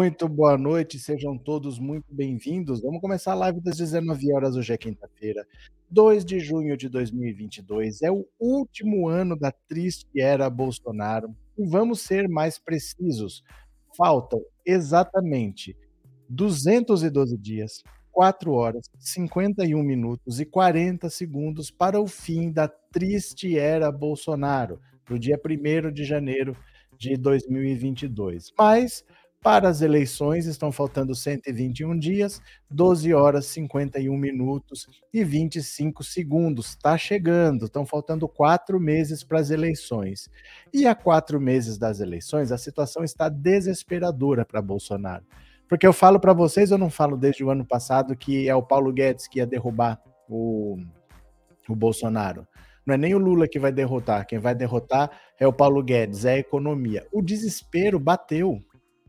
Muito boa noite, sejam todos muito bem-vindos. Vamos começar a live das 19 horas hoje é quinta-feira, 2 de junho de 2022. É o último ano da triste era Bolsonaro e vamos ser mais precisos. Faltam exatamente 212 dias, 4 horas, 51 minutos e 40 segundos para o fim da triste era Bolsonaro, no dia 1 de janeiro de 2022. Mas para as eleições estão faltando 121 dias, 12 horas 51 minutos e 25 segundos. Está chegando, estão faltando quatro meses para as eleições. E há quatro meses das eleições, a situação está desesperadora para Bolsonaro. Porque eu falo para vocês, eu não falo desde o ano passado que é o Paulo Guedes que ia derrubar o, o Bolsonaro. Não é nem o Lula que vai derrotar, quem vai derrotar é o Paulo Guedes, é a economia. O desespero bateu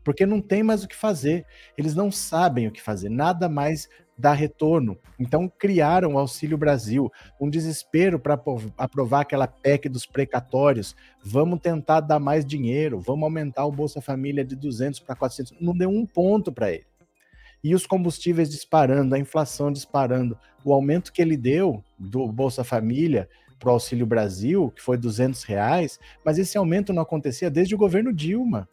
porque não tem mais o que fazer. Eles não sabem o que fazer, nada mais dá retorno. Então criaram o Auxílio Brasil, um desespero para aprovar aquela PEC dos precatórios. Vamos tentar dar mais dinheiro, vamos aumentar o Bolsa Família de 200 para 400. Não deu um ponto para ele. E os combustíveis disparando, a inflação disparando, o aumento que ele deu do Bolsa Família para o Auxílio Brasil, que foi 200 reais, mas esse aumento não acontecia desde o governo Dilma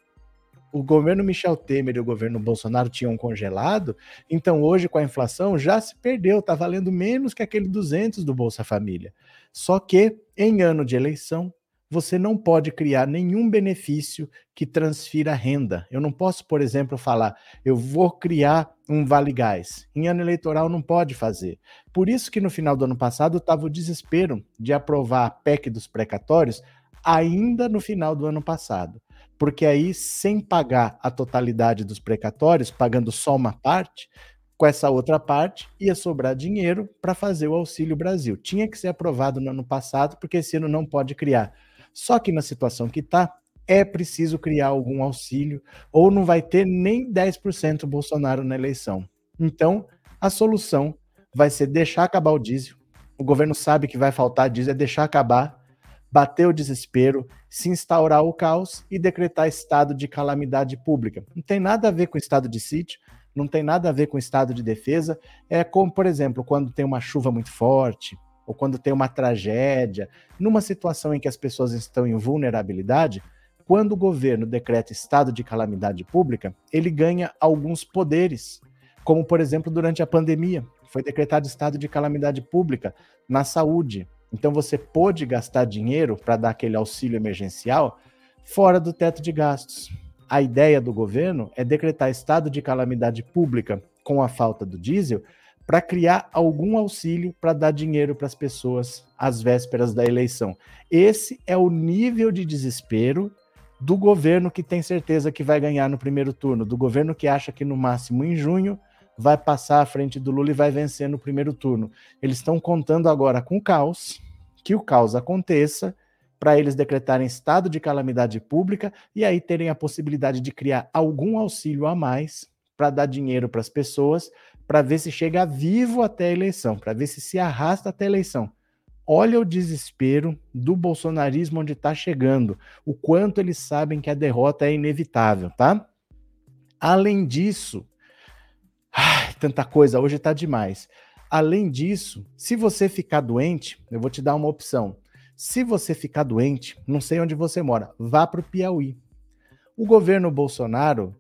o governo Michel Temer e o governo Bolsonaro tinham congelado, então hoje com a inflação já se perdeu, está valendo menos que aquele 200 do Bolsa Família. Só que em ano de eleição, você não pode criar nenhum benefício que transfira renda. Eu não posso, por exemplo, falar, eu vou criar um Vale Gás. Em ano eleitoral não pode fazer. Por isso que no final do ano passado estava o desespero de aprovar a PEC dos precatórios ainda no final do ano passado porque aí, sem pagar a totalidade dos precatórios, pagando só uma parte, com essa outra parte ia sobrar dinheiro para fazer o Auxílio Brasil. Tinha que ser aprovado no ano passado, porque esse ano não pode criar. Só que na situação que está, é preciso criar algum auxílio, ou não vai ter nem 10% Bolsonaro na eleição. Então, a solução vai ser deixar acabar o diesel. O governo sabe que vai faltar diesel, é deixar acabar bater o desespero, se instaurar o caos e decretar estado de calamidade pública. Não tem nada a ver com estado de sítio, não tem nada a ver com estado de defesa. É como, por exemplo, quando tem uma chuva muito forte, ou quando tem uma tragédia, numa situação em que as pessoas estão em vulnerabilidade, quando o governo decreta estado de calamidade pública, ele ganha alguns poderes, como por exemplo durante a pandemia, foi decretado estado de calamidade pública na saúde, então você pôde gastar dinheiro para dar aquele auxílio emergencial fora do teto de gastos. A ideia do governo é decretar estado de calamidade pública com a falta do diesel para criar algum auxílio para dar dinheiro para as pessoas às vésperas da eleição. Esse é o nível de desespero do governo que tem certeza que vai ganhar no primeiro turno, do governo que acha que no máximo em junho vai passar à frente do Lula e vai vencer no primeiro turno. Eles estão contando agora com o caos, que o caos aconteça, para eles decretarem estado de calamidade pública e aí terem a possibilidade de criar algum auxílio a mais para dar dinheiro para as pessoas, para ver se chega vivo até a eleição, para ver se se arrasta até a eleição. Olha o desespero do bolsonarismo onde está chegando, o quanto eles sabem que a derrota é inevitável, tá? Além disso, tanta coisa, hoje tá demais. Além disso, se você ficar doente, eu vou te dar uma opção. Se você ficar doente, não sei onde você mora, vá para o Piauí. O governo Bolsonaro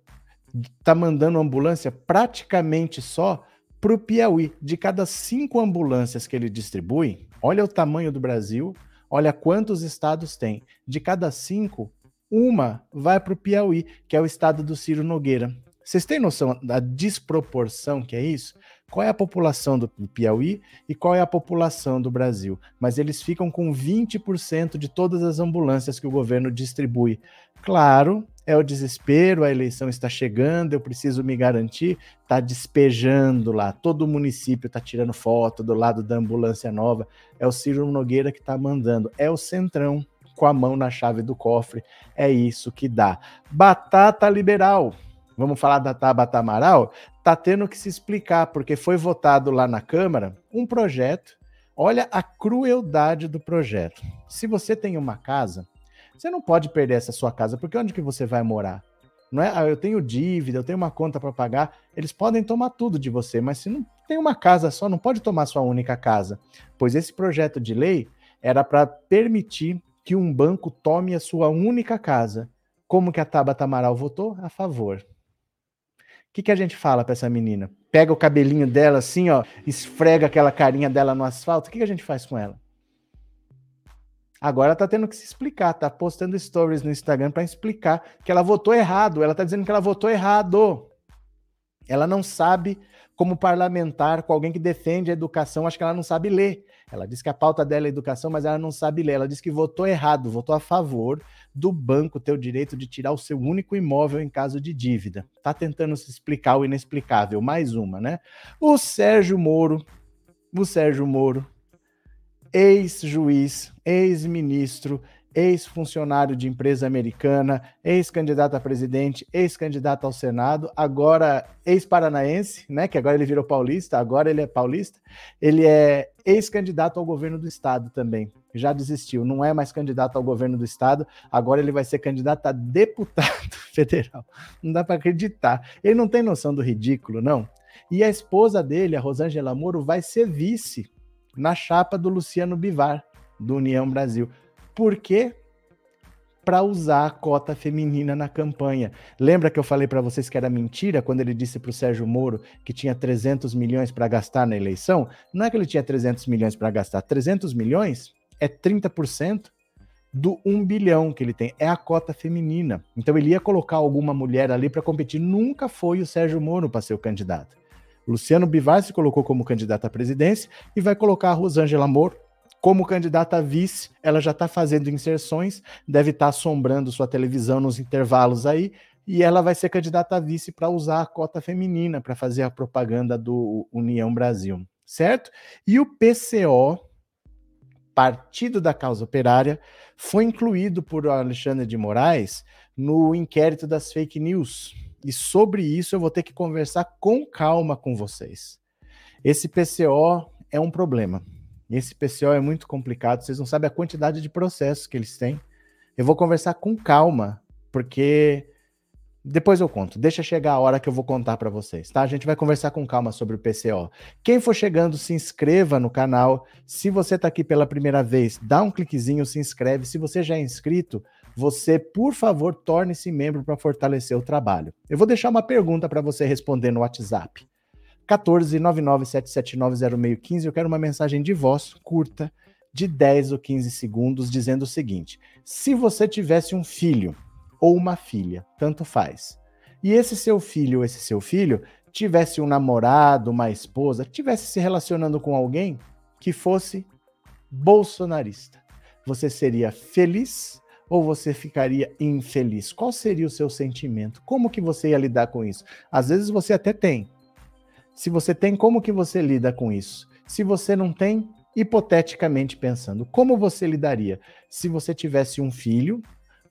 tá mandando ambulância praticamente só para o Piauí. De cada cinco ambulâncias que ele distribui, olha o tamanho do Brasil, olha quantos estados tem. De cada cinco, uma vai para o Piauí, que é o estado do Ciro Nogueira. Vocês têm noção da desproporção que é isso? Qual é a população do Piauí e qual é a população do Brasil? Mas eles ficam com 20% de todas as ambulâncias que o governo distribui. Claro, é o desespero, a eleição está chegando, eu preciso me garantir, está despejando lá, todo o município está tirando foto do lado da ambulância nova, é o Ciro Nogueira que está mandando, é o Centrão com a mão na chave do cofre, é isso que dá. Batata liberal, vamos falar da Tabata Amaral, está tendo que se explicar, porque foi votado lá na Câmara um projeto. Olha a crueldade do projeto. Se você tem uma casa, você não pode perder essa sua casa, porque onde que você vai morar? Não é, ah, eu tenho dívida, eu tenho uma conta para pagar. Eles podem tomar tudo de você, mas se não tem uma casa só, não pode tomar sua única casa. Pois esse projeto de lei era para permitir que um banco tome a sua única casa. Como que a Tabata Amaral votou? A favor. O que, que a gente fala para essa menina? Pega o cabelinho dela assim, ó, esfrega aquela carinha dela no asfalto. O que, que a gente faz com ela? Agora tá tendo que se explicar, tá postando stories no Instagram para explicar que ela votou errado. Ela tá dizendo que ela votou errado. Ela não sabe como parlamentar, com alguém que defende a educação, acho que ela não sabe ler. Ela diz que a pauta dela é educação, mas ela não sabe ler. Ela diz que votou errado, votou a favor do banco ter o direito de tirar o seu único imóvel em caso de dívida. Tá tentando se explicar o inexplicável. Mais uma, né? O Sérgio Moro, o Sérgio Moro ex-juiz, ex-ministro, ex-funcionário de empresa americana, ex-candidato a presidente, ex-candidato ao Senado, agora ex-paranaense, né? Que agora ele virou paulista, agora ele é paulista. Ele é ex-candidato ao governo do estado também. Já desistiu, não é mais candidato ao governo do estado, agora ele vai ser candidato a deputado federal. Não dá para acreditar. Ele não tem noção do ridículo, não. E a esposa dele, a Rosângela Moro, vai ser vice na chapa do Luciano Bivar, do União Brasil. Por quê? Para usar a cota feminina na campanha. Lembra que eu falei para vocês que era mentira quando ele disse para o Sérgio Moro que tinha 300 milhões para gastar na eleição? Não é que ele tinha 300 milhões para gastar. 300 milhões é 30% do 1 bilhão que ele tem. É a cota feminina. Então ele ia colocar alguma mulher ali para competir. Nunca foi o Sérgio Moro para ser o candidato. Luciano Bivar se colocou como candidata à presidência e vai colocar a Rosângela Moro como candidata a vice. Ela já está fazendo inserções, deve estar tá assombrando sua televisão nos intervalos aí, e ela vai ser candidata a vice para usar a cota feminina para fazer a propaganda do União Brasil, certo? E o PCO, Partido da Causa Operária, foi incluído por Alexandre de Moraes no inquérito das fake news e sobre isso eu vou ter que conversar com calma com vocês. Esse PCO é um problema. Esse PCO é muito complicado, vocês não sabem a quantidade de processos que eles têm. Eu vou conversar com calma, porque depois eu conto. Deixa chegar a hora que eu vou contar para vocês, tá? A gente vai conversar com calma sobre o PCO. Quem for chegando, se inscreva no canal. Se você está aqui pela primeira vez, dá um cliquezinho, se inscreve. Se você já é inscrito, você, por favor, torne-se membro para fortalecer o trabalho. Eu vou deixar uma pergunta para você responder no WhatsApp. 14997790615. Eu quero uma mensagem de voz curta, de 10 ou 15 segundos, dizendo o seguinte: se você tivesse um filho ou uma filha, tanto faz, e esse seu filho ou esse seu filho tivesse um namorado, uma esposa, tivesse se relacionando com alguém que fosse bolsonarista, você seria feliz ou você ficaria infeliz? Qual seria o seu sentimento? Como que você ia lidar com isso? Às vezes você até tem. Se você tem, como que você lida com isso? Se você não tem, hipoteticamente pensando, como você lidaria se você tivesse um filho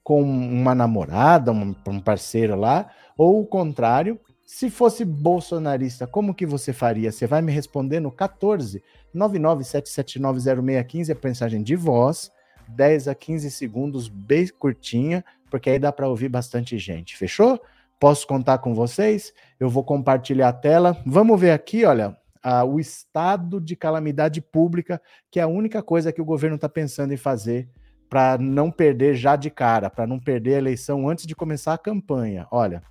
com uma namorada, um, um parceiro lá, ou o contrário, se fosse bolsonarista, como que você faria? Você vai me responder no 14 997790615, a mensagem de voz. 10 a 15 segundos, bem curtinha, porque aí dá para ouvir bastante gente. Fechou? Posso contar com vocês? Eu vou compartilhar a tela. Vamos ver aqui, olha, a, o estado de calamidade pública, que é a única coisa que o governo está pensando em fazer para não perder já de cara, para não perder a eleição antes de começar a campanha. Olha,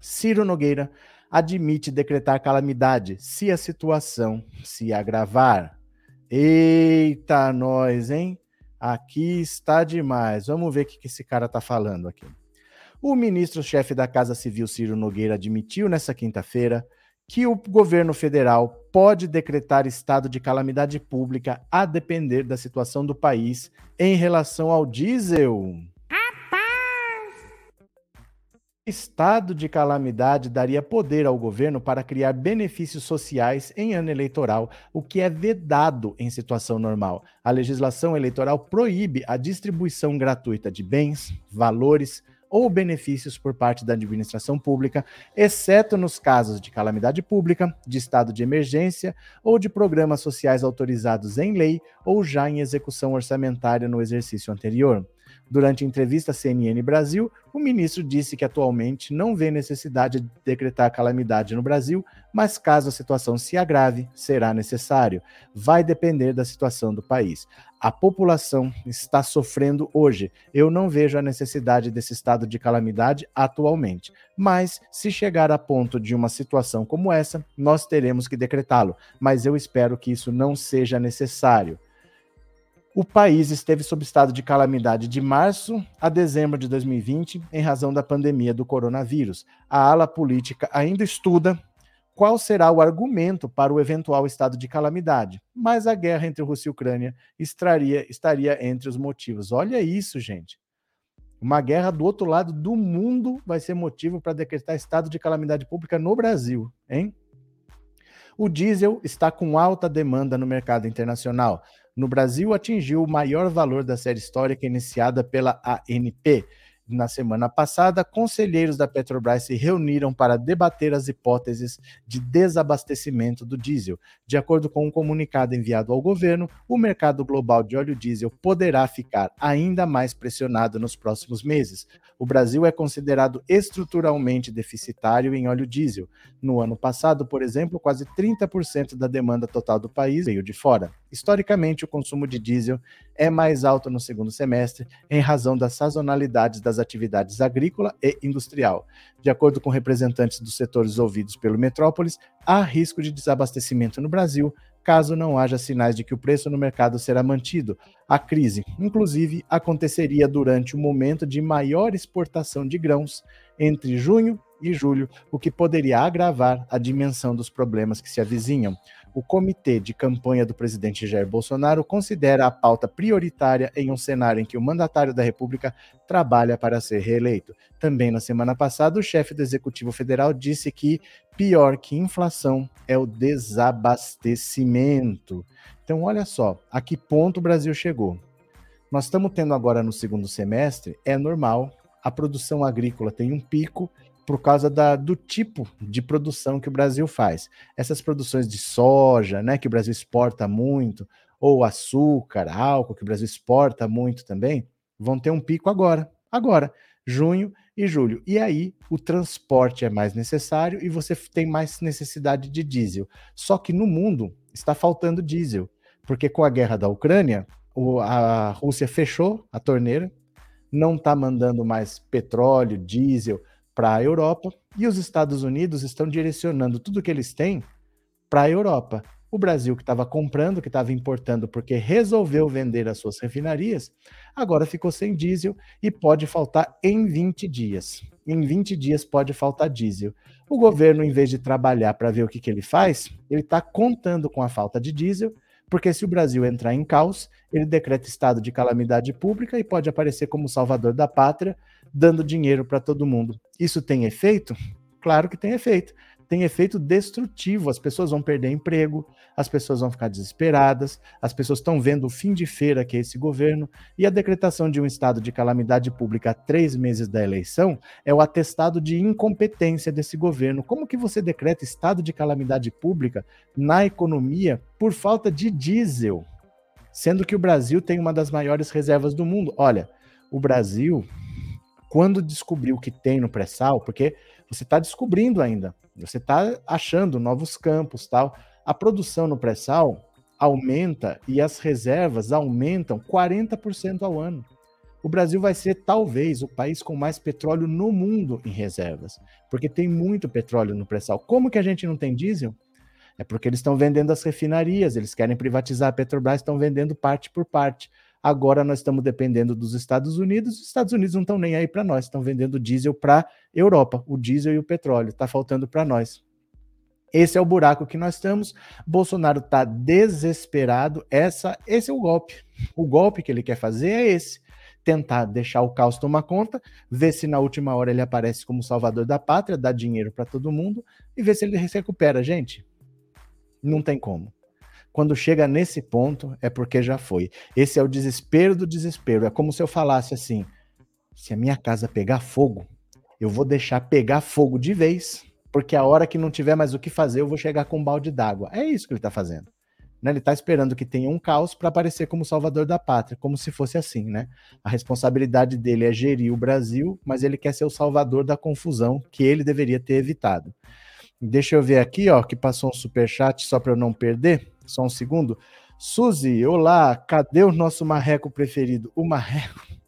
Ciro Nogueira admite decretar calamidade se a situação se agravar. Eita, nós, hein? Aqui está demais. Vamos ver o que esse cara está falando aqui. O ministro-chefe da Casa Civil, Ciro Nogueira, admitiu nessa quinta-feira que o governo federal pode decretar estado de calamidade pública a depender da situação do país em relação ao diesel. Estado de calamidade daria poder ao governo para criar benefícios sociais em ano eleitoral, o que é vedado em situação normal. A legislação eleitoral proíbe a distribuição gratuita de bens, valores ou benefícios por parte da administração pública, exceto nos casos de calamidade pública, de estado de emergência ou de programas sociais autorizados em lei ou já em execução orçamentária no exercício anterior. Durante entrevista à CNN Brasil, o ministro disse que atualmente não vê necessidade de decretar calamidade no Brasil, mas caso a situação se agrave, será necessário. Vai depender da situação do país. A população está sofrendo hoje. Eu não vejo a necessidade desse estado de calamidade atualmente. Mas, se chegar a ponto de uma situação como essa, nós teremos que decretá-lo. Mas eu espero que isso não seja necessário. O país esteve sob estado de calamidade de março a dezembro de 2020 em razão da pandemia do coronavírus. A ala política ainda estuda qual será o argumento para o eventual estado de calamidade, mas a guerra entre Rússia e Ucrânia estaria, estaria entre os motivos. Olha isso, gente. Uma guerra do outro lado do mundo vai ser motivo para decretar estado de calamidade pública no Brasil, hein? O diesel está com alta demanda no mercado internacional no Brasil atingiu o maior valor da série histórica iniciada pela ANP, na semana passada, conselheiros da Petrobras se reuniram para debater as hipóteses de desabastecimento do diesel. De acordo com um comunicado enviado ao governo, o mercado global de óleo diesel poderá ficar ainda mais pressionado nos próximos meses. O Brasil é considerado estruturalmente deficitário em óleo diesel. No ano passado, por exemplo, quase 30% da demanda total do país veio de fora. Historicamente, o consumo de diesel é mais alto no segundo semestre em razão das sazonalidades das atividades agrícola e industrial. De acordo com representantes dos setores ouvidos pelo Metrópolis, há risco de desabastecimento no Brasil caso não haja sinais de que o preço no mercado será mantido. A crise, inclusive, aconteceria durante o momento de maior exportação de grãos entre junho e julho, o que poderia agravar a dimensão dos problemas que se avizinham. O comitê de campanha do presidente Jair Bolsonaro considera a pauta prioritária em um cenário em que o mandatário da República trabalha para ser reeleito. Também na semana passada, o chefe do Executivo Federal disse que pior que inflação é o desabastecimento. Então, olha só, a que ponto o Brasil chegou. Nós estamos tendo agora no segundo semestre, é normal, a produção agrícola tem um pico por causa da, do tipo de produção que o Brasil faz. Essas produções de soja, né, que o Brasil exporta muito, ou açúcar, álcool, que o Brasil exporta muito também, vão ter um pico agora, agora, junho e julho. E aí o transporte é mais necessário e você tem mais necessidade de diesel. Só que no mundo está faltando diesel, porque com a guerra da Ucrânia, a Rússia fechou a torneira, não está mandando mais petróleo, diesel para a Europa e os Estados Unidos estão direcionando tudo que eles têm para a Europa. O Brasil, que estava comprando, que estava importando porque resolveu vender as suas refinarias, agora ficou sem diesel e pode faltar em 20 dias. Em 20 dias pode faltar diesel. O governo, em vez de trabalhar para ver o que, que ele faz, ele está contando com a falta de diesel, porque se o Brasil entrar em caos, ele decreta estado de calamidade pública e pode aparecer como salvador da pátria, dando dinheiro para todo mundo. Isso tem efeito? Claro que tem efeito. Tem efeito destrutivo. As pessoas vão perder emprego, as pessoas vão ficar desesperadas, as pessoas estão vendo o fim de feira que é esse governo, e a decretação de um estado de calamidade pública a três meses da eleição é o atestado de incompetência desse governo. Como que você decreta estado de calamidade pública na economia por falta de diesel? Sendo que o Brasil tem uma das maiores reservas do mundo. Olha, o Brasil quando descobrir o que tem no pré-sal, porque você está descobrindo ainda, você está achando novos campos, tal. A produção no pré-sal aumenta e as reservas aumentam 40% ao ano. O Brasil vai ser talvez o país com mais petróleo no mundo em reservas, porque tem muito petróleo no pré-sal. Como que a gente não tem diesel? É porque eles estão vendendo as refinarias, eles querem privatizar a Petrobras, estão vendendo parte por parte. Agora nós estamos dependendo dos Estados Unidos, os Estados Unidos não estão nem aí para nós, estão vendendo diesel para Europa, o diesel e o petróleo, está faltando para nós. Esse é o buraco que nós estamos. Bolsonaro está desesperado. Essa, esse é o golpe. O golpe que ele quer fazer é esse: tentar deixar o caos tomar conta, ver se na última hora ele aparece como salvador da pátria, dá dinheiro para todo mundo e ver se ele se recupera, gente. Não tem como. Quando chega nesse ponto, é porque já foi. Esse é o desespero do desespero. É como se eu falasse assim: se a minha casa pegar fogo, eu vou deixar pegar fogo de vez, porque a hora que não tiver mais o que fazer, eu vou chegar com um balde d'água. É isso que ele está fazendo. Né? Ele está esperando que tenha um caos para aparecer como salvador da pátria, como se fosse assim, né? A responsabilidade dele é gerir o Brasil, mas ele quer ser o salvador da confusão que ele deveria ter evitado. Deixa eu ver aqui, ó, que passou um super chat só para eu não perder. Só um segundo. Suzy, olá, cadê o nosso marreco preferido? O marreco.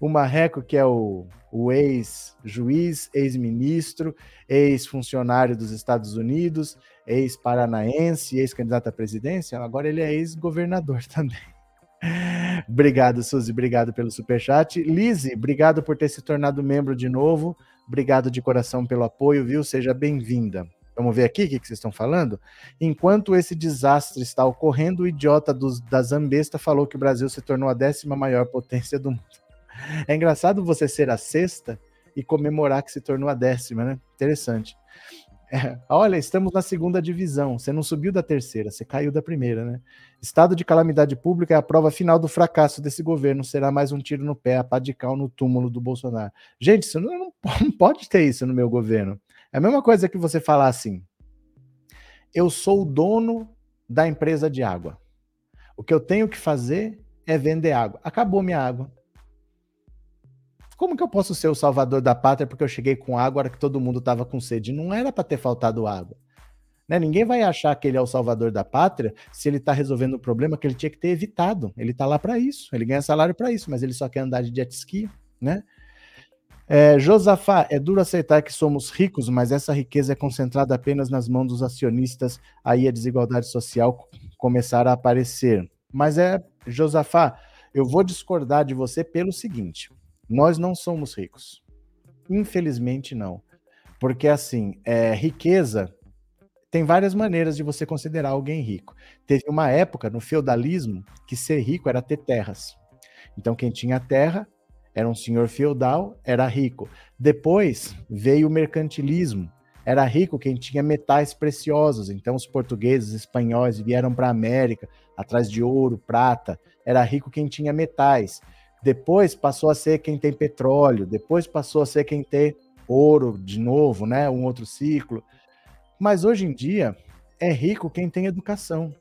O marreco que é o, o ex-juiz, ex-ministro, ex-funcionário dos Estados Unidos, ex-paranaense, ex-candidato à presidência, agora ele é ex-governador também. obrigado, Suzy, obrigado pelo superchat. Lise, obrigado por ter se tornado membro de novo. Obrigado de coração pelo apoio, viu? Seja bem-vinda. Vamos ver aqui o que, que vocês estão falando? Enquanto esse desastre está ocorrendo, o idiota dos, da Zambesta falou que o Brasil se tornou a décima maior potência do mundo. É engraçado você ser a sexta e comemorar que se tornou a décima, né? Interessante. É, olha, estamos na segunda divisão. Você não subiu da terceira, você caiu da primeira, né? Estado de calamidade pública é a prova final do fracasso desse governo. Será mais um tiro no pé, a pá de cal no túmulo do Bolsonaro. Gente, isso não, não, pode ter isso no meu governo. É a mesma coisa que você falar assim: eu sou o dono da empresa de água. O que eu tenho que fazer é vender água. Acabou minha água. Como que eu posso ser o salvador da pátria porque eu cheguei com água hora que todo mundo estava com sede? Não era para ter faltado água. Né? Ninguém vai achar que ele é o salvador da pátria se ele está resolvendo um problema que ele tinha que ter evitado. Ele está lá para isso, ele ganha salário para isso, mas ele só quer andar de jet ski, né? É, Josafá, é duro aceitar que somos ricos, mas essa riqueza é concentrada apenas nas mãos dos acionistas, aí a desigualdade social começará a aparecer. Mas é, Josafá, eu vou discordar de você pelo seguinte: nós não somos ricos. Infelizmente, não. Porque, assim, é, riqueza tem várias maneiras de você considerar alguém rico. Teve uma época no feudalismo que ser rico era ter terras. Então, quem tinha terra era um senhor feudal, era rico. Depois veio o mercantilismo. Era rico quem tinha metais preciosos. Então, os portugueses, espanhóis vieram para a América atrás de ouro, prata. Era rico quem tinha metais. Depois passou a ser quem tem petróleo, depois passou a ser quem tem ouro de novo, né? Um outro ciclo. Mas hoje em dia é rico quem tem educação.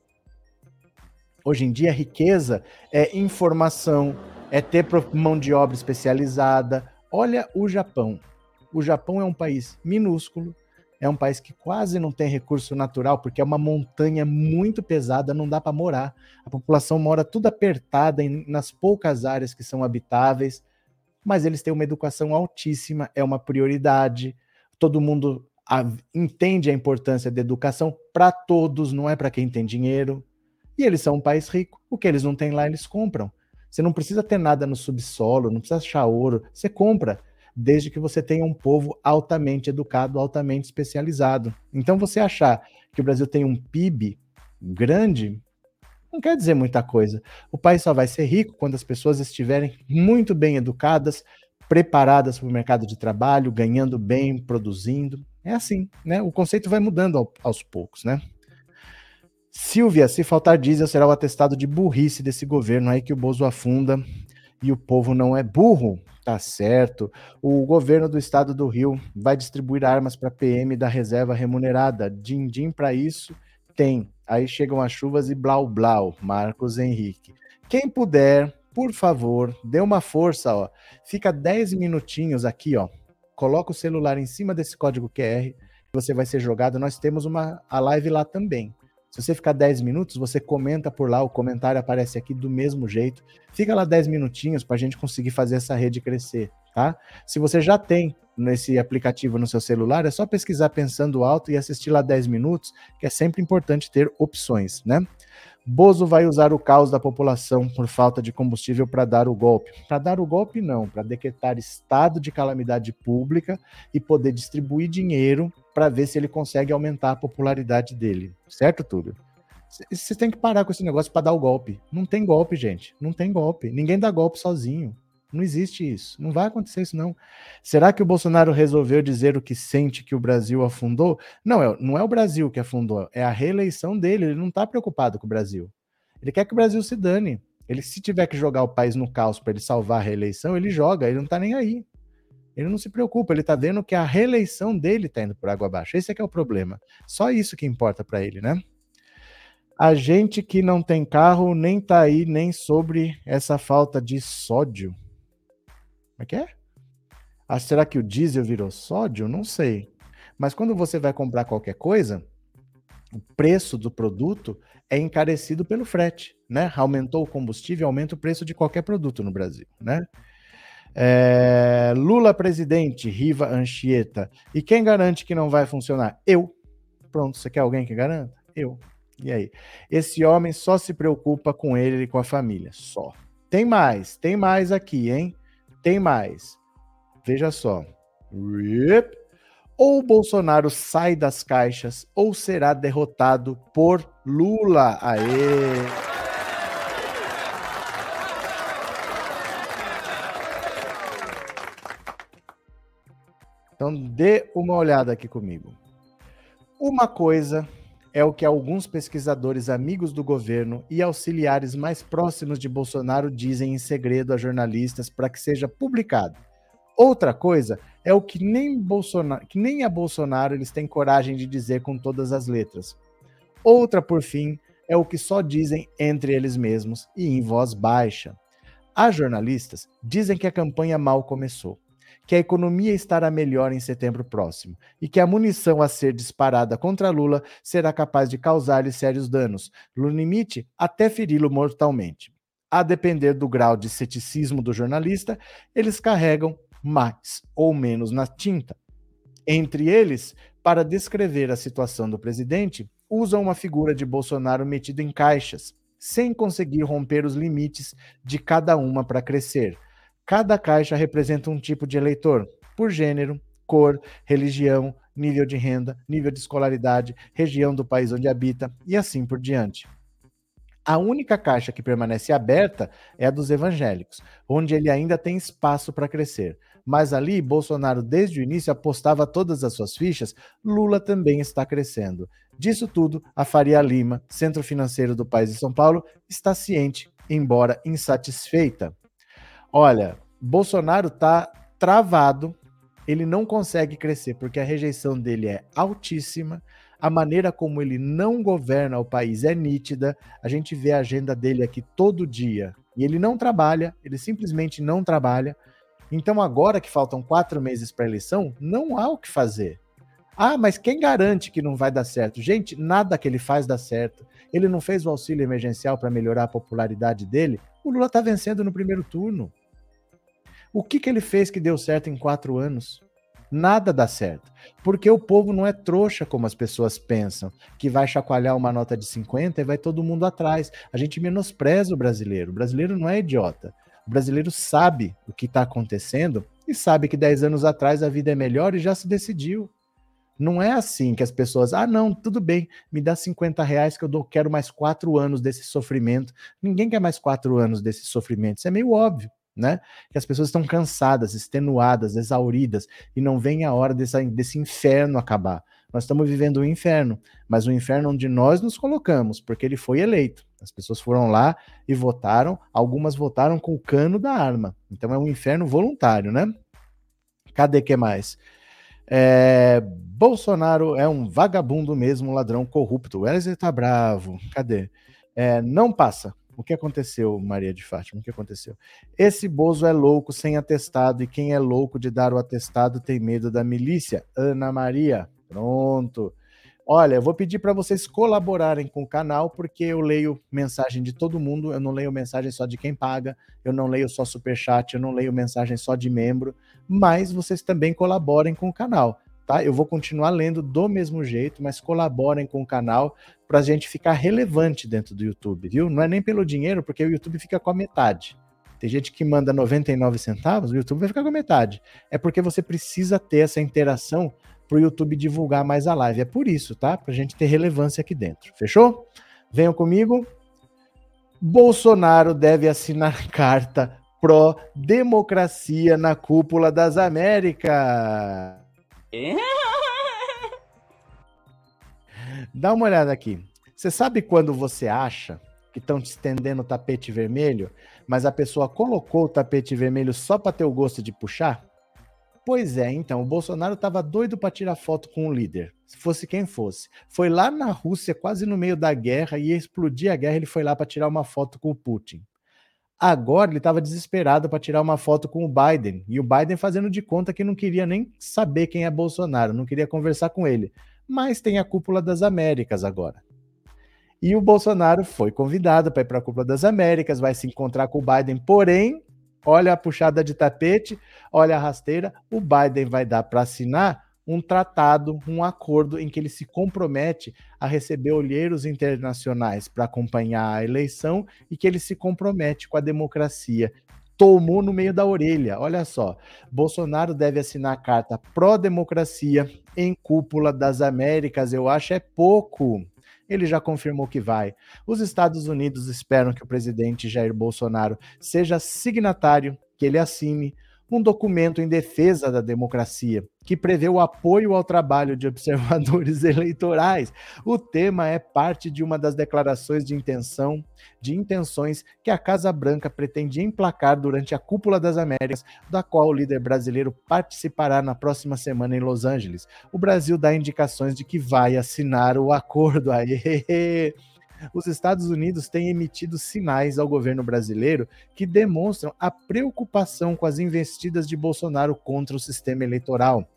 Hoje em dia, riqueza é informação, é ter mão de obra especializada. Olha o Japão. O Japão é um país minúsculo, é um país que quase não tem recurso natural, porque é uma montanha muito pesada, não dá para morar. A população mora tudo apertada em, nas poucas áreas que são habitáveis, mas eles têm uma educação altíssima, é uma prioridade. Todo mundo a, entende a importância da educação para todos, não é para quem tem dinheiro. E eles são um país rico. O que eles não têm lá, eles compram. Você não precisa ter nada no subsolo, não precisa achar ouro, você compra desde que você tenha um povo altamente educado, altamente especializado. Então, você achar que o Brasil tem um PIB grande, não quer dizer muita coisa. O país só vai ser rico quando as pessoas estiverem muito bem educadas, preparadas para o mercado de trabalho, ganhando bem, produzindo. É assim, né? O conceito vai mudando ao, aos poucos, né? Silvia, se faltar diesel, será o atestado de burrice desse governo aí que o Bozo afunda e o povo não é burro. Tá certo. O governo do estado do Rio vai distribuir armas para PM da reserva remunerada. Din-din para isso tem. Aí chegam as chuvas e blau blau. Marcos Henrique. Quem puder, por favor, dê uma força, ó. Fica 10 minutinhos aqui, ó. Coloca o celular em cima desse código QR, você vai ser jogado. Nós temos uma a live lá também. Se você ficar 10 minutos, você comenta por lá, o comentário aparece aqui do mesmo jeito. Fica lá 10 minutinhos para a gente conseguir fazer essa rede crescer, tá? Se você já tem nesse aplicativo no seu celular, é só pesquisar pensando alto e assistir lá 10 minutos, que é sempre importante ter opções, né? Bozo vai usar o caos da população por falta de combustível para dar o golpe. Para dar o golpe, não, para decretar estado de calamidade pública e poder distribuir dinheiro para ver se ele consegue aumentar a popularidade dele. Certo, Túlio? Você tem que parar com esse negócio para dar o golpe. Não tem golpe, gente. Não tem golpe. Ninguém dá golpe sozinho. Não existe isso. Não vai acontecer isso, não. Será que o Bolsonaro resolveu dizer o que sente que o Brasil afundou? Não, é, não é o Brasil que afundou, é a reeleição dele. Ele não está preocupado com o Brasil. Ele quer que o Brasil se dane. Ele, se tiver que jogar o país no caos para ele salvar a reeleição, ele joga, ele não está nem aí. Ele não se preocupa, ele está vendo que a reeleição dele está indo por água abaixo. Esse é que é o problema. Só isso que importa para ele, né? A gente que não tem carro nem tá aí nem sobre essa falta de sódio. Como é que é? Ah, será que o diesel virou sódio? Não sei. Mas quando você vai comprar qualquer coisa, o preço do produto é encarecido pelo frete, né? Aumentou o combustível, aumenta o preço de qualquer produto no Brasil, né? É, Lula presidente, Riva Anchieta. E quem garante que não vai funcionar? Eu. Pronto, você quer alguém que garanta? Eu. E aí? Esse homem só se preocupa com ele e com a família, só. Tem mais, tem mais aqui, hein? Tem mais. Veja só. Ou Bolsonaro sai das caixas ou será derrotado por Lula. Aê! Então dê uma olhada aqui comigo. Uma coisa é o que alguns pesquisadores amigos do governo e auxiliares mais próximos de Bolsonaro dizem em segredo a jornalistas para que seja publicado. Outra coisa é o que nem, Bolsonaro, que nem a Bolsonaro eles têm coragem de dizer com todas as letras. Outra, por fim, é o que só dizem entre eles mesmos e em voz baixa. As jornalistas dizem que a campanha mal começou, que a economia estará melhor em setembro próximo e que a munição a ser disparada contra Lula será capaz de causar-lhe sérios danos, no limite até feri-lo mortalmente. A depender do grau de ceticismo do jornalista, eles carregam mais ou menos na tinta. Entre eles, para descrever a situação do presidente, usam uma figura de Bolsonaro metido em caixas, sem conseguir romper os limites de cada uma para crescer. Cada caixa representa um tipo de eleitor, por gênero, cor, religião, nível de renda, nível de escolaridade, região do país onde habita e assim por diante. A única caixa que permanece aberta é a dos evangélicos, onde ele ainda tem espaço para crescer. Mas ali, Bolsonaro, desde o início, apostava todas as suas fichas, Lula também está crescendo. Disso tudo, a Faria Lima, centro financeiro do país de São Paulo, está ciente, embora insatisfeita. Olha, Bolsonaro está travado, ele não consegue crescer porque a rejeição dele é altíssima, a maneira como ele não governa o país é nítida, a gente vê a agenda dele aqui todo dia e ele não trabalha, ele simplesmente não trabalha. Então, agora que faltam quatro meses para a eleição, não há o que fazer. Ah, mas quem garante que não vai dar certo? Gente, nada que ele faz dá certo. Ele não fez o auxílio emergencial para melhorar a popularidade dele. O Lula está vencendo no primeiro turno. O que, que ele fez que deu certo em quatro anos? Nada dá certo. Porque o povo não é trouxa como as pessoas pensam, que vai chacoalhar uma nota de 50 e vai todo mundo atrás. A gente menospreza o brasileiro. O brasileiro não é idiota. O brasileiro sabe o que está acontecendo e sabe que 10 anos atrás a vida é melhor e já se decidiu. Não é assim que as pessoas, ah, não, tudo bem, me dá 50 reais que eu dou, quero mais quatro anos desse sofrimento. Ninguém quer mais quatro anos desse sofrimento. Isso é meio óbvio, né? Que as pessoas estão cansadas, extenuadas, exauridas, e não vem a hora desse, desse inferno acabar. Nós estamos vivendo o um inferno, mas o um inferno onde nós nos colocamos, porque ele foi eleito. As pessoas foram lá e votaram, algumas votaram com o cano da arma. Então é um inferno voluntário, né? Cadê que mais? É, Bolsonaro é um vagabundo mesmo, ladrão corrupto. Wesley tá bravo. Cadê? É, não passa. O que aconteceu, Maria de Fátima? O que aconteceu? Esse Bozo é louco sem atestado e quem é louco de dar o atestado tem medo da milícia. Ana Maria. Pronto. Olha, eu vou pedir para vocês colaborarem com o canal, porque eu leio mensagem de todo mundo, eu não leio mensagem só de quem paga, eu não leio só super chat, eu não leio mensagem só de membro, mas vocês também colaborem com o canal, tá? Eu vou continuar lendo do mesmo jeito, mas colaborem com o canal para a gente ficar relevante dentro do YouTube, viu? Não é nem pelo dinheiro, porque o YouTube fica com a metade. Tem gente que manda 99 centavos, o YouTube vai ficar com a metade. É porque você precisa ter essa interação para o YouTube divulgar mais a live. É por isso, tá? Para a gente ter relevância aqui dentro. Fechou? Venham comigo. Bolsonaro deve assinar carta pró-democracia na cúpula das Américas. Dá uma olhada aqui. Você sabe quando você acha que estão te estendendo o tapete vermelho, mas a pessoa colocou o tapete vermelho só para ter o gosto de puxar? Pois é, então, o Bolsonaro estava doido para tirar foto com o líder, se fosse quem fosse. Foi lá na Rússia, quase no meio da guerra, ia explodir a guerra, ele foi lá para tirar uma foto com o Putin. Agora ele estava desesperado para tirar uma foto com o Biden, e o Biden fazendo de conta que não queria nem saber quem é Bolsonaro, não queria conversar com ele. Mas tem a cúpula das Américas agora. E o Bolsonaro foi convidado para ir para a cúpula das Américas, vai se encontrar com o Biden, porém olha a puxada de tapete, olha a rasteira. O Biden vai dar para assinar um tratado, um acordo em que ele se compromete a receber olheiros internacionais para acompanhar a eleição e que ele se compromete com a democracia. Tomou no meio da orelha. Olha só, Bolsonaro deve assinar a carta pró-democracia em cúpula das Américas. Eu acho é pouco ele já confirmou que vai. Os Estados Unidos esperam que o presidente Jair Bolsonaro seja signatário, que ele assine um documento em defesa da democracia, que prevê o apoio ao trabalho de observadores eleitorais. O tema é parte de uma das declarações de intenção, de intenções que a Casa Branca pretende emplacar durante a Cúpula das Américas, da qual o líder brasileiro participará na próxima semana em Los Angeles. O Brasil dá indicações de que vai assinar o acordo. Aê! os Estados Unidos têm emitido sinais ao governo brasileiro que demonstram a preocupação com as investidas de Bolsonaro contra o sistema eleitoral.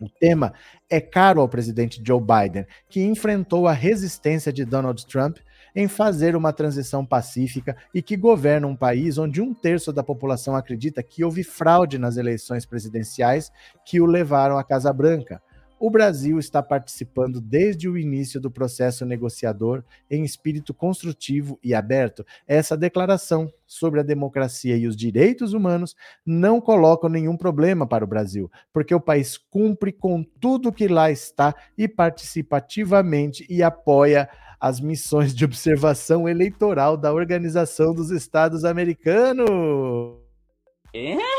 O tema é caro ao presidente Joe Biden, que enfrentou a resistência de Donald Trump em fazer uma transição pacífica e que governa um país onde um terço da população acredita que houve fraude nas eleições presidenciais que o levaram à Casa Branca. O Brasil está participando desde o início do processo negociador em espírito construtivo e aberto. Essa declaração sobre a democracia e os direitos humanos não coloca nenhum problema para o Brasil, porque o país cumpre com tudo que lá está e participativamente e apoia as missões de observação eleitoral da Organização dos Estados Americanos. É?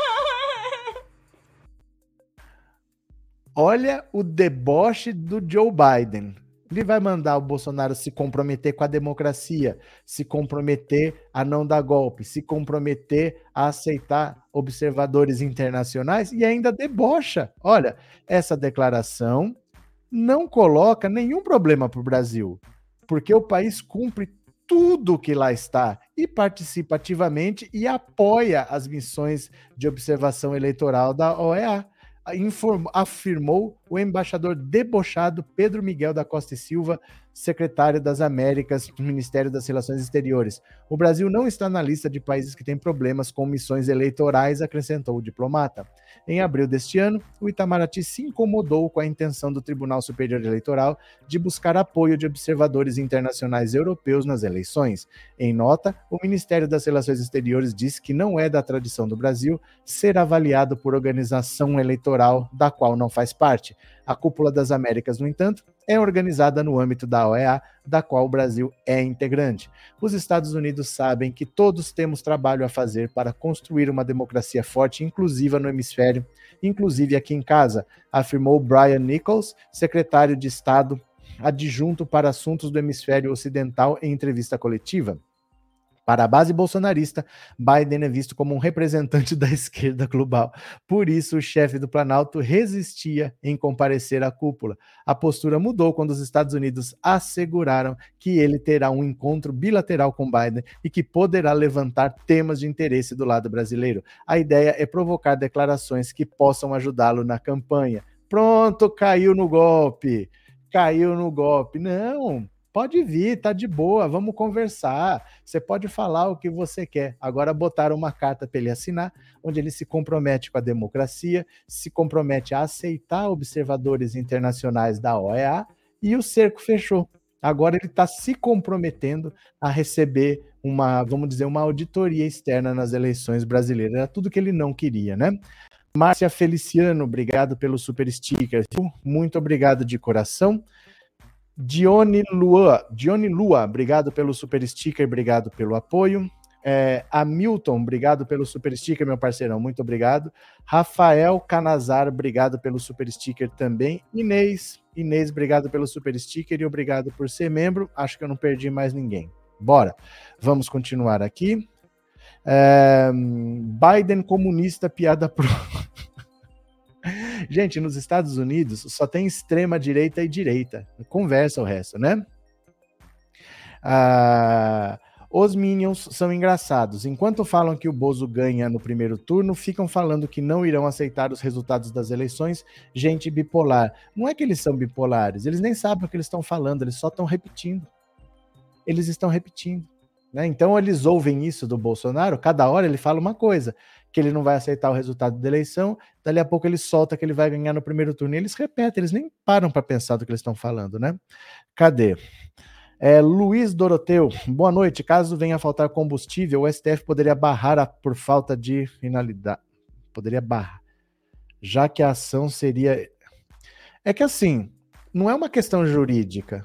Olha o deboche do Joe Biden. Ele vai mandar o Bolsonaro se comprometer com a democracia, se comprometer a não dar golpe, se comprometer a aceitar observadores internacionais e ainda debocha. Olha, essa declaração não coloca nenhum problema para o Brasil, porque o país cumpre tudo que lá está e participa ativamente e apoia as missões de observação eleitoral da OEA informou, afirmou o embaixador debochado Pedro Miguel da Costa e Silva, secretário das Américas do Ministério das Relações Exteriores. O Brasil não está na lista de países que têm problemas com missões eleitorais, acrescentou o diplomata. Em abril deste ano, o Itamaraty se incomodou com a intenção do Tribunal Superior Eleitoral de buscar apoio de observadores internacionais europeus nas eleições. Em nota, o Ministério das Relações Exteriores disse que não é da tradição do Brasil ser avaliado por organização eleitoral da qual não faz parte. A Cúpula das Américas, no entanto, é organizada no âmbito da OEA, da qual o Brasil é integrante. Os Estados Unidos sabem que todos temos trabalho a fazer para construir uma democracia forte e inclusiva no hemisfério, inclusive aqui em casa, afirmou Brian Nichols, secretário de Estado adjunto para assuntos do hemisfério ocidental em entrevista coletiva. Para a base bolsonarista, Biden é visto como um representante da esquerda global. Por isso, o chefe do Planalto resistia em comparecer à cúpula. A postura mudou quando os Estados Unidos asseguraram que ele terá um encontro bilateral com Biden e que poderá levantar temas de interesse do lado brasileiro. A ideia é provocar declarações que possam ajudá-lo na campanha. Pronto, caiu no golpe. Caiu no golpe. Não, Pode vir, tá de boa, vamos conversar. Você pode falar o que você quer. Agora botaram uma carta para ele assinar, onde ele se compromete com a democracia, se compromete a aceitar observadores internacionais da OEA e o cerco fechou. Agora ele está se comprometendo a receber uma, vamos dizer, uma auditoria externa nas eleições brasileiras. Era tudo que ele não queria, né? Márcia Feliciano, obrigado pelo super sticker. Muito obrigado de coração. Dione Lua, Dione Lua, obrigado pelo super sticker, obrigado pelo apoio. É, Hamilton, obrigado pelo super sticker, meu parceirão, muito obrigado. Rafael Canazar, obrigado pelo super sticker também. Inês, Inês, obrigado pelo super sticker e obrigado por ser membro. Acho que eu não perdi mais ninguém. Bora, vamos continuar aqui. É, Biden comunista, piada pro. Gente, nos Estados Unidos só tem extrema direita e direita. Conversa o resto, né? Ah, os Minions são engraçados. Enquanto falam que o Bozo ganha no primeiro turno, ficam falando que não irão aceitar os resultados das eleições. Gente bipolar. Não é que eles são bipolares, eles nem sabem o que eles estão falando, eles só estão repetindo. Eles estão repetindo. Né? Então eles ouvem isso do Bolsonaro, cada hora ele fala uma coisa, que ele não vai aceitar o resultado da eleição, dali a pouco ele solta que ele vai ganhar no primeiro turno. E eles repetem, eles nem param para pensar do que eles estão falando, né? Cadê? É, Luiz Doroteu, boa noite. Caso venha a faltar combustível, o STF poderia barrar a, por falta de finalidade. Poderia barrar. Já que a ação seria. É que assim, não é uma questão jurídica.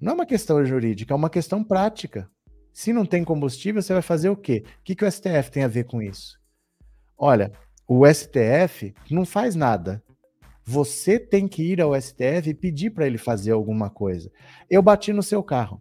Não é uma questão jurídica, é uma questão prática. Se não tem combustível, você vai fazer o quê? O que, que o STF tem a ver com isso? Olha, o STF não faz nada. Você tem que ir ao STF e pedir para ele fazer alguma coisa. Eu bati no seu carro.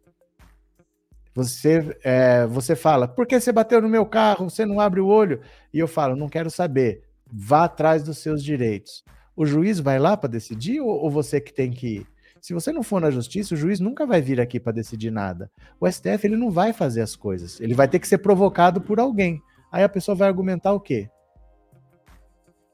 Você, é, você fala, por que você bateu no meu carro? Você não abre o olho? E eu falo, não quero saber. Vá atrás dos seus direitos. O juiz vai lá para decidir ou, ou você que tem que ir? Se você não for na justiça, o juiz nunca vai vir aqui para decidir nada. O STF ele não vai fazer as coisas. Ele vai ter que ser provocado por alguém. Aí a pessoa vai argumentar o quê?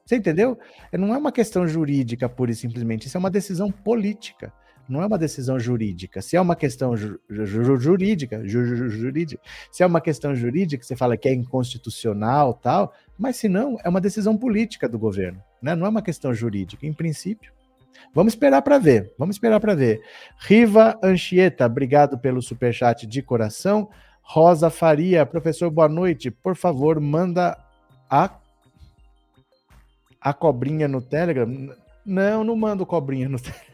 Você entendeu? Não é uma questão jurídica pura e simplesmente, isso é uma decisão política. Não é uma decisão jurídica. Se é uma questão ju ju jurídica, ju jurídica, se é uma questão jurídica, você fala que é inconstitucional, tal, mas se não, é uma decisão política do governo, né? Não é uma questão jurídica, em princípio. Vamos esperar para ver. Vamos esperar para ver. Riva Anchieta, obrigado pelo superchat de coração. Rosa Faria, professor, boa noite. Por favor, manda a a cobrinha no Telegram? Não, não mando cobrinha no Telegram.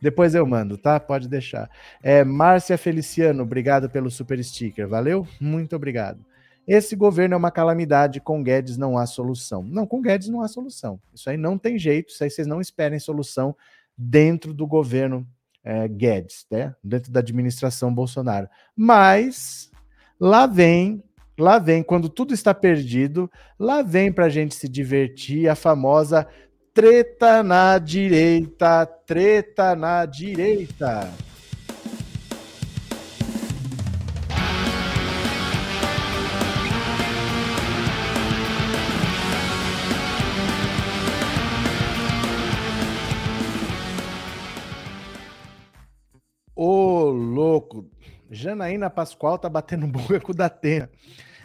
Depois eu mando, tá? Pode deixar. É, Márcia Feliciano, obrigado pelo super sticker. Valeu? Muito obrigado. Esse governo é uma calamidade, com Guedes não há solução. Não, com Guedes não há solução. Isso aí não tem jeito, isso aí vocês não esperem solução dentro do governo é, Guedes, né? Dentro da administração Bolsonaro. Mas lá vem Lá vem, quando tudo está perdido, lá vem para a gente se divertir a famosa treta na direita, treta na direita. Ô, louco, Janaína Pascoal tá batendo boca com o Datena.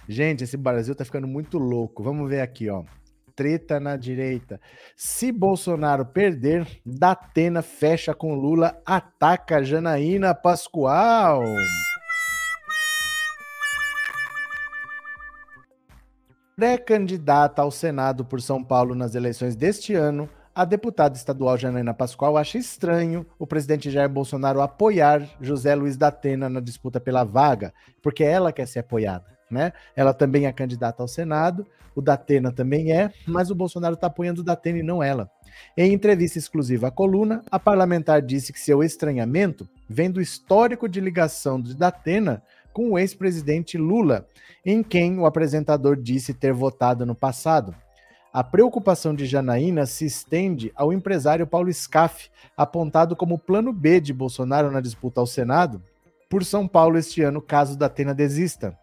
Gente, esse Brasil tá ficando muito louco. Vamos ver aqui, ó. Treta na direita. Se Bolsonaro perder, Datena fecha com Lula, ataca Janaína Pascoal. Pré-candidata ao Senado por São Paulo nas eleições deste ano, a deputada estadual Janaína Pascoal acha estranho o presidente Jair Bolsonaro apoiar José Luiz da Atena na disputa pela vaga, porque ela quer ser apoiada, né? Ela também é candidata ao Senado, o Datena também é, mas o Bolsonaro está apoiando o Datena e não ela. Em entrevista exclusiva à coluna, a parlamentar disse que seu estranhamento vem do histórico de ligação de Datena com o ex-presidente Lula, em quem o apresentador disse ter votado no passado. A preocupação de Janaína se estende ao empresário Paulo Scaff, apontado como plano B de Bolsonaro na disputa ao Senado por São Paulo este ano, caso da Atena desista.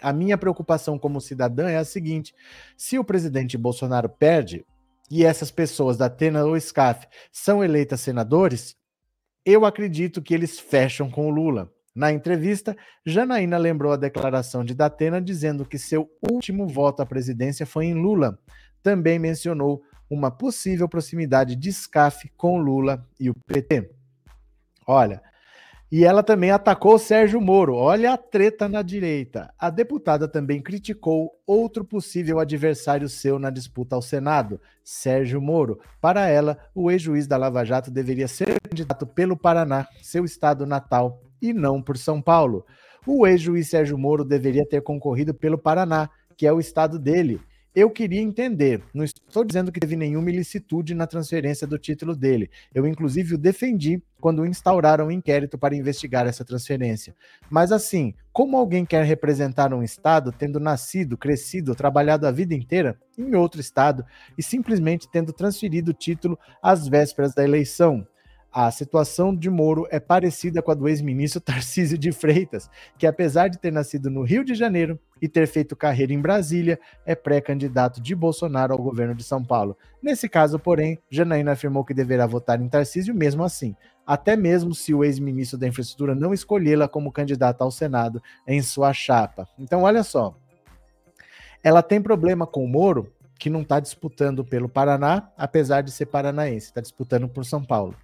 A minha preocupação como cidadã é a seguinte: se o presidente Bolsonaro perde e essas pessoas da Atena ou Scaff são eleitas senadores, eu acredito que eles fecham com o Lula. Na entrevista, Janaína lembrou a declaração de Datena dizendo que seu último voto à presidência foi em Lula. Também mencionou uma possível proximidade de SCAF com Lula e o PT. Olha, e ela também atacou Sérgio Moro. Olha a treta na direita. A deputada também criticou outro possível adversário seu na disputa ao Senado, Sérgio Moro. Para ela, o ex-juiz da Lava Jato deveria ser candidato pelo Paraná, seu estado natal, e não por São Paulo. O ex-juiz Sérgio Moro deveria ter concorrido pelo Paraná, que é o estado dele, eu queria entender. Não estou dizendo que teve nenhuma ilicitude na transferência do título dele. Eu, inclusive, o defendi quando instauraram um inquérito para investigar essa transferência. Mas, assim, como alguém quer representar um Estado tendo nascido, crescido, trabalhado a vida inteira em outro Estado e simplesmente tendo transferido o título às vésperas da eleição? A situação de Moro é parecida com a do ex-ministro Tarcísio de Freitas, que apesar de ter nascido no Rio de Janeiro e ter feito carreira em Brasília, é pré-candidato de Bolsonaro ao governo de São Paulo. Nesse caso, porém, Janaína afirmou que deverá votar em Tarcísio mesmo assim, até mesmo se o ex-ministro da Infraestrutura não escolhê-la como candidata ao Senado em sua chapa. Então, olha só. Ela tem problema com o Moro, que não está disputando pelo Paraná, apesar de ser paranaense, está disputando por São Paulo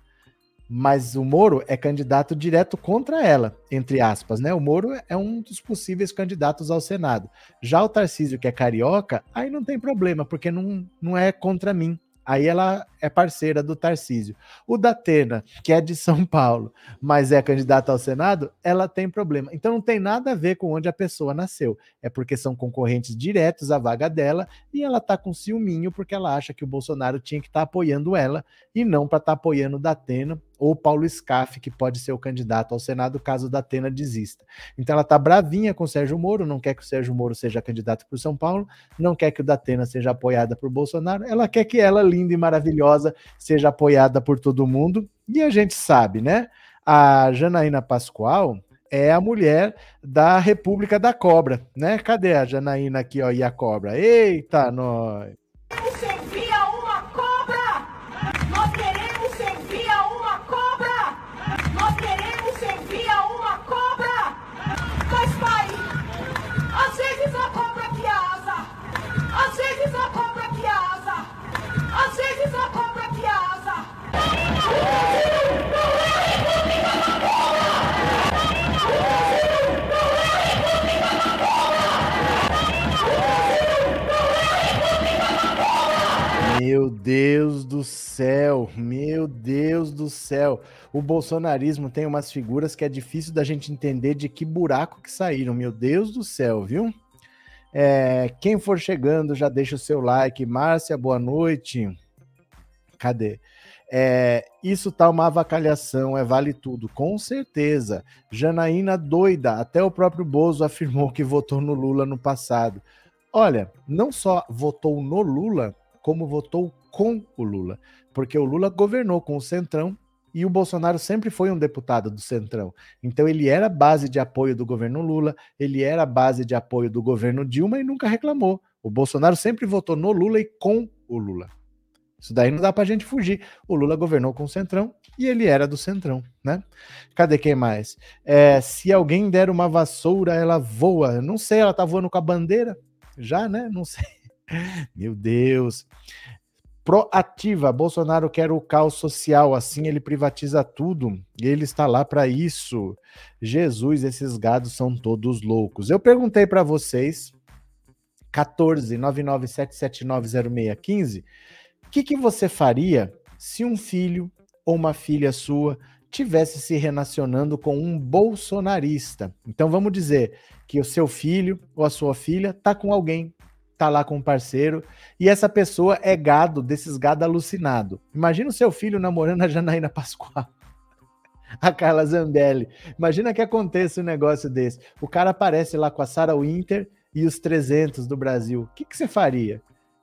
mas o Moro é candidato direto contra ela, entre aspas, né? O Moro é um dos possíveis candidatos ao Senado. Já o Tarcísio, que é carioca, aí não tem problema, porque não, não é contra mim. Aí ela é parceira do Tarcísio. O Datena, que é de São Paulo, mas é candidata ao Senado, ela tem problema. Então não tem nada a ver com onde a pessoa nasceu. É porque são concorrentes diretos à vaga dela e ela tá com ciúminho porque ela acha que o Bolsonaro tinha que estar tá apoiando ela e não para estar tá apoiando o Datena ou Paulo Scaff, que pode ser o candidato ao Senado caso o Datena desista. Então ela tá bravinha com o Sérgio Moro, não quer que o Sérgio Moro seja candidato por São Paulo, não quer que o Datena seja apoiada por Bolsonaro, ela quer que ela, linda e maravilhosa, seja apoiada por todo mundo. E a gente sabe, né? A Janaína Pascoal é a mulher da República da Cobra, né? Cadê a Janaína aqui, ó, e a cobra? Eita, nós! Meu Deus do céu, meu Deus do céu. O bolsonarismo tem umas figuras que é difícil da gente entender de que buraco que saíram. Meu Deus do céu, viu? É, quem for chegando, já deixa o seu like. Márcia, boa noite. Cadê? É, isso tá uma avacalhação, é vale tudo, com certeza. Janaína doida, até o próprio Bozo afirmou que votou no Lula no passado. Olha, não só votou no Lula, como votou com o Lula, porque o Lula governou com o Centrão e o Bolsonaro sempre foi um deputado do Centrão. Então ele era base de apoio do governo Lula, ele era base de apoio do governo Dilma e nunca reclamou. O Bolsonaro sempre votou no Lula e com o Lula. Isso daí não dá pra gente fugir. O Lula governou com o Centrão e ele era do Centrão, né? Cadê quem mais? É, se alguém der uma vassoura, ela voa. Não sei, ela tá voando com a bandeira? Já, né? Não sei. Meu Deus. Proativa, Bolsonaro quer o caos social, assim ele privatiza tudo. E ele está lá para isso. Jesus, esses gados são todos loucos. Eu perguntei para vocês, 14 997790615, o que, que você faria se um filho ou uma filha sua tivesse se relacionando com um bolsonarista? Então vamos dizer que o seu filho ou a sua filha tá com alguém tá lá com um parceiro, e essa pessoa é gado, desses gado alucinado. Imagina o seu filho namorando a Janaína Pascoal. A Carla Zambelli. Imagina que aconteça um negócio desse. O cara aparece lá com a Sarah Winter e os 300 do Brasil. O que, que você faria?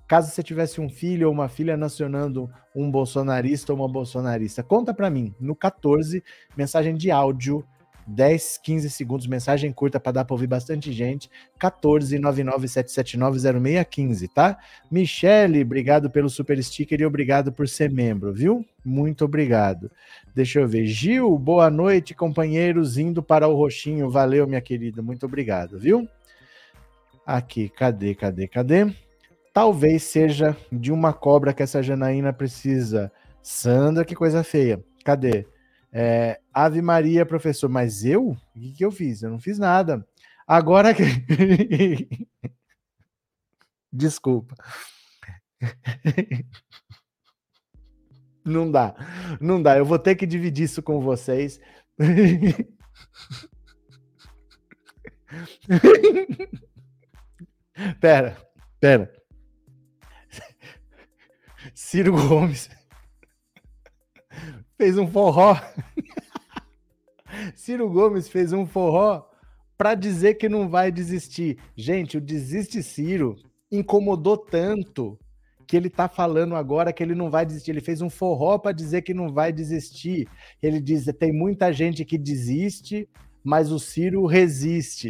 Caso você tivesse um filho ou uma filha nacionando um bolsonarista ou uma bolsonarista. Conta para mim, no 14, mensagem de áudio 10, 15 segundos, mensagem curta para dar para ouvir bastante gente. 14 997790615, tá? Michele, obrigado pelo super sticker e obrigado por ser membro, viu? Muito obrigado. Deixa eu ver. Gil, boa noite, companheiros, indo para o roxinho. Valeu, minha querida. Muito obrigado, viu? Aqui, cadê, cadê, cadê? Talvez seja de uma cobra que essa Janaína precisa. Sandra, que coisa feia. Cadê? É, Ave Maria, professor, mas eu? O que, que eu fiz? Eu não fiz nada. Agora que. Desculpa. Não dá, não dá. Eu vou ter que dividir isso com vocês. pera, pera. Ciro Gomes fez um forró. Ciro Gomes fez um forró para dizer que não vai desistir. Gente, o desiste Ciro incomodou tanto que ele tá falando agora que ele não vai desistir. Ele fez um forró para dizer que não vai desistir. Ele diz: tem muita gente que desiste, mas o Ciro resiste.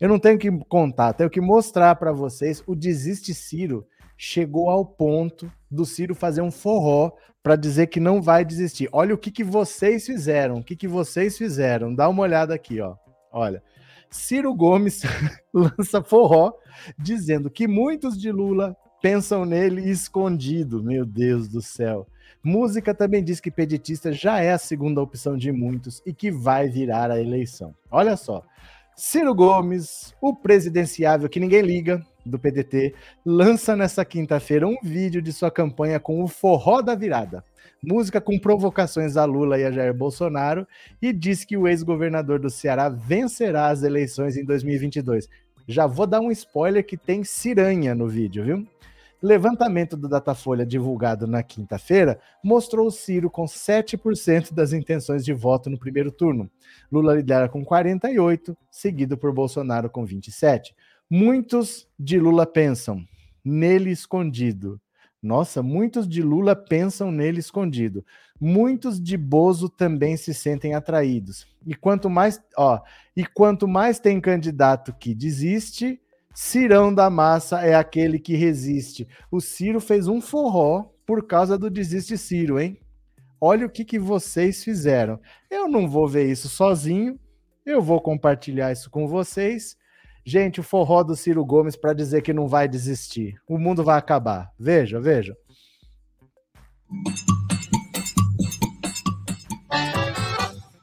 Eu não tenho que contar, tenho que mostrar para vocês. O desiste Ciro chegou ao ponto do Ciro fazer um forró para dizer que não vai desistir. Olha o que, que vocês fizeram, o que, que vocês fizeram. Dá uma olhada aqui, ó. Olha. Ciro Gomes lança forró dizendo que muitos de Lula pensam nele escondido. Meu Deus do céu. Música também diz que pedetista já é a segunda opção de muitos e que vai virar a eleição. Olha só. Ciro Gomes, o presidenciável que ninguém liga, do PDT, lança nessa quinta-feira um vídeo de sua campanha com o Forró da Virada, música com provocações a Lula e a Jair Bolsonaro, e diz que o ex-governador do Ceará vencerá as eleições em 2022. Já vou dar um spoiler que tem ciranha no vídeo, viu? Levantamento do Datafolha divulgado na quinta-feira mostrou o Ciro com 7% das intenções de voto no primeiro turno. Lula lidera com 48, seguido por Bolsonaro com 27. Muitos de Lula pensam nele escondido. Nossa, muitos de Lula pensam nele escondido. Muitos de Bozo também se sentem atraídos. E quanto mais, ó, e quanto mais tem candidato que desiste, Cirão da Massa é aquele que resiste. O Ciro fez um forró por causa do desiste Ciro, hein? Olha o que, que vocês fizeram. Eu não vou ver isso sozinho. Eu vou compartilhar isso com vocês Gente, o forró do Ciro Gomes para dizer que não vai desistir. O mundo vai acabar. Veja, veja.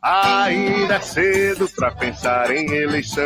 Ainda é cedo para pensar em eleição,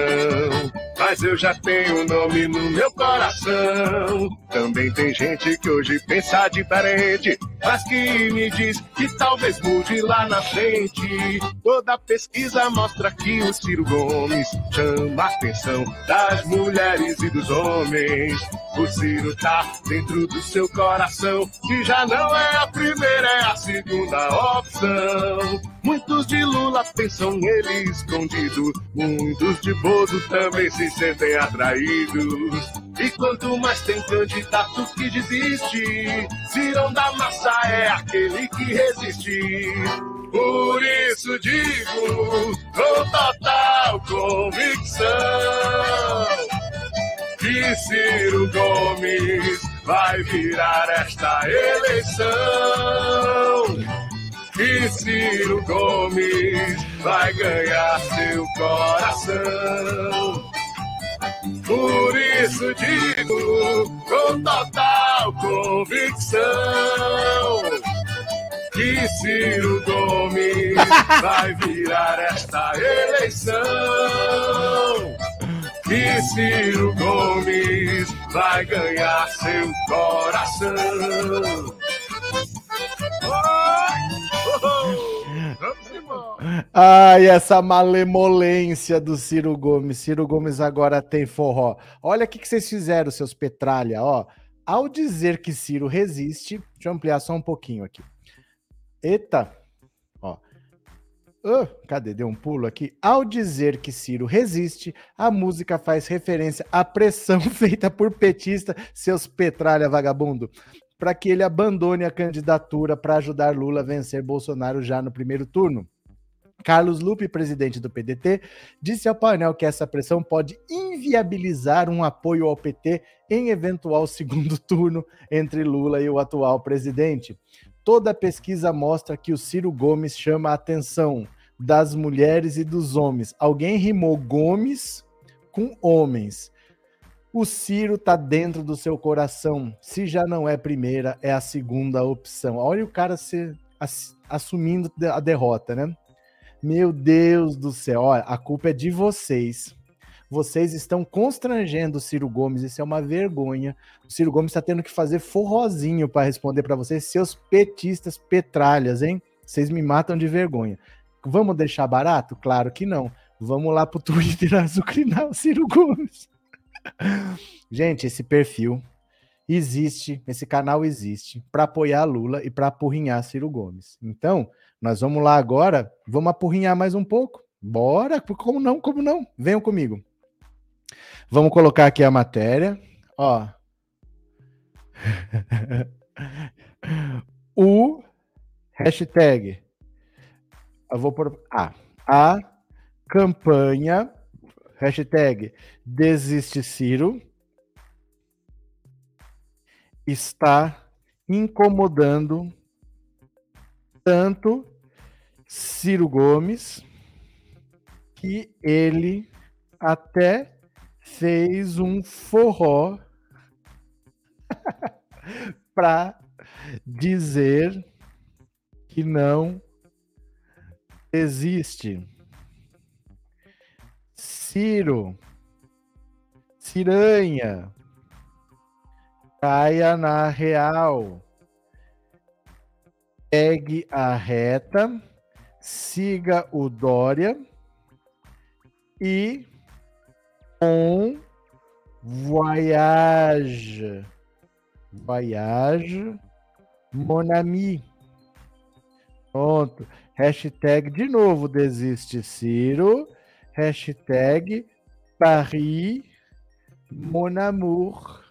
mas eu já tenho nome no meu coração. Também tem gente que hoje pensa diferente, mas que me diz que talvez mude lá na frente. Toda pesquisa mostra que o Ciro Gomes chama a atenção das mulheres e dos homens. O Ciro tá dentro do seu coração, e já não é a primeira, é a segunda opção. Muitos de Lula pensam nele escondido, muitos de Bozo também se sentem atraídos. E quanto mais tem candidato que desiste, Cirão da Massa é aquele que resiste. Por isso digo, com total convicção, que Ciro Gomes vai virar esta eleição. E Ciro Gomes vai ganhar seu coração. Por isso digo com total convicção que Ciro Gomes vai virar esta eleição. Que Ciro Gomes vai ganhar seu coração. Ai, essa malemolência do Ciro Gomes. Ciro Gomes agora tem forró. Olha o que, que vocês fizeram, seus petralha, ó. Ao dizer que Ciro resiste, deixa eu ampliar só um pouquinho aqui. Eita. Cadê? Deu um pulo aqui. Ao dizer que Ciro resiste, a música faz referência à pressão feita por petista, seus petralha vagabundo para que ele abandone a candidatura para ajudar Lula a vencer Bolsonaro já no primeiro turno. Carlos Lupe, presidente do PDT, disse ao painel que essa pressão pode inviabilizar um apoio ao PT em eventual segundo turno entre Lula e o atual presidente. Toda pesquisa mostra que o Ciro Gomes chama a atenção das mulheres e dos homens. Alguém rimou Gomes com homens. O Ciro tá dentro do seu coração. Se já não é primeira, é a segunda opção. Olha o cara se, ass, assumindo a derrota, né? Meu Deus do céu, olha, a culpa é de vocês. Vocês estão constrangendo o Ciro Gomes, isso é uma vergonha. O Ciro Gomes está tendo que fazer forrozinho para responder para vocês, seus petistas petralhas, hein? Vocês me matam de vergonha. Vamos deixar barato? Claro que não. Vamos lá pro Twitter azucrinar o Ciro Gomes. Gente, esse perfil, existe, esse canal existe para apoiar Lula e para apurrinhar Ciro Gomes. Então, nós vamos lá agora, vamos apurrinhar mais um pouco. Bora, como não, como não? Venham comigo. Vamos colocar aqui a matéria, ó. o hashtag. Eu vou por a a campanha hashtag desiste Ciro está incomodando tanto Ciro Gomes que ele até fez um forró para dizer que não existe. Ciro, Ciranha, caia na real, pegue a reta, siga o Dória e com voyage, voyage, mon ami. Pronto. Hashtag de novo desiste Ciro. Hashtag Paris Mon Amour.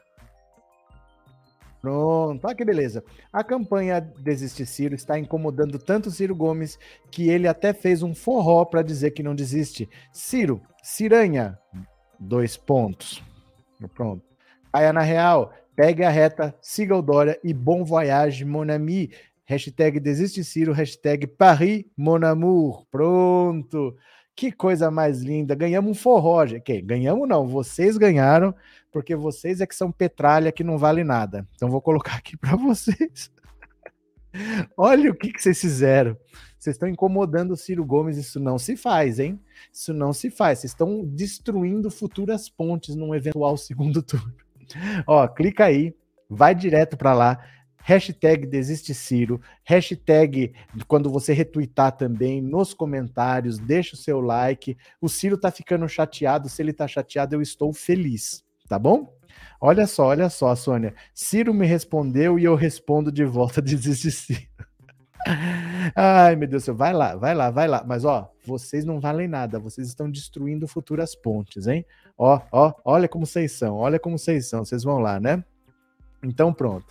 Pronto, olha que beleza. A campanha Desiste Ciro está incomodando tanto Ciro Gomes que ele até fez um forró para dizer que não desiste. Ciro, Ciranha, dois pontos. Pronto. Caia na real, pegue a reta, siga o Dória e bom voyage, mon ami. Hashtag Desiste Ciro, hashtag Paris Mon Amour. Pronto. Que coisa mais linda. Ganhamos um forró. Que ganhamos não, vocês ganharam, porque vocês é que são petralha que não vale nada. Então vou colocar aqui para vocês. Olha o que, que vocês fizeram. Vocês estão incomodando o Ciro Gomes, isso não se faz, hein? Isso não se faz. Vocês estão destruindo futuras pontes num eventual segundo turno. Ó, clica aí, vai direto para lá hashtag Desiste Ciro, hashtag quando você retweetar também nos comentários, deixa o seu like. O Ciro tá ficando chateado, se ele tá chateado, eu estou feliz, tá bom? Olha só, olha só, Sônia. Ciro me respondeu e eu respondo de volta, desiste Ciro. Ai, meu Deus, vai lá, vai lá, vai lá. Mas ó, vocês não valem nada, vocês estão destruindo futuras pontes, hein? Ó, ó, olha como vocês são, olha como vocês são. Vocês vão lá, né? Então pronto.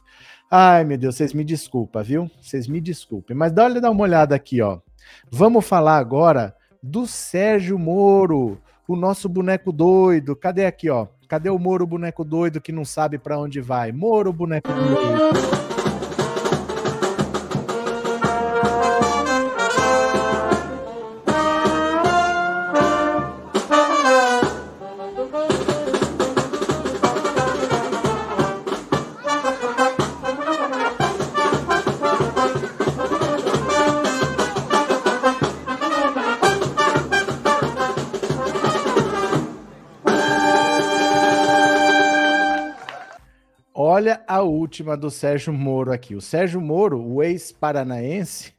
Ai, meu Deus, vocês me desculpem, viu? Vocês me desculpem. Mas dá, dá uma olhada aqui, ó. Vamos falar agora do Sérgio Moro, o nosso boneco doido. Cadê aqui, ó? Cadê o Moro, boneco doido que não sabe para onde vai? Moro, boneco doido. Última do Sérgio Moro aqui. O Sérgio Moro, o ex-paranaense,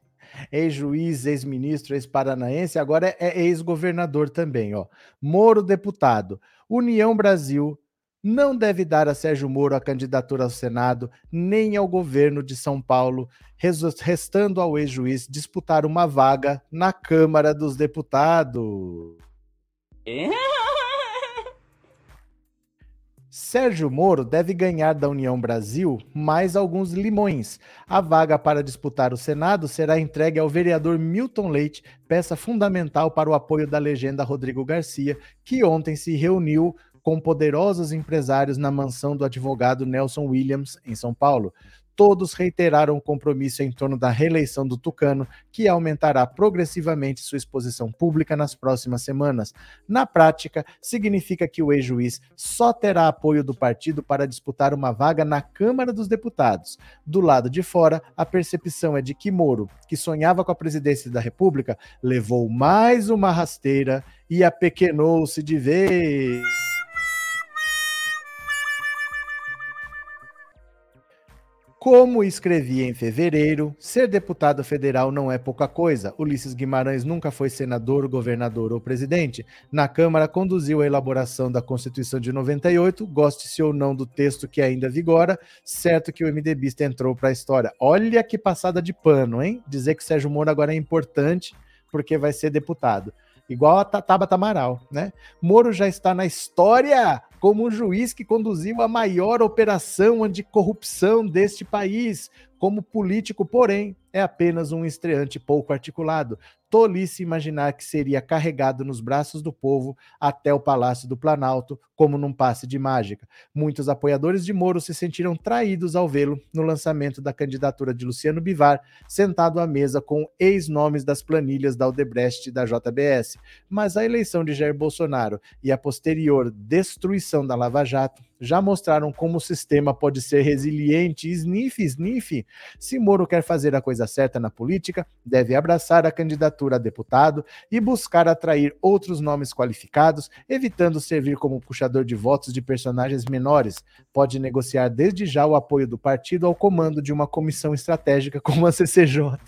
ex-juiz, ex-ministro, ex-paranaense, agora é ex-governador também, ó. Moro deputado. União Brasil não deve dar a Sérgio Moro a candidatura ao Senado, nem ao governo de São Paulo, restando ao ex-juiz disputar uma vaga na Câmara dos Deputados. Sérgio Moro deve ganhar da União Brasil mais alguns limões. A vaga para disputar o Senado será entregue ao vereador Milton Leite, peça fundamental para o apoio da legenda Rodrigo Garcia, que ontem se reuniu com poderosos empresários na mansão do advogado Nelson Williams, em São Paulo todos reiteraram o compromisso em torno da reeleição do Tucano, que aumentará progressivamente sua exposição pública nas próximas semanas. Na prática, significa que o ex-juiz só terá apoio do partido para disputar uma vaga na Câmara dos Deputados. Do lado de fora, a percepção é de que Moro, que sonhava com a presidência da República, levou mais uma rasteira e apequenou-se de vez. Como escrevi em fevereiro, ser deputado federal não é pouca coisa. Ulisses Guimarães nunca foi senador, governador ou presidente. Na Câmara, conduziu a elaboração da Constituição de 98, goste-se ou não do texto que ainda vigora, certo que o MDBista entrou para a história. Olha que passada de pano, hein? Dizer que Sérgio Moro agora é importante porque vai ser deputado. Igual a Tabata Amaral, né? Moro já está na história como um juiz que conduziu a maior operação anticorrupção deste país. Como político, porém, é apenas um estreante pouco articulado, tolice imaginar que seria carregado nos braços do povo até o Palácio do Planalto, como num passe de mágica. Muitos apoiadores de Moro se sentiram traídos ao vê-lo no lançamento da candidatura de Luciano Bivar, sentado à mesa com ex-nomes das planilhas da Odebrecht e da JBS. Mas a eleição de Jair Bolsonaro e a posterior destruição da Lava Jato já mostraram como o sistema pode ser resiliente. Sniff, sniff. Se Moro quer fazer a coisa certa na política, deve abraçar a candidatura a deputado e buscar atrair outros nomes qualificados, evitando servir como puxador de votos de personagens menores. Pode negociar desde já o apoio do partido ao comando de uma comissão estratégica como a CCJ.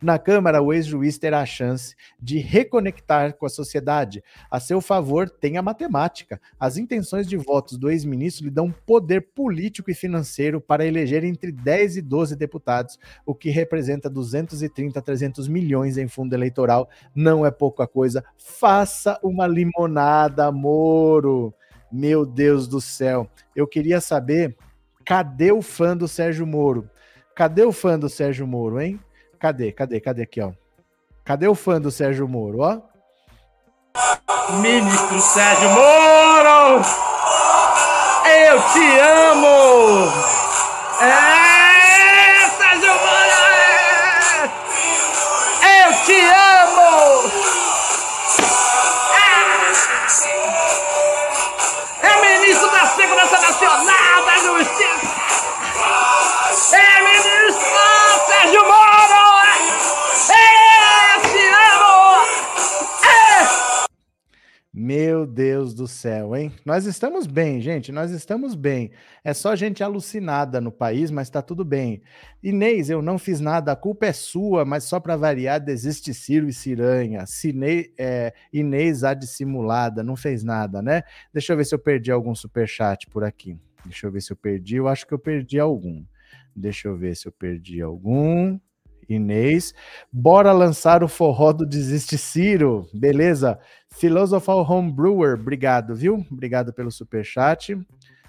Na Câmara, o ex-juiz terá a chance de reconectar com a sociedade. A seu favor, tem a matemática. As intenções de votos do ex-ministro lhe dão poder político e financeiro para eleger entre 10 e 12 deputados, o que representa 230 a 300 milhões em fundo eleitoral. Não é pouca coisa. Faça uma limonada, Moro. Meu Deus do céu. Eu queria saber cadê o fã do Sérgio Moro? Cadê o fã do Sérgio Moro, hein? Cadê? Cadê? Cadê aqui, ó? Cadê o fã do Sérgio Moro, ó? Ministro Sérgio Moro! Eu te amo! É, Sérgio Moro! É! Eu te amo! Meu Deus do céu, hein? Nós estamos bem, gente, nós estamos bem. É só gente alucinada no país, mas tá tudo bem. Inês, eu não fiz nada, a culpa é sua, mas só para variar, desiste Ciro e Ciranha. Cine, é, Inês a dissimulada, não fez nada, né? Deixa eu ver se eu perdi algum superchat por aqui. Deixa eu ver se eu perdi, eu acho que eu perdi algum. Deixa eu ver se eu perdi algum. Inês. Bora lançar o forró do Desiste Ciro. Beleza? Philosopher Homebrewer, obrigado, viu? Obrigado pelo super chat.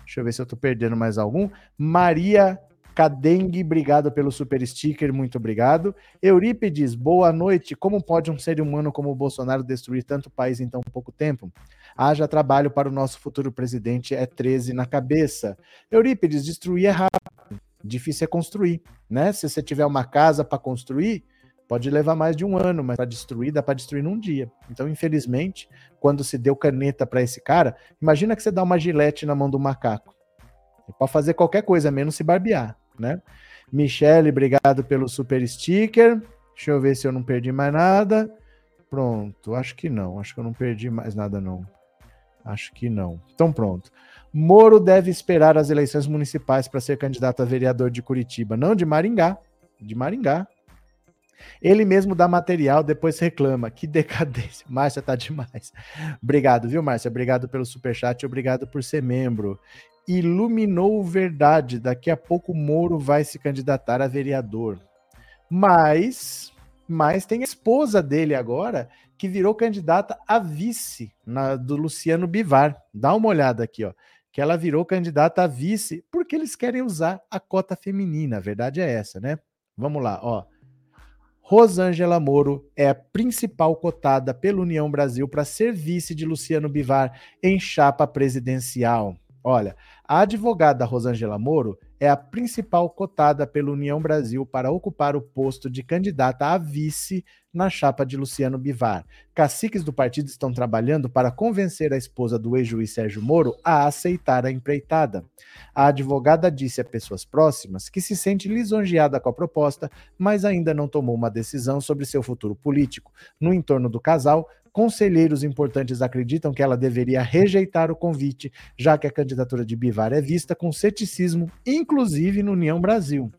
Deixa eu ver se eu tô perdendo mais algum. Maria Cadengue, obrigado pelo super sticker, muito obrigado. Eurípides, boa noite. Como pode um ser humano como o Bolsonaro destruir tanto país em tão pouco tempo? Haja trabalho para o nosso futuro presidente, é 13 na cabeça. Eurípides, destruir é rápido difícil é construir, né? Se você tiver uma casa para construir, pode levar mais de um ano, mas para destruir dá para destruir num dia. Então, infelizmente, quando se deu caneta para esse cara, imagina que você dá uma gilete na mão do macaco. Ele pode fazer qualquer coisa, menos se barbear, né? Michele, obrigado pelo super sticker. Deixa eu ver se eu não perdi mais nada. Pronto, acho que não. Acho que eu não perdi mais nada, não. Acho que não. Então, pronto. Moro deve esperar as eleições municipais para ser candidato a vereador de Curitiba, não de Maringá, de Maringá. Ele mesmo dá material, depois reclama. Que decadência. Márcia tá demais. Obrigado, viu, Márcia? Obrigado pelo superchat, obrigado por ser membro. Iluminou verdade. Daqui a pouco Moro vai se candidatar a vereador. Mas, mas tem a esposa dele agora que virou candidata a vice na, do Luciano Bivar. Dá uma olhada aqui, ó que ela virou candidata a vice, porque eles querem usar a cota feminina. A verdade é essa, né? Vamos lá, ó. Rosângela Moro é a principal cotada pela União Brasil para ser vice de Luciano Bivar em chapa presidencial. Olha, a advogada Rosângela Moro é a principal cotada pela União Brasil para ocupar o posto de candidata a vice na chapa de Luciano Bivar. Caciques do partido estão trabalhando para convencer a esposa do ex-juiz Sérgio Moro a aceitar a empreitada. A advogada disse a pessoas próximas que se sente lisonjeada com a proposta, mas ainda não tomou uma decisão sobre seu futuro político. No entorno do casal, conselheiros importantes acreditam que ela deveria rejeitar o convite, já que a candidatura de Bivar é vista com ceticismo, inclusive no União Brasil.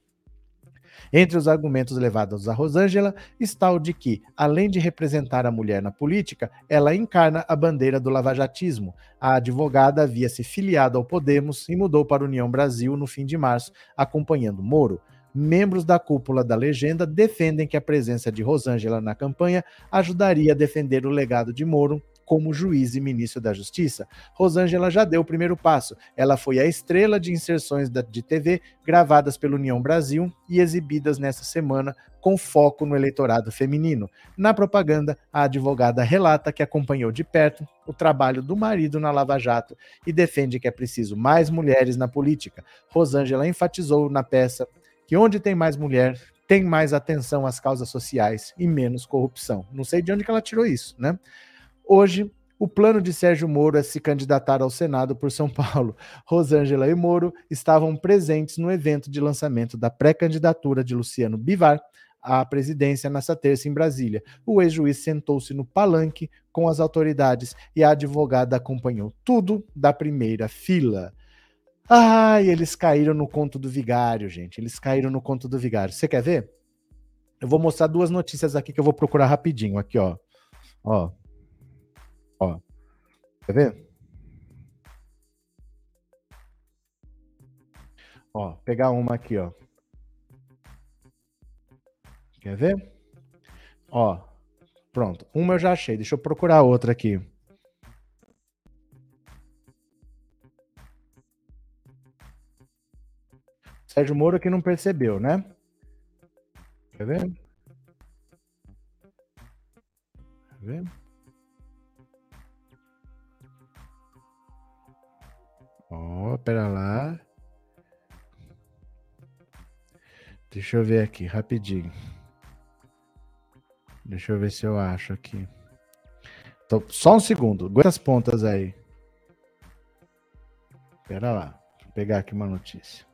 Entre os argumentos levados a Rosângela está o de que, além de representar a mulher na política, ela encarna a bandeira do lavajatismo. A advogada havia se filiado ao Podemos e mudou para a União Brasil no fim de março, acompanhando Moro. Membros da cúpula da legenda defendem que a presença de Rosângela na campanha ajudaria a defender o legado de Moro como juiz e ministro da Justiça. Rosângela já deu o primeiro passo. Ela foi a estrela de inserções de TV gravadas pela União Brasil e exibidas nessa semana com foco no eleitorado feminino. Na propaganda, a advogada relata que acompanhou de perto o trabalho do marido na Lava Jato e defende que é preciso mais mulheres na política. Rosângela enfatizou na peça que onde tem mais mulher, tem mais atenção às causas sociais e menos corrupção. Não sei de onde que ela tirou isso, né? Hoje, o plano de Sérgio Moro é se candidatar ao Senado por São Paulo. Rosângela e Moro estavam presentes no evento de lançamento da pré-candidatura de Luciano Bivar à presidência nessa terça em Brasília. O ex-juiz sentou-se no palanque com as autoridades e a advogada acompanhou tudo da primeira fila. Ai, eles caíram no conto do vigário, gente. Eles caíram no conto do vigário. Você quer ver? Eu vou mostrar duas notícias aqui que eu vou procurar rapidinho. Aqui, ó. Ó. Ó. Quer ver? Ó, pegar uma aqui, ó. Quer ver? Ó, pronto. Uma eu já achei. Deixa eu procurar outra aqui. Sérgio Moro que não percebeu, né? Quer ver? Quer ver? Ó, oh, pera lá. Deixa eu ver aqui, rapidinho. Deixa eu ver se eu acho aqui. Então, só um segundo. Aguenta as pontas aí. Pera lá. Vou pegar aqui uma notícia.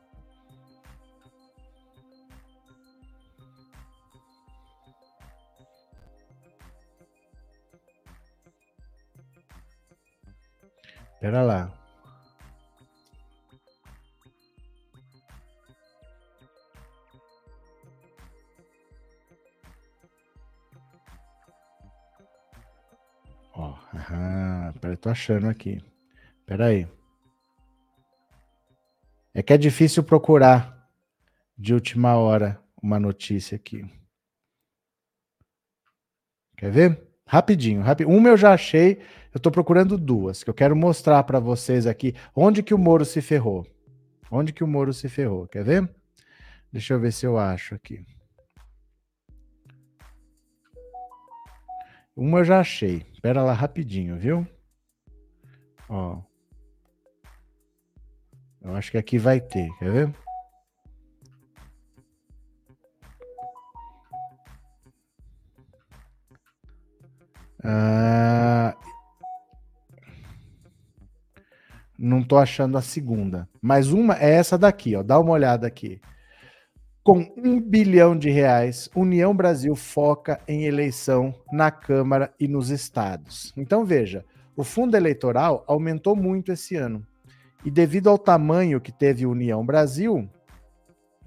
Pera lá. Ah, peraí, tô achando aqui. Peraí. É que é difícil procurar de última hora uma notícia aqui. Quer ver? Rapidinho, rapidinho. Uma eu já achei, eu tô procurando duas, que eu quero mostrar para vocês aqui onde que o Moro se ferrou. Onde que o Moro se ferrou, quer ver? Deixa eu ver se eu acho aqui. Uma eu já achei. Espera lá rapidinho, viu? Ó. Eu acho que aqui vai ter, quer ver? Ah, não tô achando a segunda. Mas uma é essa daqui, ó. Dá uma olhada aqui. Com um bilhão de reais, União Brasil foca em eleição na Câmara e nos estados. Então veja, o fundo eleitoral aumentou muito esse ano. E devido ao tamanho que teve União Brasil,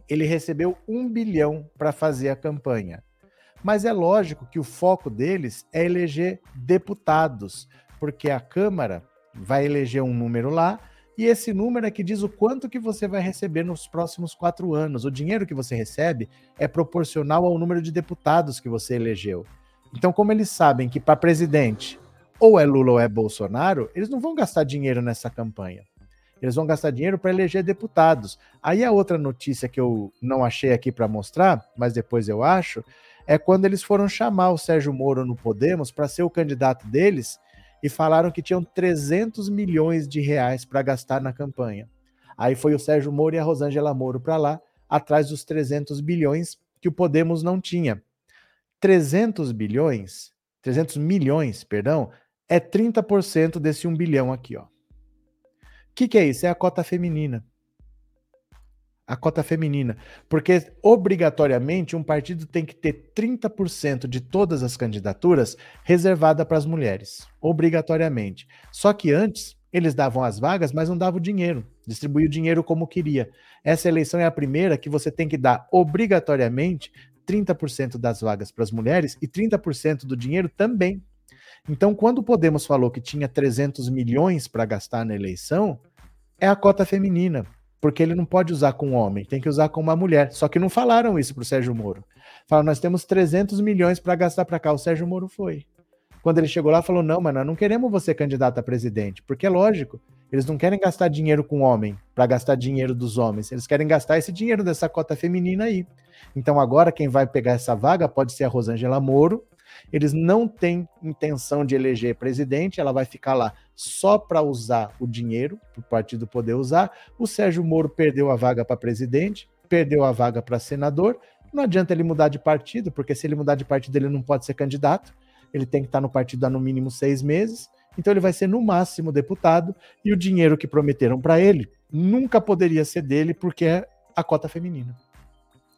ele recebeu um bilhão para fazer a campanha. Mas é lógico que o foco deles é eleger deputados, porque a Câmara vai eleger um número lá e esse número é que diz o quanto que você vai receber nos próximos quatro anos. O dinheiro que você recebe é proporcional ao número de deputados que você elegeu. Então, como eles sabem que para presidente ou é Lula ou é Bolsonaro, eles não vão gastar dinheiro nessa campanha. Eles vão gastar dinheiro para eleger deputados. Aí a outra notícia que eu não achei aqui para mostrar, mas depois eu acho, é quando eles foram chamar o Sérgio Moro no Podemos para ser o candidato deles e falaram que tinham 300 milhões de reais para gastar na campanha. Aí foi o Sérgio Moro e a Rosângela Moro para lá, atrás dos 300 bilhões que o Podemos não tinha. 300 bilhões, 300 milhões, perdão, é 30% desse 1 bilhão aqui, ó. O que, que é isso? É a cota feminina. A cota feminina, porque obrigatoriamente um partido tem que ter 30% de todas as candidaturas reservada para as mulheres, obrigatoriamente. Só que antes eles davam as vagas, mas não davam o dinheiro, distribuía o dinheiro como queria. Essa eleição é a primeira que você tem que dar obrigatoriamente 30% das vagas para as mulheres e 30% do dinheiro também. Então, quando o Podemos falou que tinha 300 milhões para gastar na eleição, é a cota feminina porque ele não pode usar com um homem, tem que usar com uma mulher. Só que não falaram isso para o Sérgio Moro. Falaram, nós temos 300 milhões para gastar para cá. O Sérgio Moro foi. Quando ele chegou lá, falou: não, mas nós não queremos você candidato a presidente, porque é lógico, eles não querem gastar dinheiro com homem para gastar dinheiro dos homens, eles querem gastar esse dinheiro dessa cota feminina aí. Então agora quem vai pegar essa vaga pode ser a Rosângela Moro, eles não têm intenção de eleger presidente, ela vai ficar lá só para usar o dinheiro, para o partido poder usar. O Sérgio Moro perdeu a vaga para presidente, perdeu a vaga para senador. Não adianta ele mudar de partido, porque se ele mudar de partido, ele não pode ser candidato. Ele tem que estar no partido há no mínimo seis meses. Então ele vai ser no máximo deputado e o dinheiro que prometeram para ele nunca poderia ser dele, porque é a cota feminina.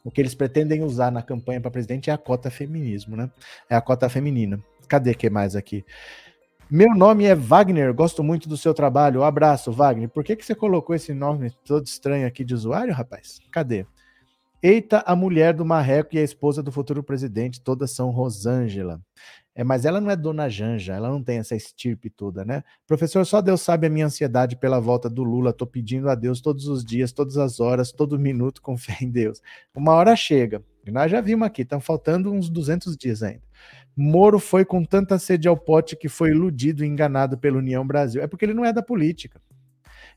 O que eles pretendem usar na campanha para presidente é a cota feminismo, né? É a cota feminina. Cadê que mais aqui? Meu nome é Wagner, gosto muito do seu trabalho. Um abraço, Wagner. Por que, que você colocou esse nome todo estranho aqui de usuário, rapaz? Cadê? Eita, a mulher do Marreco e a esposa do futuro presidente, todas são Rosângela. É, mas ela não é dona Janja, ela não tem essa estirpe toda, né? Professor, só Deus sabe a minha ansiedade pela volta do Lula. Tô pedindo a Deus todos os dias, todas as horas, todo minuto, com fé em Deus. Uma hora chega. Nós já vimos aqui, estão faltando uns 200 dias ainda. Moro foi com tanta sede ao pote que foi iludido e enganado pela União Brasil. É porque ele não é da política.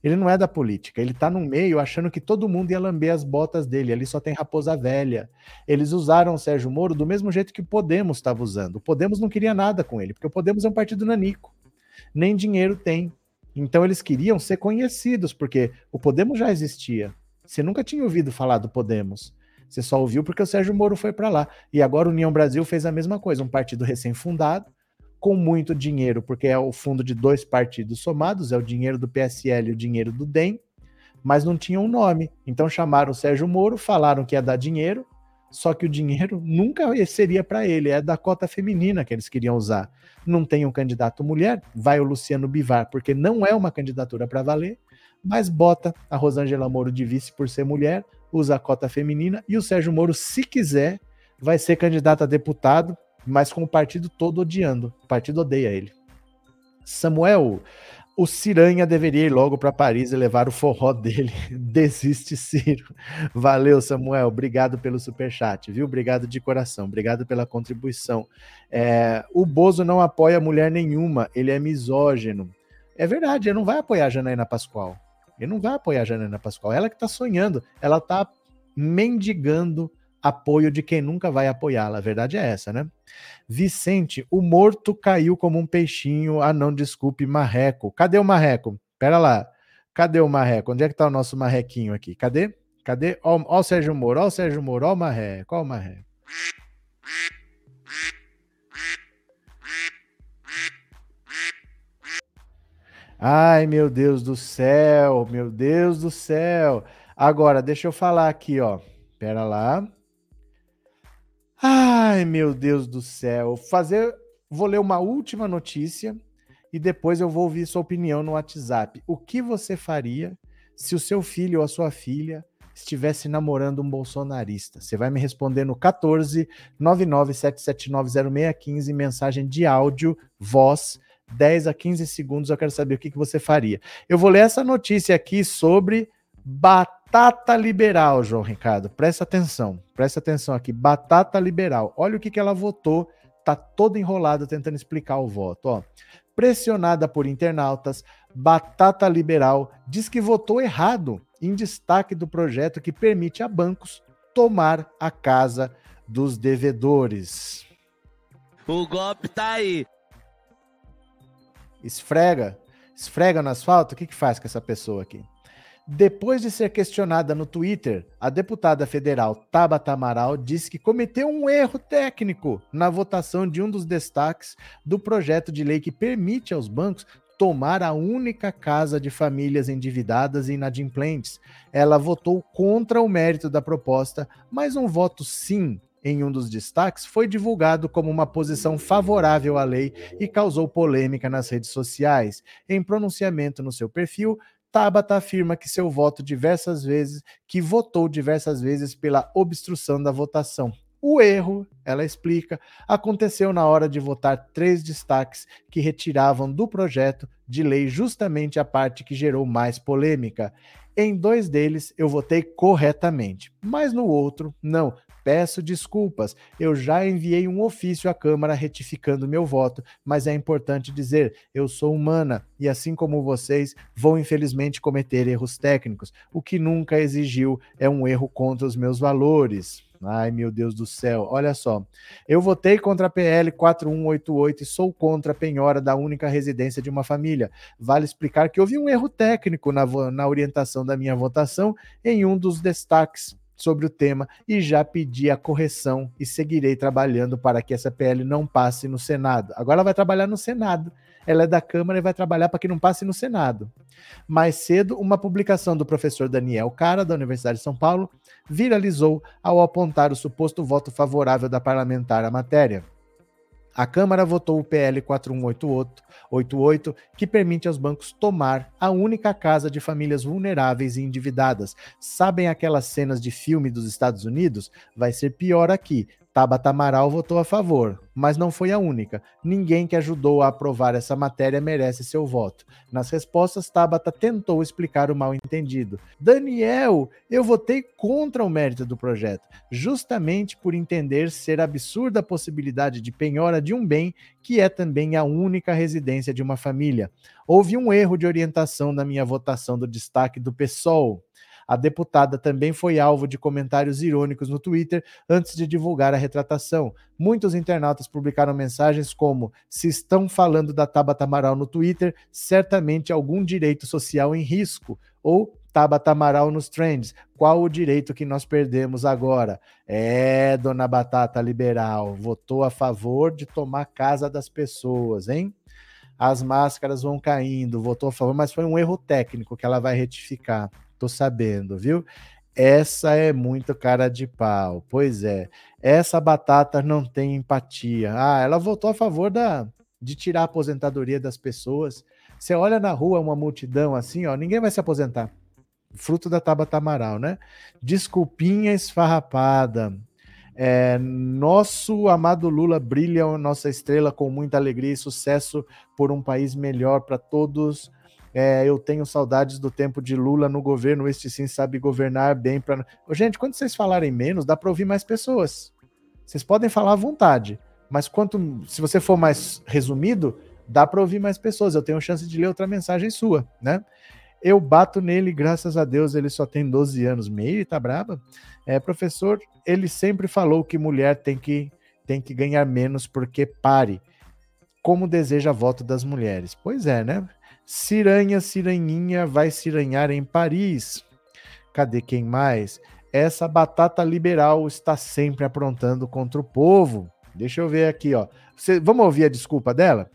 Ele não é da política, ele tá no meio achando que todo mundo ia lamber as botas dele, ali só tem raposa velha. Eles usaram o Sérgio Moro do mesmo jeito que o Podemos estava usando. O Podemos não queria nada com ele, porque o Podemos é um partido nanico. Nem dinheiro tem. Então eles queriam ser conhecidos, porque o Podemos já existia. Você nunca tinha ouvido falar do Podemos. Você só ouviu porque o Sérgio Moro foi para lá. E agora a União Brasil fez a mesma coisa, um partido recém-fundado, com muito dinheiro, porque é o fundo de dois partidos somados, é o dinheiro do PSL e o dinheiro do DEM, mas não tinha um nome. Então chamaram o Sérgio Moro, falaram que ia dar dinheiro, só que o dinheiro nunca seria para ele, é da cota feminina que eles queriam usar. Não tem um candidato mulher, vai o Luciano Bivar, porque não é uma candidatura para valer, mas bota a Rosângela Moro de vice por ser mulher, usa a cota feminina, e o Sérgio Moro, se quiser, vai ser candidato a deputado, mas com o partido todo odiando. O partido odeia ele. Samuel, o Ciranha deveria ir logo para Paris e levar o forró dele. Desiste, Ciro. Valeu, Samuel. Obrigado pelo super chat, viu? Obrigado de coração. Obrigado pela contribuição. É, o Bozo não apoia mulher nenhuma. Ele é misógino. É verdade. Ele não vai apoiar a Janaína Pascoal. Ele não vai apoiar a Janaína Pascoal. Ela que está sonhando. Ela está mendigando apoio de quem nunca vai apoiá-la. A verdade é essa, né? Vicente, o morto caiu como um peixinho. Ah, não, desculpe, marreco. Cadê o marreco? Pera lá. Cadê o marreco? Onde é que tá o nosso marrequinho aqui? Cadê? Cadê? Ó, ó o Sérgio Moro, ó o Sérgio Moro, ó o marreco, ó o marreco. Ai, meu Deus do céu, meu Deus do céu. Agora, deixa eu falar aqui, ó. Pera lá. Ai, meu Deus do céu. Fazer, vou ler uma última notícia e depois eu vou ouvir sua opinião no WhatsApp. O que você faria se o seu filho ou a sua filha estivesse namorando um bolsonarista? Você vai me responder no 14 997790615, mensagem de áudio, voz, 10 a 15 segundos. Eu quero saber o que, que você faria. Eu vou ler essa notícia aqui sobre batata liberal, João Ricardo. Presta atenção, presta atenção aqui. Batata liberal. Olha o que, que ela votou. Tá toda enrolada tentando explicar o voto. Ó. Pressionada por internautas, Batata Liberal diz que votou errado em destaque do projeto que permite a bancos tomar a casa dos devedores. O golpe tá aí. Esfrega, esfrega no asfalto. O que, que faz com essa pessoa aqui? Depois de ser questionada no Twitter, a deputada federal Tabata Amaral disse que cometeu um erro técnico na votação de um dos destaques do projeto de lei que permite aos bancos tomar a única casa de famílias endividadas e inadimplentes. Ela votou contra o mérito da proposta, mas um voto sim em um dos destaques foi divulgado como uma posição favorável à lei e causou polêmica nas redes sociais. Em pronunciamento no seu perfil, Tabata afirma que seu voto diversas vezes, que votou diversas vezes pela obstrução da votação. O erro, ela explica, aconteceu na hora de votar três destaques que retiravam do projeto de lei justamente a parte que gerou mais polêmica. Em dois deles eu votei corretamente, mas no outro, não. Peço desculpas, eu já enviei um ofício à Câmara retificando meu voto, mas é importante dizer: eu sou humana e, assim como vocês, vou infelizmente cometer erros técnicos. O que nunca exigiu é um erro contra os meus valores. Ai, meu Deus do céu. Olha só. Eu votei contra a PL 4188 e sou contra a penhora da única residência de uma família. Vale explicar que houve um erro técnico na, na orientação da minha votação em um dos destaques sobre o tema e já pedi a correção e seguirei trabalhando para que essa PL não passe no Senado. Agora ela vai trabalhar no Senado. Ela é da Câmara e vai trabalhar para que não passe no Senado. Mais cedo, uma publicação do professor Daniel Cara, da Universidade de São Paulo, viralizou ao apontar o suposto voto favorável da parlamentar à matéria. A Câmara votou o PL 4188, que permite aos bancos tomar a única casa de famílias vulneráveis e endividadas. Sabem aquelas cenas de filme dos Estados Unidos? Vai ser pior aqui. Tabata Amaral votou a favor, mas não foi a única. Ninguém que ajudou a aprovar essa matéria merece seu voto. Nas respostas, Tabata tentou explicar o mal entendido. Daniel, eu votei contra o mérito do projeto, justamente por entender ser absurda a possibilidade de penhora de um bem que é também a única residência de uma família. Houve um erro de orientação na minha votação do destaque do PSOL. A deputada também foi alvo de comentários irônicos no Twitter antes de divulgar a retratação. Muitos internautas publicaram mensagens como: se estão falando da Tabata Amaral no Twitter, certamente algum direito social em risco. Ou Tabata Amaral nos trends. Qual o direito que nós perdemos agora? É, dona Batata Liberal, votou a favor de tomar casa das pessoas, hein? As máscaras vão caindo, votou a favor, mas foi um erro técnico que ela vai retificar. Tô sabendo, viu? Essa é muito cara de pau. Pois é. Essa batata não tem empatia. Ah, ela votou a favor da, de tirar a aposentadoria das pessoas. Você olha na rua uma multidão assim, ó, ninguém vai se aposentar. Fruto da Tabata Amaral, né? Desculpinha esfarrapada. É, nosso amado Lula brilha nossa estrela com muita alegria e sucesso por um país melhor para todos é, eu tenho saudades do tempo de Lula no governo. Este sim sabe governar bem. Pra... Gente, quando vocês falarem menos, dá para ouvir mais pessoas. Vocês podem falar à vontade, mas quanto, se você for mais resumido, dá para ouvir mais pessoas. Eu tenho chance de ler outra mensagem sua, né? Eu bato nele, graças a Deus, ele só tem 12 anos. Meio, tá braba? É, professor, ele sempre falou que mulher tem que, tem que ganhar menos porque pare. Como deseja voto das mulheres. Pois é, né? Ciranha, Ciranhinha vai ciranhar em Paris. Cadê quem mais? Essa batata liberal está sempre aprontando contra o povo. Deixa eu ver aqui, ó. Você, vamos ouvir a desculpa dela?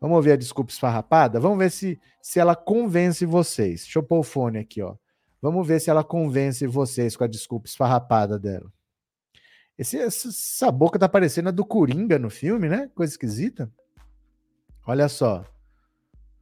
Vamos ouvir a desculpa esfarrapada? Vamos ver se, se ela convence vocês. Deixa eu pôr o fone aqui, ó. Vamos ver se ela convence vocês com a desculpa esfarrapada dela. Esse, essa boca tá parecendo a do Coringa no filme, né? Coisa esquisita. Olha só.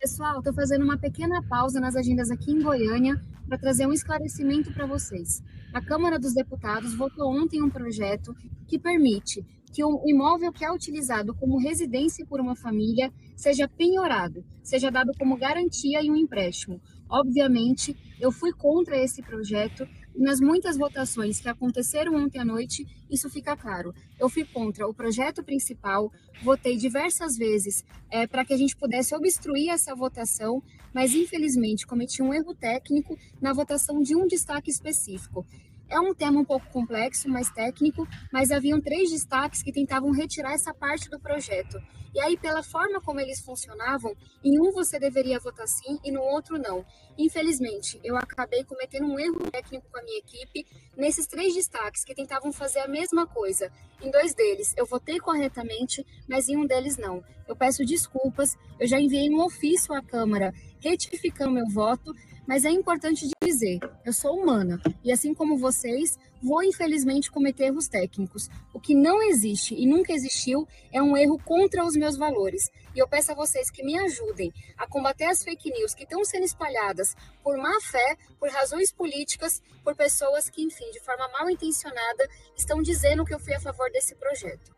Pessoal, estou fazendo uma pequena pausa nas agendas aqui em Goiânia para trazer um esclarecimento para vocês. A Câmara dos Deputados votou ontem um projeto que permite que o imóvel que é utilizado como residência por uma família seja penhorado, seja dado como garantia em um empréstimo. Obviamente, eu fui contra esse projeto nas muitas votações que aconteceram ontem à noite, isso fica claro. Eu fui contra o projeto principal, votei diversas vezes é, para que a gente pudesse obstruir essa votação, mas infelizmente cometi um erro técnico na votação de um destaque específico. É um tema um pouco complexo, mais técnico, mas haviam três destaques que tentavam retirar essa parte do projeto. E aí, pela forma como eles funcionavam, em um você deveria votar sim e no outro não. Infelizmente, eu acabei cometendo um erro técnico com a minha equipe nesses três destaques que tentavam fazer a mesma coisa. Em dois deles, eu votei corretamente, mas em um deles não. Eu peço desculpas, eu já enviei um ofício à Câmara retificando meu voto mas é importante dizer, eu sou humana e assim como vocês, vou infelizmente cometer erros técnicos. O que não existe e nunca existiu é um erro contra os meus valores. E eu peço a vocês que me ajudem a combater as fake news que estão sendo espalhadas por má fé, por razões políticas, por pessoas que, enfim, de forma mal intencionada, estão dizendo que eu fui a favor desse projeto.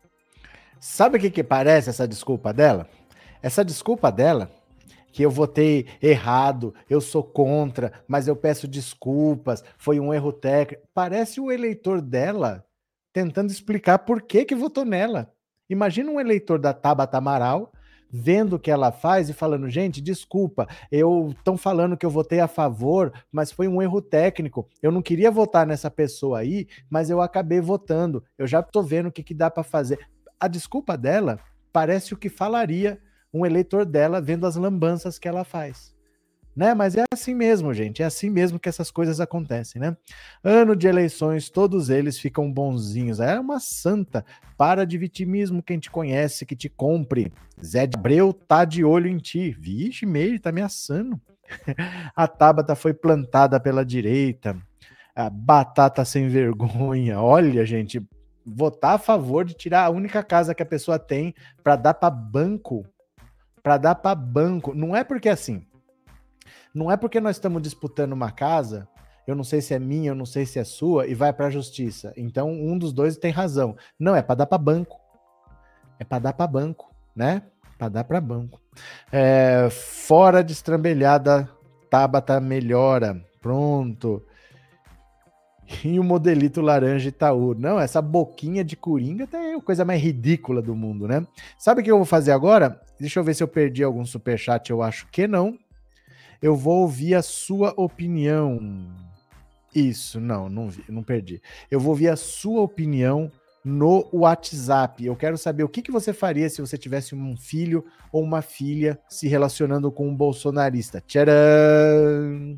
Sabe o que, que parece essa desculpa dela? Essa desculpa dela que eu votei errado, eu sou contra, mas eu peço desculpas, foi um erro técnico. Parece o eleitor dela tentando explicar por que que votou nela. Imagina um eleitor da Tabata Amaral vendo o que ela faz e falando, gente, desculpa, eu estão falando que eu votei a favor, mas foi um erro técnico. Eu não queria votar nessa pessoa aí, mas eu acabei votando. Eu já estou vendo o que, que dá para fazer. A desculpa dela parece o que falaria um eleitor dela vendo as lambanças que ela faz. Né? Mas é assim mesmo, gente. É assim mesmo que essas coisas acontecem, né? Ano de eleições, todos eles ficam bonzinhos. É uma santa. Para de vitimismo quem te conhece, que te compre. Zé de Abreu tá de olho em ti. Vixe, meio, tá ameaçando. A Tabata foi plantada pela direita. A batata sem vergonha. Olha, gente, votar a favor de tirar a única casa que a pessoa tem para dar para banco para dar para banco. Não é porque assim. Não é porque nós estamos disputando uma casa, eu não sei se é minha, eu não sei se é sua, e vai para a justiça. Então um dos dois tem razão. Não, é para dar para banco. É para dar para banco, né? Para dar para banco. É, fora de estrambelhada, Tabata melhora. Pronto. E o modelito laranja Itaú. Não, essa boquinha de coringa é a coisa mais ridícula do mundo, né? Sabe o que eu vou fazer agora? Deixa eu ver se eu perdi algum superchat, eu acho que não. Eu vou ouvir a sua opinião. Isso, não, não, vi, não perdi. Eu vou ouvir a sua opinião no WhatsApp. Eu quero saber o que, que você faria se você tivesse um filho ou uma filha se relacionando com um bolsonarista. Tcharam!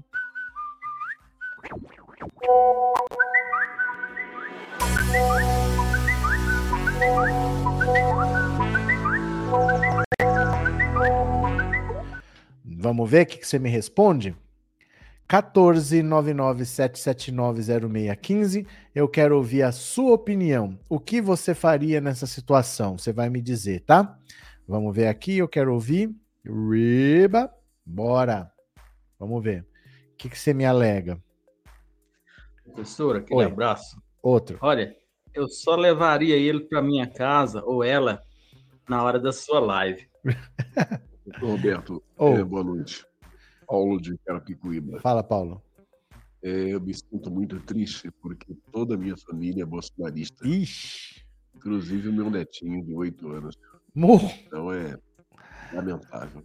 Vamos ver o que, que você me responde? 14997790615. Eu quero ouvir a sua opinião. O que você faria nessa situação? Você vai me dizer, tá? Vamos ver aqui, eu quero ouvir. Riba, bora. Vamos ver. O que, que você me alega? Professora, aquele Oi. abraço. Outro. Olha, eu só levaria ele para minha casa ou ela na hora da sua live. Roberto, oh. é, boa noite. Paulo de Carapicuíba. Fala, Paulo. É, eu me sinto muito triste porque toda a minha família é bolsonarista. Ixi. Inclusive o meu netinho de oito anos. Morro. Então é lamentável.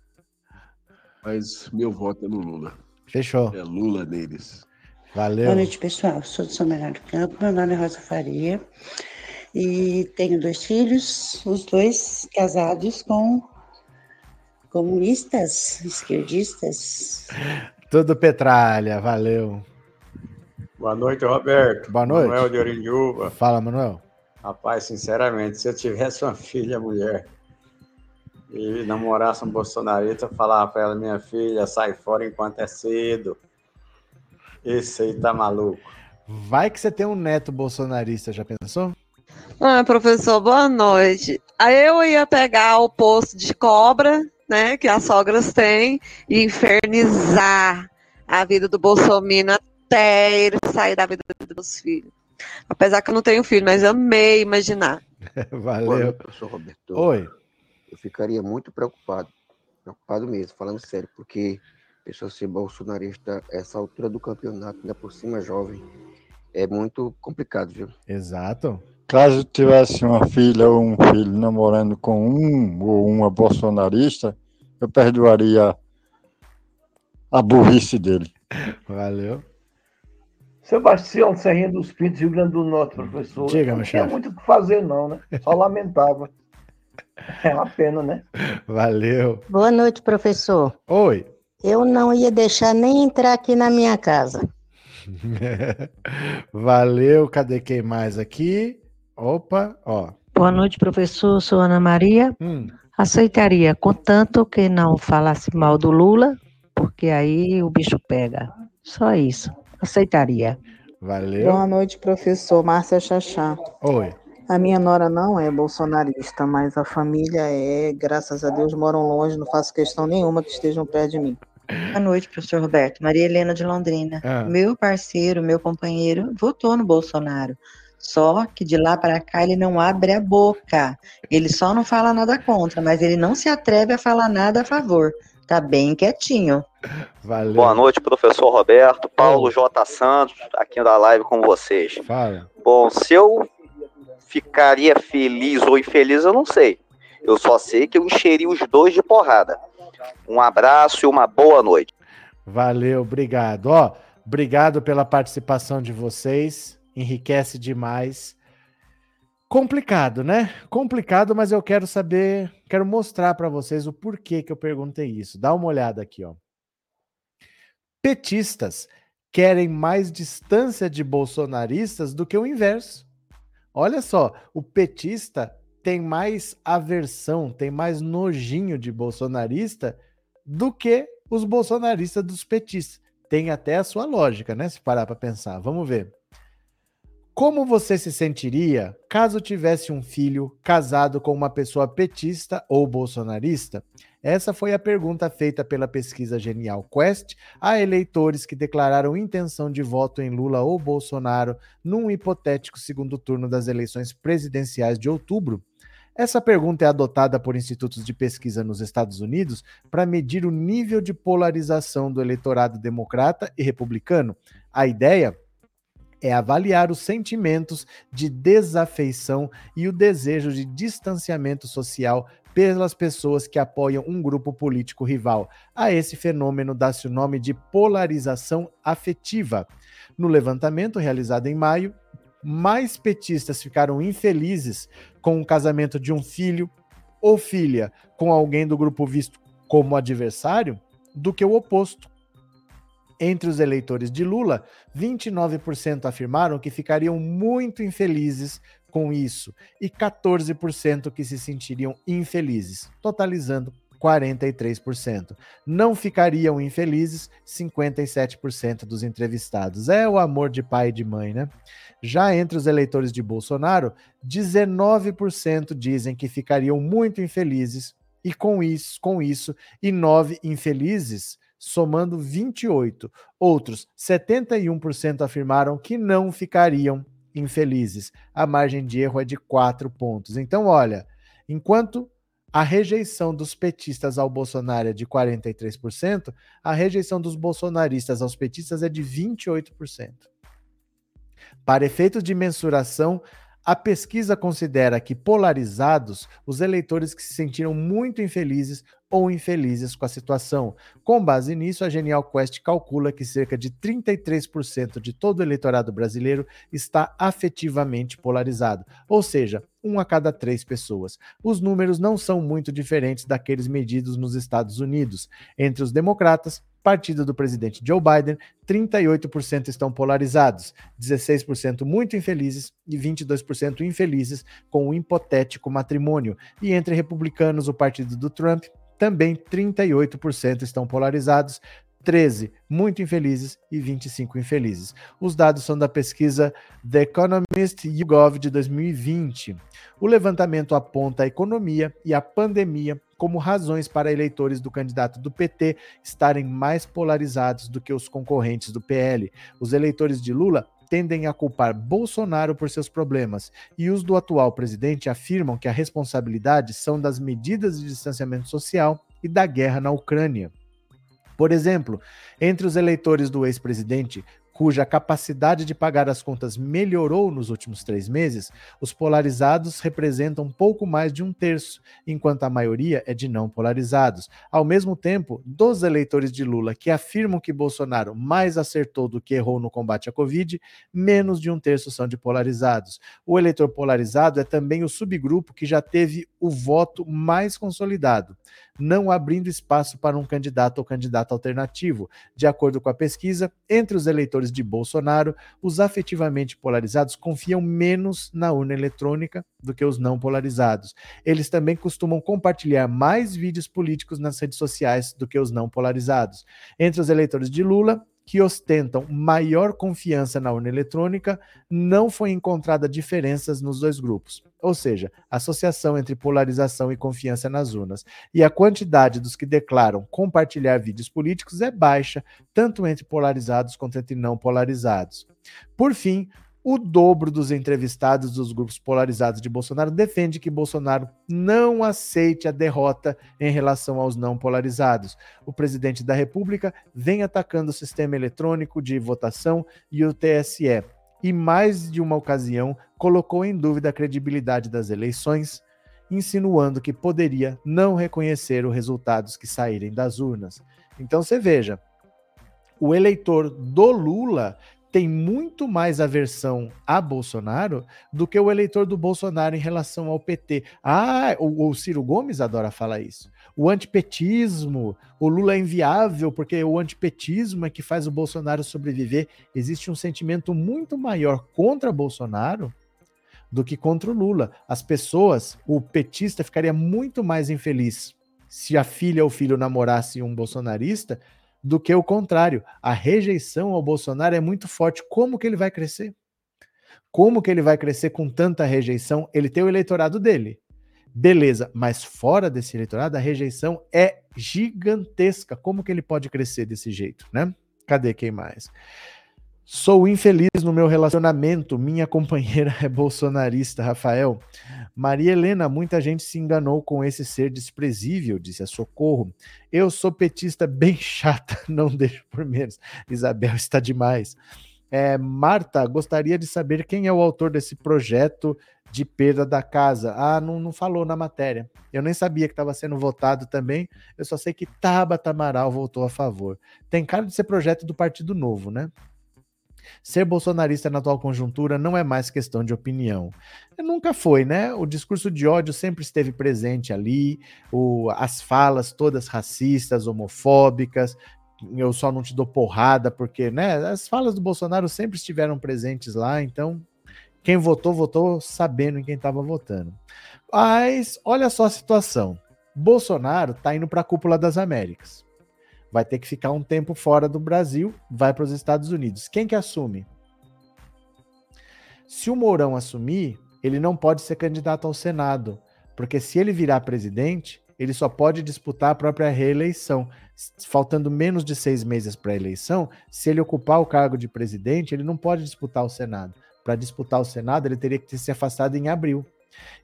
Mas meu voto é no Lula. Fechou. É Lula neles. Valeu. Boa noite, pessoal. Sou de São Bernardo do Campo. Meu nome é Rosa Faria. E tenho dois filhos, os dois casados com comunistas, esquerdistas. Tudo Petralha, valeu. Boa noite, Roberto. Boa noite. Manuel de Orindiúva. Fala, Manuel. Rapaz, sinceramente, se eu tivesse uma filha mulher e namorasse um bolsonarista, eu falava para ela, minha filha, sai fora enquanto é cedo. Esse aí tá maluco. Vai que você tem um neto bolsonarista, já pensou? Ah, professor, boa noite. Aí eu ia pegar o posto de cobra né, que as sogras têm, e infernizar a vida do Bolsonaro até ele sair da vida dos filhos. Apesar que eu não tenho filho, mas amei imaginar. Valeu. Professor Roberto. Oi. Eu ficaria muito preocupado, preocupado mesmo, falando sério, porque pessoa ser bolsonarista essa altura do campeonato, ainda por cima jovem, é muito complicado, viu? Exato. Caso tivesse uma filha ou um filho namorando com um ou uma bolsonarista, eu perdoaria a burrice dele. Valeu. Sebastião Serrinha dos Pintos, Rio Grande do Norte, professor. Diga, não tinha muito o que fazer, não, né? Só lamentava. É uma pena, né? Valeu. Boa noite, professor. Oi. Eu não ia deixar nem entrar aqui na minha casa. Valeu. Cadê quem mais aqui? Opa, ó. Boa noite, professor. Sou Ana Maria. Hum. Aceitaria, contanto que não falasse mal do Lula, porque aí o bicho pega. Só isso. Aceitaria. Valeu. Boa noite, professor. Márcia Chachá. Oi. A minha nora não é bolsonarista, mas a família é, graças a Deus, moram longe, não faço questão nenhuma que estejam perto de mim. Boa noite, professor Roberto. Maria Helena de Londrina. Ah. Meu parceiro, meu companheiro, votou no Bolsonaro. Só que de lá para cá ele não abre a boca. Ele só não fala nada contra, mas ele não se atreve a falar nada a favor. Tá bem quietinho. Valeu. Boa noite, professor Roberto. Paulo J. Santos, aqui da live com vocês. Fala. Bom, se eu ficaria feliz ou infeliz, eu não sei. Eu só sei que eu encheria os dois de porrada. Um abraço e uma boa noite. Valeu, obrigado. Ó, obrigado pela participação de vocês. Enriquece demais. Complicado, né? Complicado, mas eu quero saber, quero mostrar para vocês o porquê que eu perguntei isso. Dá uma olhada aqui, ó. Petistas querem mais distância de bolsonaristas do que o inverso. Olha só, o petista tem mais aversão, tem mais nojinho de bolsonarista do que os bolsonaristas dos petistas. Tem até a sua lógica, né? Se parar para pensar. Vamos ver. Como você se sentiria caso tivesse um filho casado com uma pessoa petista ou bolsonarista? Essa foi a pergunta feita pela pesquisa Genial Quest a eleitores que declararam intenção de voto em Lula ou Bolsonaro num hipotético segundo turno das eleições presidenciais de outubro. Essa pergunta é adotada por institutos de pesquisa nos Estados Unidos para medir o nível de polarização do eleitorado democrata e republicano. A ideia é avaliar os sentimentos de desafeição e o desejo de distanciamento social pelas pessoas que apoiam um grupo político rival. A esse fenômeno dá-se o nome de polarização afetiva. No levantamento realizado em maio, mais petistas ficaram infelizes com o casamento de um filho ou filha com alguém do grupo visto como adversário do que o oposto. Entre os eleitores de Lula, 29% afirmaram que ficariam muito infelizes com isso e 14% que se sentiriam infelizes, totalizando 43%. Não ficariam infelizes 57% dos entrevistados. É o amor de pai e de mãe, né? Já entre os eleitores de Bolsonaro, 19% dizem que ficariam muito infelizes e com isso, com isso, e 9 infelizes somando 28. Outros 71% afirmaram que não ficariam infelizes. A margem de erro é de 4 pontos. Então, olha, enquanto a rejeição dos petistas ao Bolsonaro é de 43%, a rejeição dos bolsonaristas aos petistas é de 28%. Para efeitos de mensuração, a pesquisa considera que polarizados os eleitores que se sentiram muito infelizes ou infelizes com a situação. Com base nisso, a Genial Quest calcula que cerca de 33% de todo o eleitorado brasileiro está afetivamente polarizado, ou seja, um a cada três pessoas. Os números não são muito diferentes daqueles medidos nos Estados Unidos. Entre os democratas, partido do presidente Joe Biden, 38% estão polarizados, 16% muito infelizes e 22% infelizes com o hipotético matrimônio. E entre republicanos, o partido do Trump, também 38% estão polarizados, 13 muito infelizes e 25 infelizes. Os dados são da pesquisa The Economist YouGov de 2020. O levantamento aponta a economia e a pandemia como razões para eleitores do candidato do PT estarem mais polarizados do que os concorrentes do PL. Os eleitores de Lula tendem a culpar Bolsonaro por seus problemas e os do atual presidente afirmam que a responsabilidade são das medidas de distanciamento social e da guerra na Ucrânia. Por exemplo, entre os eleitores do ex-presidente, cuja capacidade de pagar as contas melhorou nos últimos três meses, os polarizados representam pouco mais de um terço, enquanto a maioria é de não polarizados. Ao mesmo tempo, dos eleitores de Lula que afirmam que Bolsonaro mais acertou do que errou no combate à Covid, menos de um terço são de polarizados. O eleitor polarizado é também o subgrupo que já teve o voto mais consolidado, não abrindo espaço para um candidato ou candidato alternativo. De acordo com a pesquisa, entre os eleitores de Bolsonaro, os afetivamente polarizados confiam menos na urna eletrônica do que os não polarizados. Eles também costumam compartilhar mais vídeos políticos nas redes sociais do que os não polarizados. Entre os eleitores de Lula, que ostentam maior confiança na urna eletrônica, não foi encontrada diferenças nos dois grupos. Ou seja, associação entre polarização e confiança nas urnas. E a quantidade dos que declaram compartilhar vídeos políticos é baixa, tanto entre polarizados quanto entre não polarizados. Por fim, o dobro dos entrevistados dos grupos polarizados de Bolsonaro defende que Bolsonaro não aceite a derrota em relação aos não polarizados. O presidente da República vem atacando o sistema eletrônico de votação e o TSE, e mais de uma ocasião colocou em dúvida a credibilidade das eleições, insinuando que poderia não reconhecer os resultados que saírem das urnas. Então você veja, o eleitor do Lula tem muito mais aversão a Bolsonaro do que o eleitor do Bolsonaro em relação ao PT. Ah, o, o Ciro Gomes adora falar isso. O antipetismo, o Lula é inviável porque o antipetismo é que faz o Bolsonaro sobreviver. Existe um sentimento muito maior contra Bolsonaro do que contra o Lula. As pessoas, o petista ficaria muito mais infeliz se a filha ou o filho namorasse um bolsonarista do que o contrário. A rejeição ao Bolsonaro é muito forte. Como que ele vai crescer? Como que ele vai crescer com tanta rejeição? Ele tem o eleitorado dele. Beleza, mas fora desse eleitorado, a rejeição é gigantesca. Como que ele pode crescer desse jeito, né? Cadê quem mais? Sou infeliz no meu relacionamento. Minha companheira é bolsonarista, Rafael. Maria Helena, muita gente se enganou com esse ser desprezível, disse a Socorro. Eu sou petista bem chata, não deixo por menos. Isabel está demais. É, Marta, gostaria de saber quem é o autor desse projeto de perda da casa. Ah, não, não falou na matéria. Eu nem sabia que estava sendo votado também. Eu só sei que Tabata Amaral votou a favor. Tem cara de ser projeto do Partido Novo, né? Ser bolsonarista na atual conjuntura não é mais questão de opinião. Nunca foi, né? O discurso de ódio sempre esteve presente ali, o, as falas todas racistas, homofóbicas. Eu só não te dou porrada, porque, né? As falas do Bolsonaro sempre estiveram presentes lá, então quem votou, votou sabendo em quem estava votando. Mas olha só a situação. Bolsonaro está indo para a cúpula das Américas vai ter que ficar um tempo fora do Brasil, vai para os Estados Unidos. Quem que assume? Se o Mourão assumir, ele não pode ser candidato ao Senado, porque se ele virar presidente, ele só pode disputar a própria reeleição. Faltando menos de seis meses para a eleição, se ele ocupar o cargo de presidente, ele não pode disputar o Senado. Para disputar o Senado, ele teria que ter se afastado em abril.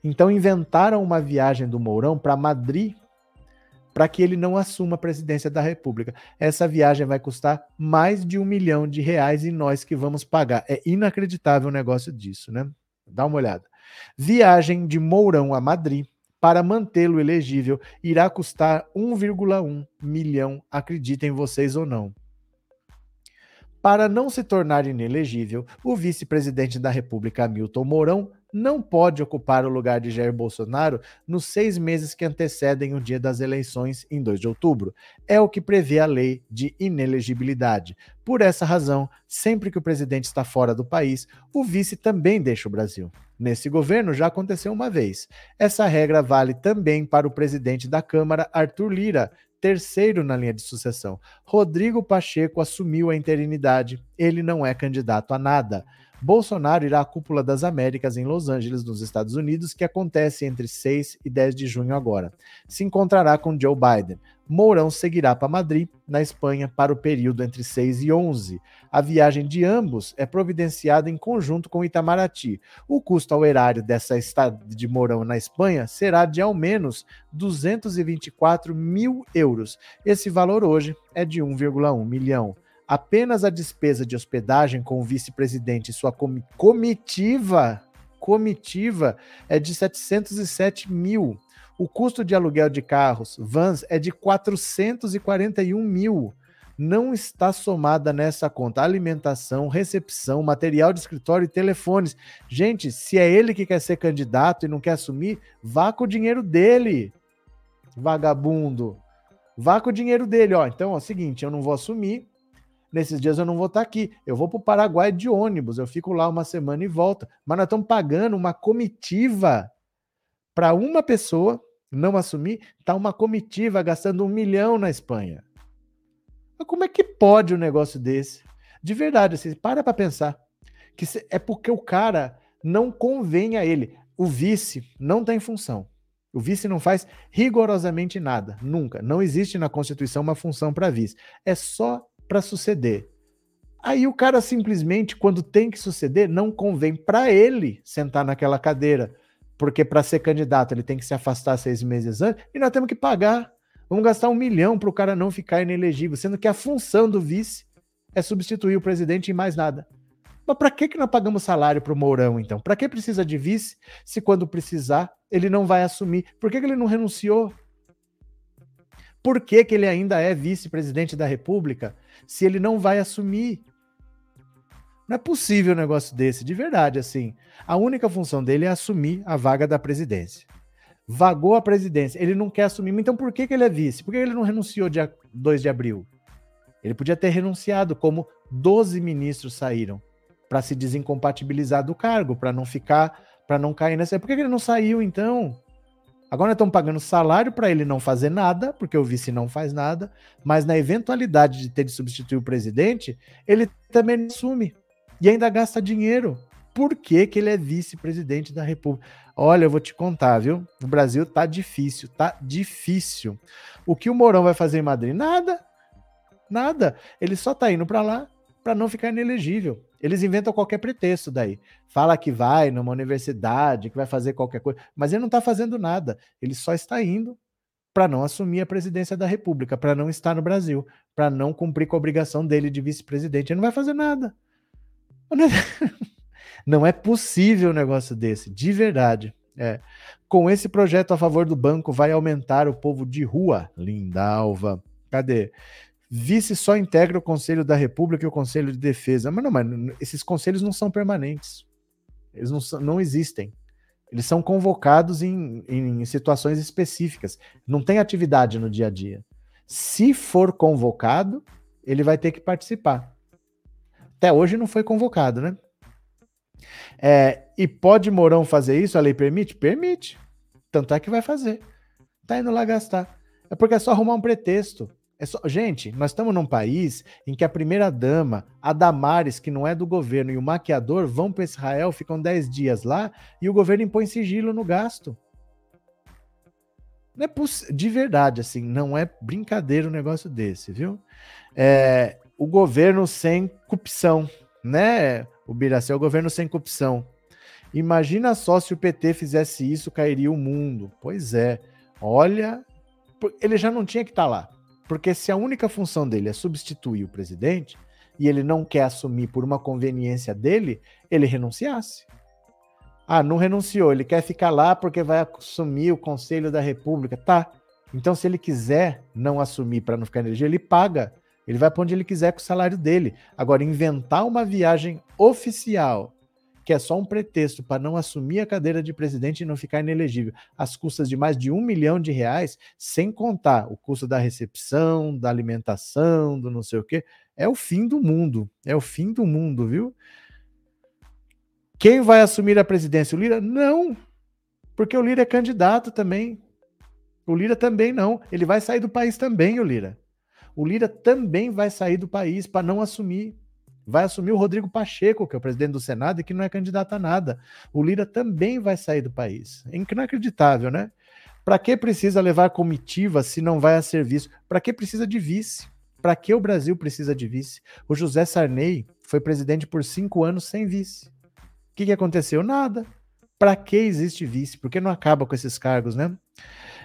Então inventaram uma viagem do Mourão para Madrid para que ele não assuma a presidência da República. Essa viagem vai custar mais de um milhão de reais e nós que vamos pagar. É inacreditável o negócio disso, né? Dá uma olhada. Viagem de Mourão a Madrid para mantê-lo elegível irá custar 1,1 milhão, acreditem vocês ou não. Para não se tornar inelegível, o vice-presidente da República, Hamilton Mourão, não pode ocupar o lugar de Jair Bolsonaro nos seis meses que antecedem o dia das eleições, em 2 de outubro. É o que prevê a lei de inelegibilidade. Por essa razão, sempre que o presidente está fora do país, o vice também deixa o Brasil. Nesse governo já aconteceu uma vez. Essa regra vale também para o presidente da Câmara, Arthur Lira, terceiro na linha de sucessão. Rodrigo Pacheco assumiu a interinidade. Ele não é candidato a nada. Bolsonaro irá à Cúpula das Américas em Los Angeles, nos Estados Unidos, que acontece entre 6 e 10 de junho agora. Se encontrará com Joe Biden. Mourão seguirá para Madrid, na Espanha, para o período entre 6 e 11. A viagem de ambos é providenciada em conjunto com Itamaraty. O custo ao erário dessa estada de Mourão na Espanha será de ao menos 224 mil euros. Esse valor hoje é de 1,1 milhão. Apenas a despesa de hospedagem com o vice-presidente e sua comi- comitiva, comitiva, é de 707 mil. O custo de aluguel de carros, vans, é de 441 mil. Não está somada nessa conta alimentação, recepção, material de escritório e telefones. Gente, se é ele que quer ser candidato e não quer assumir, vá com o dinheiro dele, vagabundo. Vá com o dinheiro dele, ó. Então, ó, seguinte, eu não vou assumir. Nesses dias eu não vou estar aqui. Eu vou para o Paraguai de ônibus. Eu fico lá uma semana e volto. Mas nós estamos pagando uma comitiva para uma pessoa não assumir. Tá uma comitiva gastando um milhão na Espanha. Mas como é que pode um negócio desse? De verdade, assim, para para pensar. Que é porque o cara não convém a ele. O vice não tem função. O vice não faz rigorosamente nada, nunca. Não existe na Constituição uma função para vice. É só para suceder. Aí o cara simplesmente, quando tem que suceder, não convém para ele sentar naquela cadeira, porque para ser candidato ele tem que se afastar seis meses antes e nós temos que pagar. Vamos gastar um milhão para o cara não ficar inelegível, sendo que a função do vice é substituir o presidente e mais nada. Mas para que, que nós pagamos salário para o Mourão, então? Para que precisa de vice se quando precisar ele não vai assumir? Por que, que ele não renunciou? Por que, que ele ainda é vice-presidente da República se ele não vai assumir? Não é possível um negócio desse, de verdade, assim. A única função dele é assumir a vaga da presidência. Vagou a presidência, ele não quer assumir. Então por que, que ele é vice? Por que ele não renunciou dia 2 de abril? Ele podia ter renunciado, como 12 ministros saíram, para se desincompatibilizar do cargo, para não ficar, para não cair nessa. Por que, que ele não saiu, então? Agora estão pagando salário para ele não fazer nada, porque o vice não faz nada, mas na eventualidade de ter de substituir o presidente, ele também assume e ainda gasta dinheiro. Por que, que ele é vice-presidente da República? Olha, eu vou te contar, viu? O Brasil tá difícil, tá difícil. O que o Mourão vai fazer em Madrid? Nada. Nada. Ele só tá indo para lá para não ficar inelegível. Eles inventam qualquer pretexto daí. Fala que vai numa universidade, que vai fazer qualquer coisa, mas ele não está fazendo nada. Ele só está indo para não assumir a presidência da República, para não estar no Brasil, para não cumprir com a obrigação dele de vice-presidente. Ele não vai fazer nada. Não é possível um negócio desse, de verdade. É. Com esse projeto a favor do banco, vai aumentar o povo de rua. Lindalva. Cadê? Vice só integra o Conselho da República e o Conselho de Defesa. Mas não, mas esses conselhos não são permanentes. Eles não, não existem. Eles são convocados em, em situações específicas. Não tem atividade no dia a dia. Se for convocado, ele vai ter que participar. Até hoje não foi convocado, né? É, e pode Mourão fazer isso? A lei permite? Permite. Tanto é que vai fazer. Tá indo lá gastar. É porque é só arrumar um pretexto. É só... Gente, nós estamos num país em que a primeira-dama, a Damares, que não é do governo, e o maquiador vão para Israel, ficam 10 dias lá e o governo impõe sigilo no gasto. Não é poss... De verdade, assim, não é brincadeira um negócio desse, viu? É... O governo sem corrupção, né? O Biraci é o governo sem corrupção. Imagina só se o PT fizesse isso, cairia o mundo. Pois é. Olha, ele já não tinha que estar tá lá. Porque se a única função dele é substituir o presidente e ele não quer assumir por uma conveniência dele, ele renunciasse. Ah, não renunciou, ele quer ficar lá porque vai assumir o Conselho da República. Tá. Então, se ele quiser não assumir para não ficar energia, ele paga. Ele vai para onde ele quiser com o salário dele. Agora, inventar uma viagem oficial, que é só um pretexto para não assumir a cadeira de presidente e não ficar inelegível, às custas de mais de um milhão de reais, sem contar o custo da recepção, da alimentação, do não sei o quê, é o fim do mundo. É o fim do mundo, viu? Quem vai assumir a presidência? O Lira? Não, porque o Lira é candidato também. O Lira também não. Ele vai sair do país também, o Lira. O Lira também vai sair do país para não assumir. Vai assumir o Rodrigo Pacheco, que é o presidente do Senado e que não é candidato a nada. O Lira também vai sair do país. É inacreditável, né? Para que precisa levar comitiva se não vai a serviço? Para que precisa de vice? Para que o Brasil precisa de vice? O José Sarney foi presidente por cinco anos sem vice. O que, que aconteceu? Nada. Para que existe vice? Por que não acaba com esses cargos, né?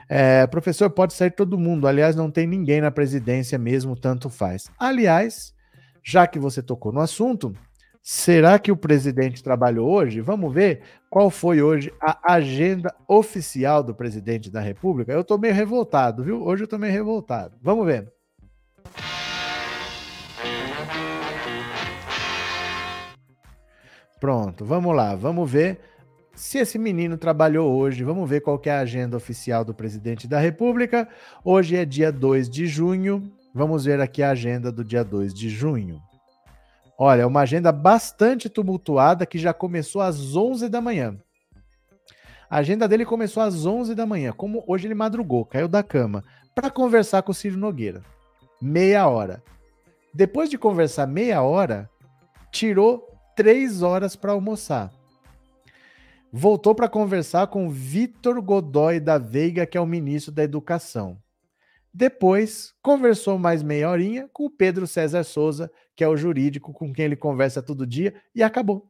É, professor, pode sair todo mundo. Aliás, não tem ninguém na presidência mesmo, tanto faz. Aliás, já que você tocou no assunto, será que o presidente trabalhou hoje? Vamos ver qual foi hoje a agenda oficial do presidente da República. Eu tô meio revoltado, viu? Hoje eu tô meio revoltado. Vamos ver. Pronto, vamos lá, vamos ver se esse menino trabalhou hoje. Vamos ver qual é a agenda oficial do presidente da República. Hoje é dia 2 de junho. Vamos ver aqui a agenda do dia 2 de junho. Olha, é uma agenda bastante tumultuada que já começou às 11 da manhã. A agenda dele começou às 11 da manhã, como hoje ele madrugou, caiu da cama, para conversar com o Ciro Nogueira. Meia hora. Depois de conversar meia hora, tirou três horas para almoçar. Voltou para conversar com Vitor Godoy da Veiga, que é o ministro da Educação. Depois, conversou mais meia horinha com o Pedro César Souza, que é o jurídico com quem ele conversa todo dia, e acabou.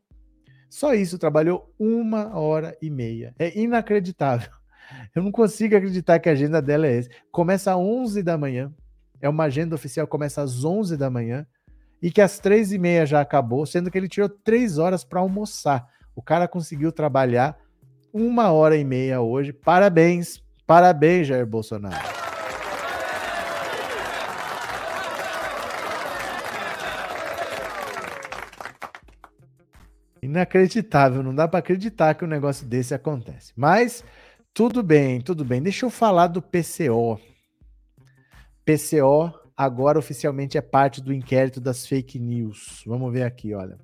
Só isso, trabalhou uma hora e meia. É inacreditável. Eu não consigo acreditar que a agenda dela é essa. Começa às 11 da manhã. É uma agenda oficial, começa às 11 da manhã e que às três e meia já acabou, sendo que ele tirou três horas para almoçar. O cara conseguiu trabalhar uma hora e meia hoje. Parabéns, parabéns, Jair Bolsonaro. Inacreditável, não dá para acreditar que um negócio desse acontece. Mas tudo bem, tudo bem. Deixa eu falar do PCO. PCO agora oficialmente é parte do inquérito das fake news. Vamos ver aqui, olha.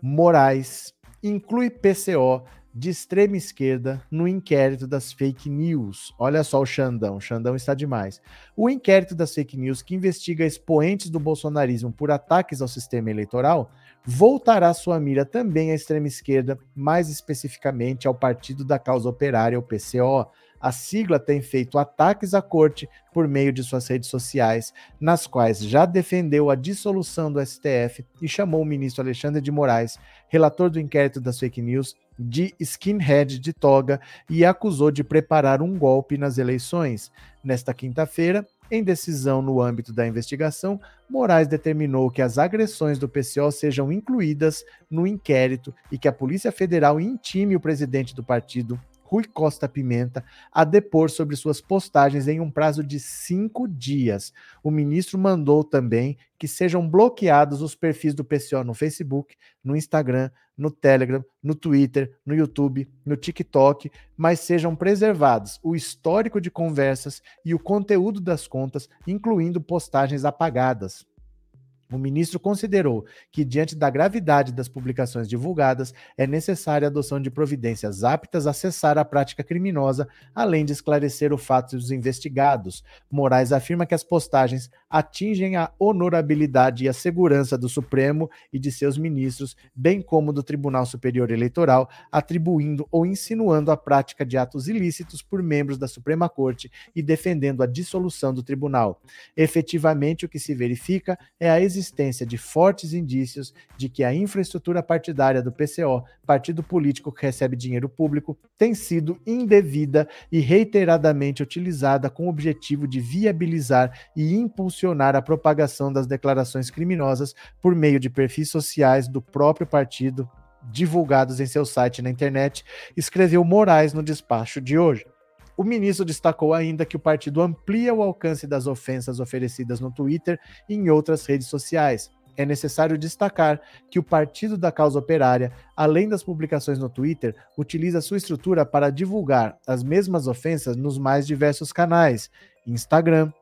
Moraes inclui PCO de extrema esquerda no inquérito das fake news. Olha só o Xandão, o Xandão está demais. O inquérito das fake news que investiga expoentes do bolsonarismo por ataques ao sistema eleitoral voltará sua mira também à extrema esquerda, mais especificamente ao Partido da Causa Operária, o PCO, a sigla tem feito ataques à corte por meio de suas redes sociais, nas quais já defendeu a dissolução do STF e chamou o ministro Alexandre de Moraes, relator do inquérito das fake news, de skinhead de toga e acusou de preparar um golpe nas eleições. Nesta quinta-feira, em decisão no âmbito da investigação, Moraes determinou que as agressões do PCO sejam incluídas no inquérito e que a Polícia Federal intime o presidente do partido, Rui Costa Pimenta a depor sobre suas postagens em um prazo de cinco dias. O ministro mandou também que sejam bloqueados os perfis do PCO no Facebook, no Instagram, no Telegram, no Twitter, no YouTube, no TikTok, mas sejam preservados o histórico de conversas e o conteúdo das contas, incluindo postagens apagadas. O ministro considerou que, diante da gravidade das publicações divulgadas, é necessária a adoção de providências aptas a cessar a prática criminosa, além de esclarecer o fato dos investigados. Moraes afirma que as postagens atingem a honorabilidade e a segurança do Supremo e de seus ministros, bem como do Tribunal Superior Eleitoral, atribuindo ou insinuando a prática de atos ilícitos por membros da Suprema Corte e defendendo a dissolução do tribunal. Efetivamente, o que se verifica é a existência de fortes indícios de que a infraestrutura partidária do PCO, partido político que recebe dinheiro público, tem sido indevida e reiteradamente utilizada com o objetivo de viabilizar e impulsionar a propagação das declarações criminosas por meio de perfis sociais do próprio partido divulgados em seu site na internet, escreveu Moraes no despacho de hoje. O ministro destacou ainda que o partido amplia o alcance das ofensas oferecidas no Twitter e em outras redes sociais. É necessário destacar que o Partido da Causa Operária, além das publicações no Twitter, utiliza sua estrutura para divulgar as mesmas ofensas nos mais diversos canais: Instagram,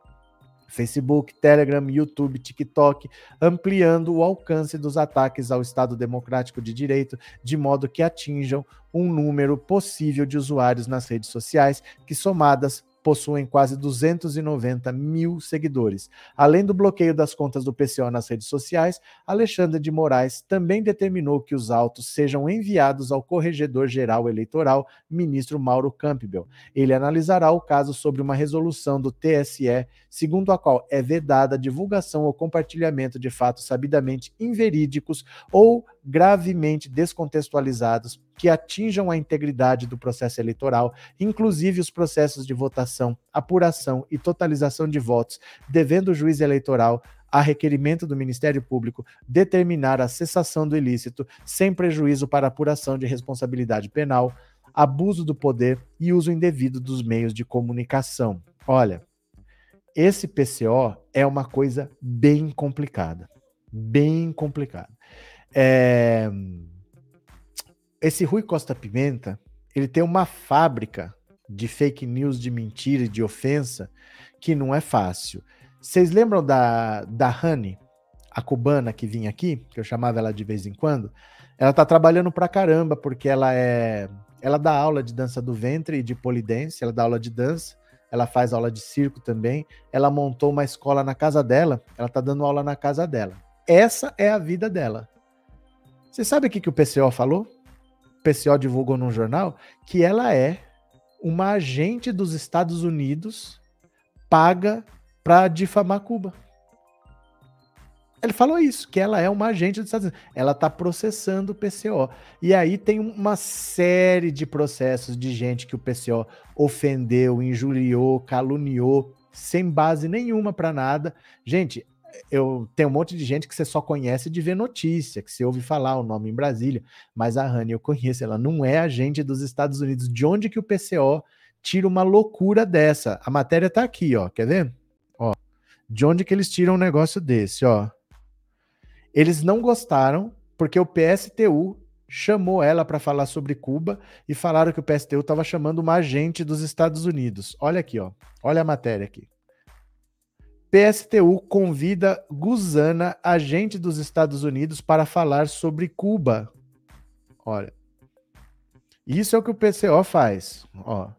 Facebook, Telegram, YouTube, TikTok, ampliando o alcance dos ataques ao Estado Democrático de Direito, de modo que atinjam um número possível de usuários nas redes sociais, que somadas possuem quase 290 mil seguidores. Além do bloqueio das contas do PCO nas redes sociais, Alexandre de Moraes também determinou que os autos sejam enviados ao Corregedor-Geral Eleitoral, ministro Mauro Campbell. Ele analisará o caso sobre uma resolução do TSE, segundo a qual é vedada a divulgação ou compartilhamento de fatos sabidamente inverídicos ou gravemente descontextualizados que atinjam a integridade do processo eleitoral, inclusive os processos de votação, apuração e totalização de votos, devendo o juiz eleitoral a requerimento do Ministério Público, determinar a cessação do ilícito sem prejuízo para apuração de responsabilidade penal, abuso do poder e uso indevido dos meios de comunicação. Olha, esse PCO é uma coisa bem complicada. Bem complicada. É... Esse Rui Costa Pimenta, ele tem uma fábrica de fake news, de mentira e de ofensa que não é fácil. Vocês lembram da, da Honey, a cubana que vinha aqui, que eu chamava ela de vez em quando? Ela tá trabalhando pra caramba, porque ela é. Ela dá aula de dança do ventre e de polidense, ela dá aula de dança, ela faz aula de circo também. Ela montou uma escola na casa dela, ela tá dando aula na casa dela. Essa é a vida dela. Você sabe o que, que o PCO falou? O PCO divulgou num jornal que ela é uma agente dos Estados Unidos paga para difamar Cuba. Ele falou isso, que ela é uma agente dos Estados Unidos. Ela está processando o PCO. E aí tem uma série de processos de gente que o PCO ofendeu, injuriou, caluniou, sem base nenhuma para nada. Gente, eu tenho um monte de gente que você só conhece de ver notícia, que você ouve falar o nome em Brasília, mas a Rani eu conheço, ela não é agente dos Estados Unidos. De onde que o PCO tira uma loucura dessa? A matéria tá aqui, ó, quer ver? Ó, de onde que eles tiram um negócio desse, ó? Eles não gostaram porque o PSTU chamou ela para falar sobre Cuba e falaram que o PSTU estava chamando uma agente dos Estados Unidos. Olha aqui, ó. Olha a matéria aqui. PSTU convida Guzana, agente dos Estados Unidos, para falar sobre Cuba. Olha. Isso é o que o PCO faz. Ó.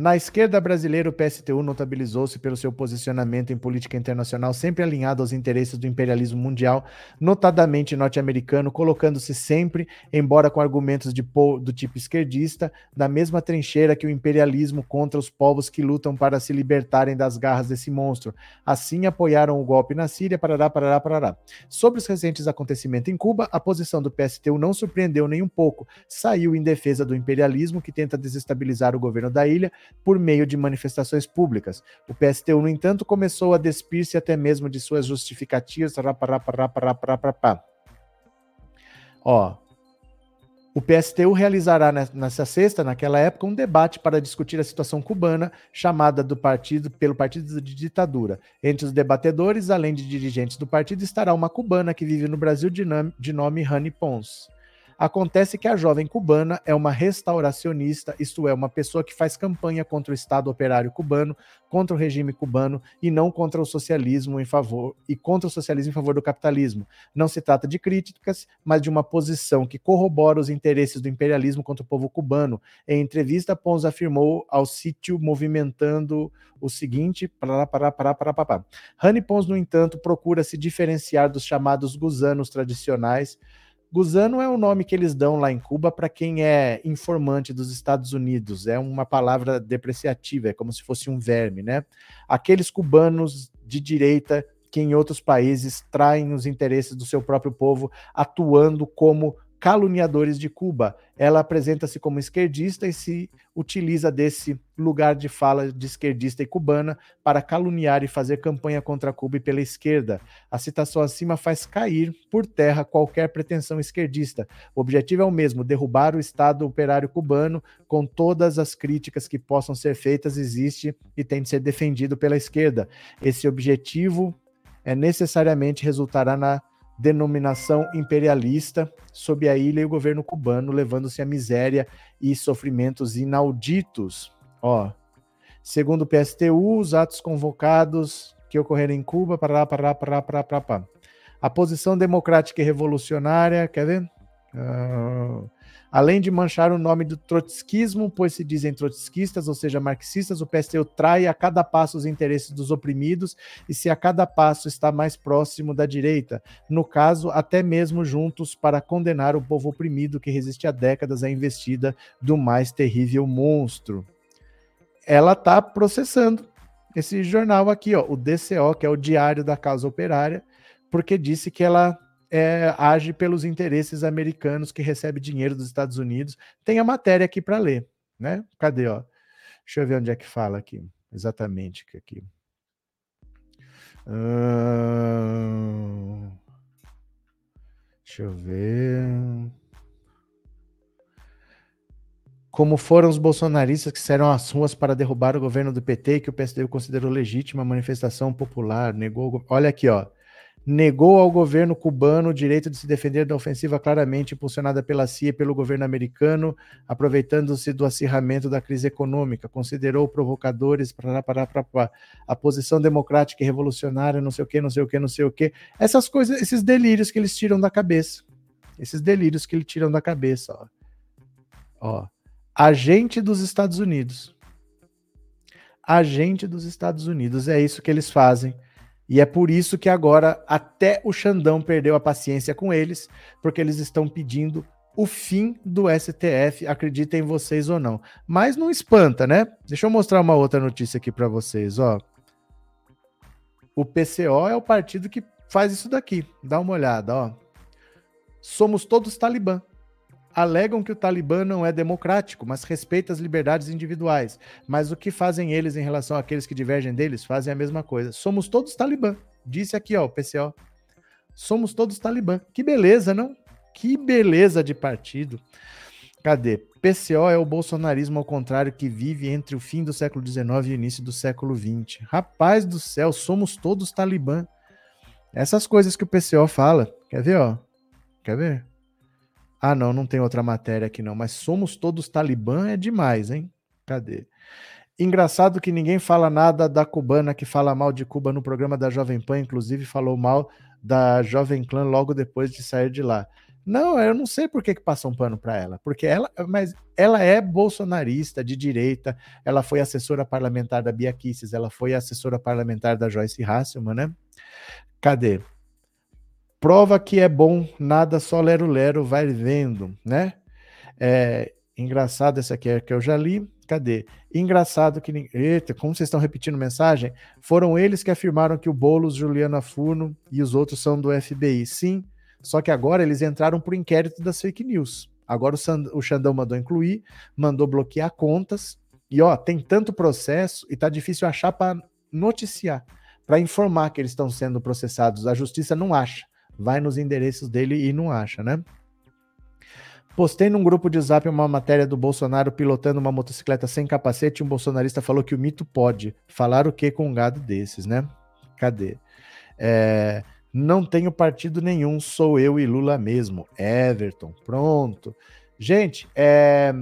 Na esquerda brasileira, o PSTU notabilizou-se pelo seu posicionamento em política internacional sempre alinhado aos interesses do imperialismo mundial, notadamente norte-americano, colocando-se sempre, embora com argumentos de, do tipo esquerdista, na mesma trincheira que o imperialismo contra os povos que lutam para se libertarem das garras desse monstro. Assim, apoiaram o golpe na Síria, parará, parará, parará. Sobre os recentes acontecimentos em Cuba, a posição do PSTU não surpreendeu nem um pouco. Saiu em defesa do imperialismo, que tenta desestabilizar o governo da ilha, por meio de manifestações públicas. O PSTU, no entanto, começou a despir-se até mesmo de suas justificativas. Ó, o PSTU realizará nessa sexta, naquela época, um debate para discutir a situação cubana, chamada do partido pelo partido de ditadura. Entre os debatedores, além de dirigentes do partido, estará uma cubana que vive no Brasil de nome, de nome Rani Pons. Acontece que a jovem cubana é uma restauracionista, isto é, uma pessoa que faz campanha contra o Estado operário cubano, contra o regime cubano e não contra o socialismo em favor e contra o socialismo em favor do capitalismo. Não se trata de críticas, mas de uma posição que corrobora os interesses do imperialismo contra o povo cubano. Em entrevista, Pons afirmou ao sítio movimentando o seguinte: pará, pará, pará, pará, pará. Rani Pons, no entanto, procura se diferenciar dos chamados gusanos tradicionais Gusano é o nome que eles dão lá em Cuba para quem é informante dos Estados Unidos. É uma palavra depreciativa, é como se fosse um verme, né? Aqueles cubanos de direita que em outros países traem os interesses do seu próprio povo, atuando como caluniadores de Cuba. Ela apresenta-se como esquerdista e se utiliza desse lugar de fala de esquerdista e cubana para caluniar e fazer campanha contra Cuba e pela esquerda. A citação acima faz cair por terra qualquer pretensão esquerdista. O objetivo é o mesmo: derrubar o Estado operário cubano com todas as críticas que possam ser feitas, existe e tem de ser defendido pela esquerda. Esse objetivo é necessariamente resultará na denominação imperialista sob a ilha e o governo cubano, levando-se a miséria e sofrimentos inauditos. Ó, segundo o PSTU, os atos convocados que ocorreram em Cuba, para para para para para A posição democrática e revolucionária, quer ver? Uh, Além de manchar o nome do trotskismo, pois se dizem trotskistas, ou seja, marxistas, o PSTU trai a cada passo os interesses dos oprimidos e se a cada passo está mais próximo da direita, no caso, até mesmo juntos para condenar o povo oprimido que resiste há décadas à investida do mais terrível monstro. Ela está processando esse jornal aqui, ó, o DCO, que é o Diário da Causa Operária, porque disse que ela é, age pelos interesses americanos que recebe dinheiro dos Estados Unidos. Tem a matéria aqui para ler, né? Cadê, ó? Deixa eu ver onde é que fala aqui, exatamente aqui. Ahn, Deixa eu ver. Como foram os bolsonaristas que saíram às ruas para derrubar o governo do PT que o PSDB considerou legítima manifestação popular, negou. Olha aqui, ó. Negou ao governo cubano o direito de se defender da ofensiva claramente impulsionada pela CIA e pelo governo americano, aproveitando-se do acirramento da crise econômica. Considerou provocadores para a posição democrática e revolucionária, não sei o que, não sei o que, não sei o que. Essas coisas, esses delírios que eles tiram da cabeça. Esses delírios que eles tiram da cabeça, ó. Ó, agente dos Estados Unidos. Agente dos Estados Unidos, é isso que eles fazem. E é por isso que agora até o Xandão perdeu a paciência com eles, porque eles estão pedindo o fim do STF, acreditem vocês ou não. Mas não espanta, né? Deixa eu mostrar uma outra notícia aqui para vocês, ó. O PCO é o partido que faz isso daqui. Dá uma olhada, ó. Somos todos talibã. Alegam que o Talibã não é democrático, mas respeita as liberdades individuais. Mas o que fazem eles em relação àqueles que divergem deles? Fazem a mesma coisa. Somos todos Talibã. Disse aqui, ó, o PCO. Somos todos Talibã. Que beleza, não? Que beleza de partido. Cadê? PCO é o bolsonarismo ao contrário que vive entre o fim do século XIX e o início do século XX. Rapaz do céu, somos todos Talibã. Essas coisas que o PCO fala. Quer ver, ó? Quer ver? Ah, não, não tem outra matéria aqui não, mas somos todos talibã é demais, hein? Cadê? Engraçado que ninguém fala nada da cubana que fala mal de Cuba no programa da Jovem Pan, inclusive falou mal da Jovem Clã logo depois de sair de lá. Não, eu não sei por que, que passa um pano para ela, porque ela, mas ela é bolsonarista de direita, ela foi assessora parlamentar da Bia Kicis, ela foi assessora parlamentar da Joyce Hasselman, né? Cadê? Prova que é bom, nada só lero-lero, vai vendo, né? É, engraçado essa aqui é que eu já li. Cadê? Engraçado que. Eita, como vocês estão repetindo mensagem? Foram eles que afirmaram que o Boulos, Juliana Furno e os outros são do FBI. Sim, só que agora eles entraram por inquérito das fake news. Agora o, Sand- o Xandão mandou incluir, mandou bloquear contas. E ó, tem tanto processo e tá difícil achar para noticiar, para informar que eles estão sendo processados. A justiça não acha vai nos endereços dele e não acha, né? Postei num grupo de zap uma matéria do Bolsonaro pilotando uma motocicleta sem capacete um bolsonarista falou que o mito pode. Falar o que com um gado desses, né? Cadê? É, não tenho partido nenhum, sou eu e Lula mesmo. Everton, pronto. Gente, é,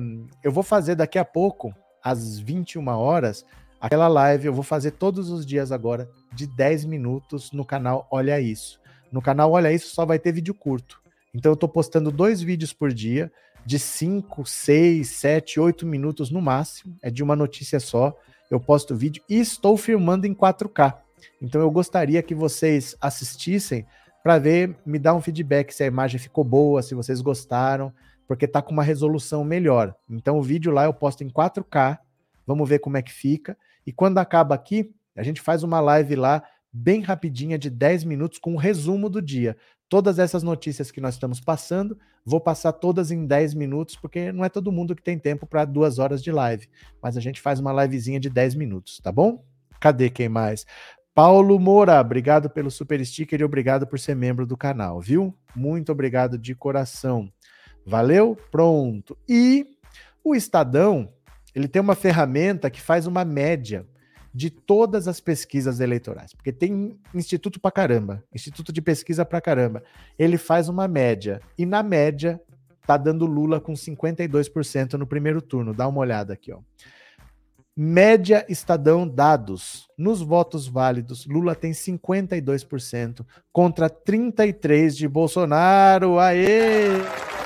eu vou fazer daqui a pouco, às 21 horas, aquela live. Eu vou fazer todos os dias agora, de 10 minutos, no canal Olha Isso. No canal Olha Isso só vai ter vídeo curto. Então eu tô postando dois vídeos por dia, de 5, 6, 7, 8 minutos no máximo. É de uma notícia só. Eu posto vídeo e estou filmando em 4K. Então eu gostaria que vocês assistissem para ver, me dar um feedback se a imagem ficou boa, se vocês gostaram, porque tá com uma resolução melhor. Então o vídeo lá eu posto em 4K. Vamos ver como é que fica. E quando acaba aqui, a gente faz uma live lá bem rapidinha de 10 minutos com um resumo do dia. Todas essas notícias que nós estamos passando, vou passar todas em 10 minutos, porque não é todo mundo que tem tempo para duas horas de live. Mas a gente faz uma livezinha de 10 minutos, tá bom? Cadê quem mais? Paulo Moura, obrigado pelo super sticker e obrigado por ser membro do canal, viu? Muito obrigado de coração. Valeu? Pronto. E o Estadão, ele tem uma ferramenta que faz uma média de todas as pesquisas eleitorais, porque tem instituto pra caramba, instituto de pesquisa pra caramba. Ele faz uma média e na média tá dando Lula com 52% no primeiro turno. Dá uma olhada aqui, ó. Média Estadão dados. Nos votos válidos, Lula tem 52% contra 33 de Bolsonaro. Aê!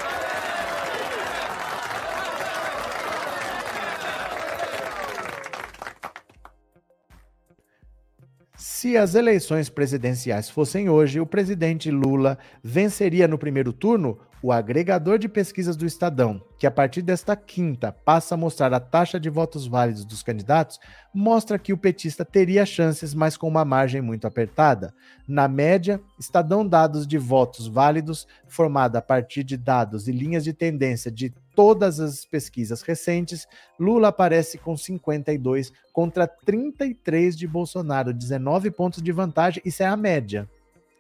Se as eleições presidenciais fossem hoje, o presidente Lula venceria no primeiro turno o agregador de pesquisas do Estadão, que a partir desta quinta passa a mostrar a taxa de votos válidos dos candidatos, mostra que o petista teria chances, mas com uma margem muito apertada. Na média, Estadão dados de votos válidos, formada a partir de dados e linhas de tendência de todas as pesquisas recentes, Lula aparece com 52 contra 33 de Bolsonaro, 19 pontos de vantagem. Isso é a média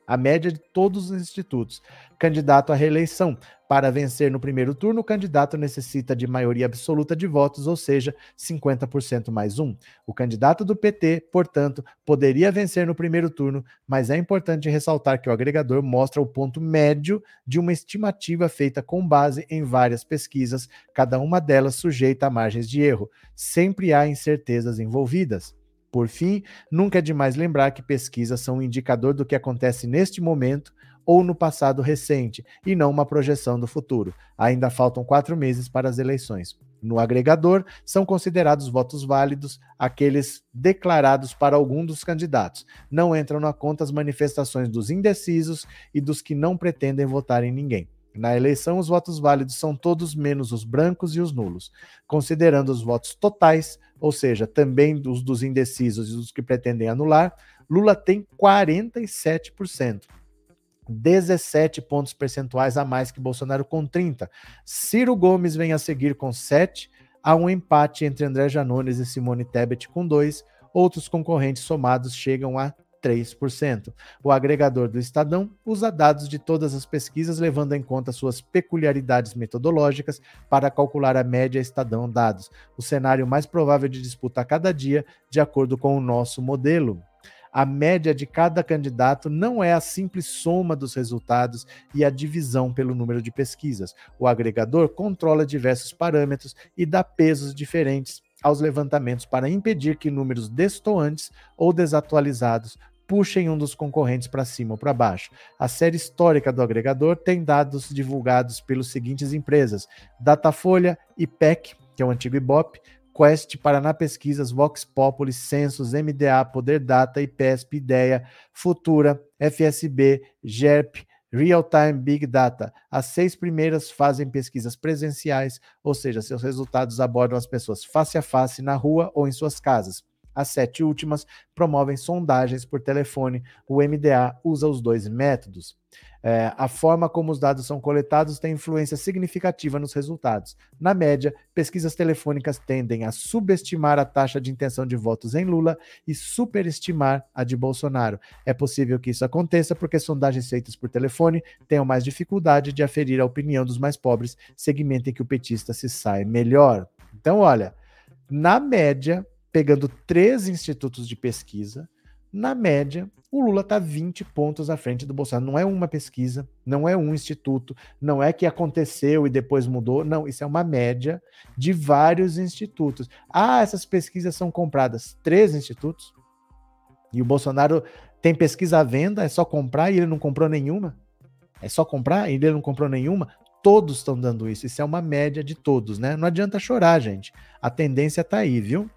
a média de todos os institutos. Candidato à reeleição. Para vencer no primeiro turno, o candidato necessita de maioria absoluta de votos, ou seja, 50% mais um. O candidato do PT, portanto, poderia vencer no primeiro turno, mas é importante ressaltar que o agregador mostra o ponto médio de uma estimativa feita com base em várias pesquisas, cada uma delas sujeita a margens de erro. Sempre há incertezas envolvidas. Por fim, nunca é demais lembrar que pesquisas são um indicador do que acontece neste momento ou no passado recente, e não uma projeção do futuro. Ainda faltam quatro meses para as eleições. No agregador, são considerados votos válidos aqueles declarados para algum dos candidatos. Não entram na conta as manifestações dos indecisos e dos que não pretendem votar em ninguém. Na eleição, os votos válidos são todos menos os brancos e os nulos. Considerando os votos totais, ou seja, também os dos indecisos e dos que pretendem anular, Lula tem 47%. 17 pontos percentuais a mais que Bolsonaro com 30. Ciro Gomes vem a seguir com 7, há um empate entre André Janones e Simone Tebet com 2, outros concorrentes somados chegam a 3%. O agregador do Estadão usa dados de todas as pesquisas, levando em conta suas peculiaridades metodológicas para calcular a média Estadão dados, o cenário mais provável de disputa a cada dia, de acordo com o nosso modelo. A média de cada candidato não é a simples soma dos resultados e a divisão pelo número de pesquisas. O agregador controla diversos parâmetros e dá pesos diferentes aos levantamentos para impedir que números destoantes ou desatualizados puxem um dos concorrentes para cima ou para baixo. A série histórica do agregador tem dados divulgados pelas seguintes empresas: Datafolha, IPEC, que é o antigo Ibope, Quest, Paraná Pesquisas, Vox Populi, Census, MDA, Poder Data, IPESP, Ideia, Futura, FSB, GERP, Real Time Big Data. As seis primeiras fazem pesquisas presenciais, ou seja, seus resultados abordam as pessoas face a face na rua ou em suas casas. As sete últimas promovem sondagens por telefone. O MDA usa os dois métodos. É, a forma como os dados são coletados tem influência significativa nos resultados. Na média, pesquisas telefônicas tendem a subestimar a taxa de intenção de votos em Lula e superestimar a de Bolsonaro. É possível que isso aconteça porque sondagens feitas por telefone tenham mais dificuldade de aferir a opinião dos mais pobres, segmento em que o petista se sai melhor. Então, olha, na média, pegando três institutos de pesquisa, na média, o Lula está 20 pontos à frente do Bolsonaro. Não é uma pesquisa, não é um instituto, não é que aconteceu e depois mudou. Não, isso é uma média de vários institutos. Ah, essas pesquisas são compradas. Três institutos. E o Bolsonaro tem pesquisa à venda, é só comprar e ele não comprou nenhuma. É só comprar e ele não comprou nenhuma. Todos estão dando isso. Isso é uma média de todos, né? Não adianta chorar, gente. A tendência está aí, viu?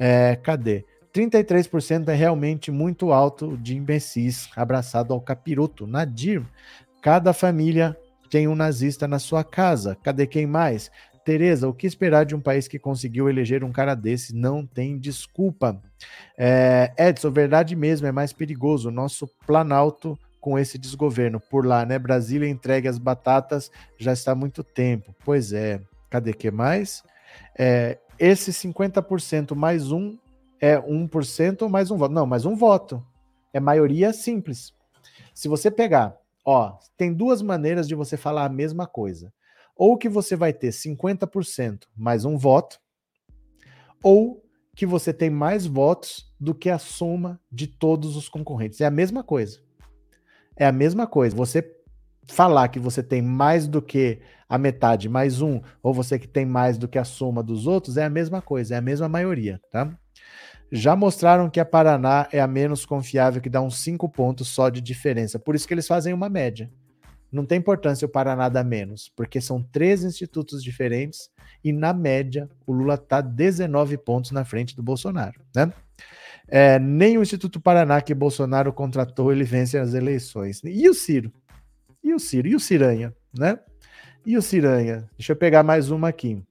É, cadê? 33% é realmente muito alto de imbecis abraçado ao capiroto. Nadir, cada família tem um nazista na sua casa. Cadê quem mais? Tereza, o que esperar de um país que conseguiu eleger um cara desse? Não tem desculpa. É, Edson, verdade mesmo, é mais perigoso. Nosso Planalto com esse desgoverno por lá, né? Brasília entregue as batatas já está há muito tempo. Pois é. Cadê que mais? É, esse 50% mais um é 1% ou mais um voto. Não, mais um voto. É maioria simples. Se você pegar, ó, tem duas maneiras de você falar a mesma coisa. Ou que você vai ter 50% mais um voto, ou que você tem mais votos do que a soma de todos os concorrentes. É a mesma coisa. É a mesma coisa. Você falar que você tem mais do que a metade mais um, ou você que tem mais do que a soma dos outros, é a mesma coisa, é a mesma maioria, tá? Já mostraram que a Paraná é a menos confiável, que dá uns 5 pontos só de diferença. Por isso que eles fazem uma média. Não tem importância o Paraná dar menos, porque são três institutos diferentes e, na média, o Lula está 19 pontos na frente do Bolsonaro, né? É, nem o Instituto Paraná que Bolsonaro contratou, ele vence as eleições. E o Ciro? E o Ciro? E o Ciranha, né? E o Ciranha? Deixa eu pegar mais uma aqui.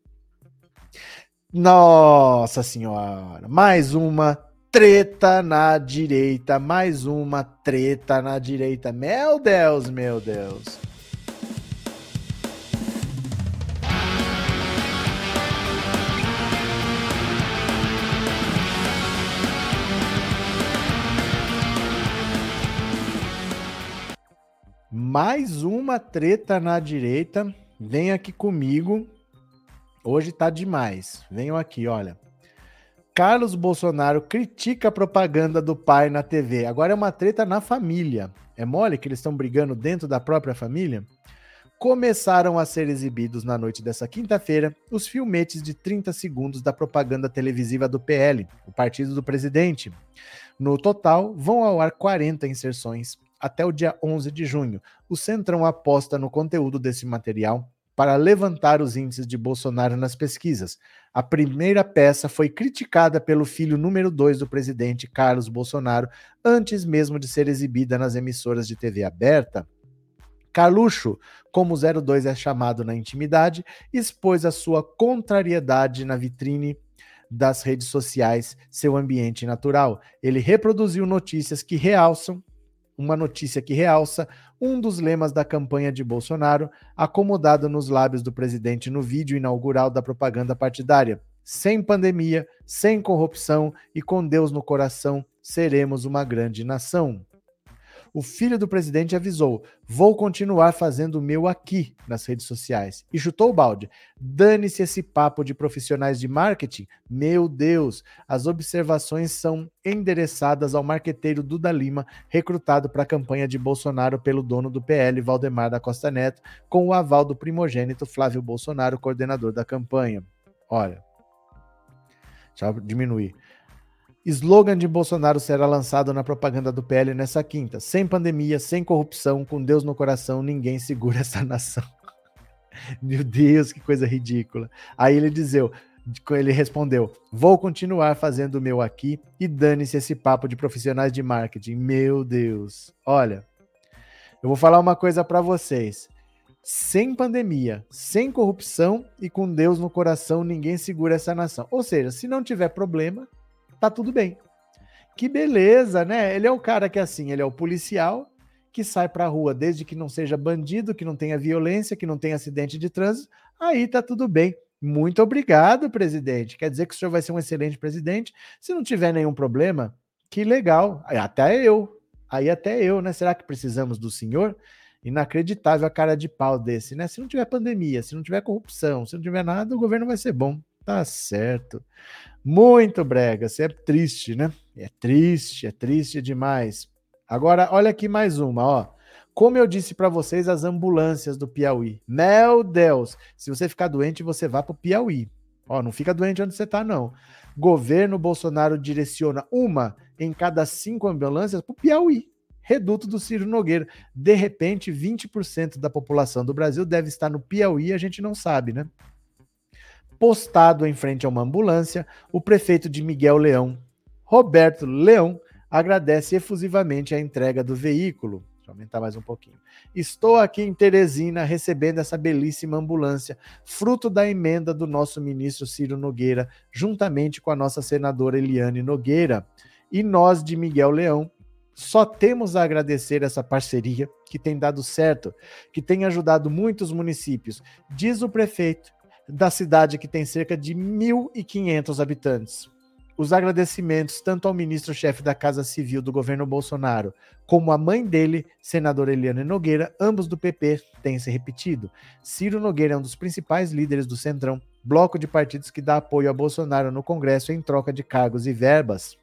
Nossa senhora, mais uma treta na direita, mais uma treta na direita. Meu Deus, meu Deus. Mais uma treta na direita. Vem aqui comigo. Hoje tá demais. Venham aqui, olha. Carlos Bolsonaro critica a propaganda do pai na TV. Agora é uma treta na família. É mole que eles estão brigando dentro da própria família? Começaram a ser exibidos na noite dessa quinta-feira os filmetes de 30 segundos da propaganda televisiva do PL, o partido do presidente. No total, vão ao ar 40 inserções até o dia 11 de junho. O Centrão aposta no conteúdo desse material para levantar os índices de Bolsonaro nas pesquisas. A primeira peça foi criticada pelo filho número 2 do presidente, Carlos Bolsonaro, antes mesmo de ser exibida nas emissoras de TV aberta. Carluxo, como 02 é chamado na intimidade, expôs a sua contrariedade na vitrine das redes sociais, seu ambiente natural. Ele reproduziu notícias que realçam uma notícia que realça um dos lemas da campanha de Bolsonaro, acomodado nos lábios do presidente no vídeo inaugural da propaganda partidária. Sem pandemia, sem corrupção e com Deus no coração, seremos uma grande nação o filho do presidente avisou: vou continuar fazendo o meu aqui nas redes sociais. E chutou o balde. Dane-se esse papo de profissionais de marketing. Meu Deus, as observações são endereçadas ao marqueteiro Duda Lima, recrutado para a campanha de Bolsonaro pelo dono do PL, Valdemar da Costa Neto, com o aval do primogênito Flávio Bolsonaro, coordenador da campanha. Olha, deixa eu diminuir. Slogan de Bolsonaro será lançado na propaganda do PL nessa quinta. Sem pandemia, sem corrupção, com Deus no coração, ninguém segura essa nação. Meu Deus, que coisa ridícula. Aí ele dizeu, ele respondeu: Vou continuar fazendo o meu aqui e dane-se esse papo de profissionais de marketing. Meu Deus. Olha, eu vou falar uma coisa para vocês. Sem pandemia, sem corrupção e com Deus no coração, ninguém segura essa nação. Ou seja, se não tiver problema, tá tudo bem. Que beleza, né? Ele é o cara que assim, ele é o policial que sai pra rua desde que não seja bandido, que não tenha violência, que não tenha acidente de trânsito, aí tá tudo bem. Muito obrigado, presidente. Quer dizer que o senhor vai ser um excelente presidente. Se não tiver nenhum problema, que legal. Até eu. Aí até eu, né? Será que precisamos do senhor? Inacreditável a cara de pau desse, né? Se não tiver pandemia, se não tiver corrupção, se não tiver nada, o governo vai ser bom. Tá certo. Muito brega, você é triste, né? É triste, é triste demais. Agora, olha aqui mais uma, ó. Como eu disse para vocês, as ambulâncias do Piauí. Meu Deus, se você ficar doente, você vá para o Piauí. Ó, não fica doente onde você está, não. Governo Bolsonaro direciona uma em cada cinco ambulâncias para o Piauí, reduto do Ciro Nogueira. De repente, 20% da população do Brasil deve estar no Piauí, a gente não sabe, né? Postado em frente a uma ambulância, o prefeito de Miguel Leão, Roberto Leão, agradece efusivamente a entrega do veículo. Deixa eu aumentar mais um pouquinho. Estou aqui em Teresina recebendo essa belíssima ambulância, fruto da emenda do nosso ministro Ciro Nogueira, juntamente com a nossa senadora Eliane Nogueira. E nós de Miguel Leão só temos a agradecer essa parceria que tem dado certo, que tem ajudado muitos municípios, diz o prefeito da cidade que tem cerca de 1.500 habitantes. Os agradecimentos tanto ao ministro-chefe da Casa Civil do governo Bolsonaro, como à mãe dele, senadora Eliane Nogueira, ambos do PP, têm se repetido. Ciro Nogueira é um dos principais líderes do Centrão, bloco de partidos que dá apoio a Bolsonaro no Congresso em troca de cargos e verbas.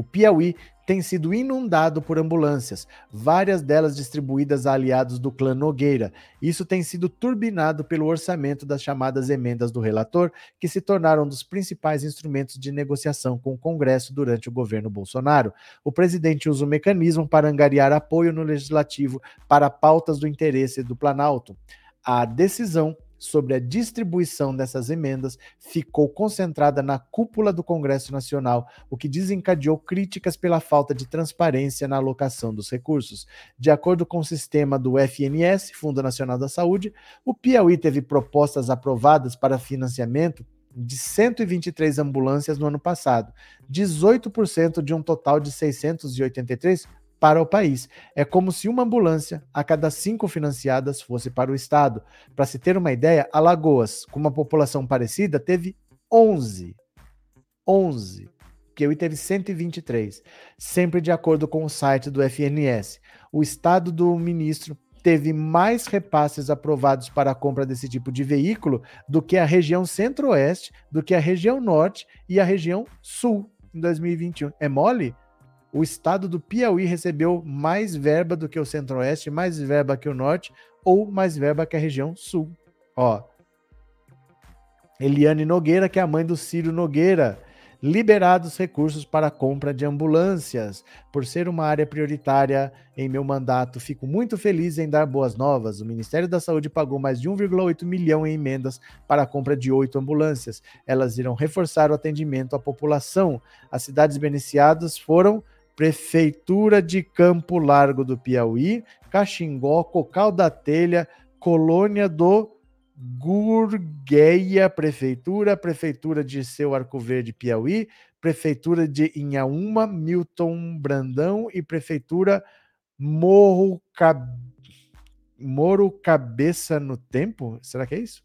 O Piauí tem sido inundado por ambulâncias, várias delas distribuídas a aliados do clã Nogueira. Isso tem sido turbinado pelo orçamento das chamadas emendas do relator, que se tornaram um dos principais instrumentos de negociação com o Congresso durante o governo Bolsonaro. O presidente usa o mecanismo para angariar apoio no legislativo para pautas do interesse do Planalto. A decisão sobre a distribuição dessas emendas ficou concentrada na cúpula do Congresso Nacional, o que desencadeou críticas pela falta de transparência na alocação dos recursos. De acordo com o sistema do FNS, Fundo Nacional da Saúde, o Piauí teve propostas aprovadas para financiamento de 123 ambulâncias no ano passado, 18% de um total de 683 para o país. É como se uma ambulância a cada cinco financiadas fosse para o Estado. Para se ter uma ideia, Alagoas, com uma população parecida, teve 11. 11. Piauí teve 123, sempre de acordo com o site do FNS. O estado do ministro teve mais repasses aprovados para a compra desse tipo de veículo do que a região centro-oeste, do que a região norte e a região sul em 2021. É mole? O estado do Piauí recebeu mais verba do que o centro-oeste, mais verba que o norte ou mais verba que a região sul. Ó. Eliane Nogueira, que é a mãe do Ciro Nogueira, liberados recursos para a compra de ambulâncias. Por ser uma área prioritária em meu mandato, fico muito feliz em dar boas novas. O Ministério da Saúde pagou mais de 1,8 milhão em emendas para a compra de oito ambulâncias. Elas irão reforçar o atendimento à população. As cidades beneficiadas foram Prefeitura de Campo Largo do Piauí, Caxingó, Cocal da Telha, Colônia do Gurgueia Prefeitura, Prefeitura de Seu Arco Verde, Piauí, Prefeitura de Inhaúma, Milton Brandão e Prefeitura Morro, Cab... Cabeça no Tempo? Será que é isso?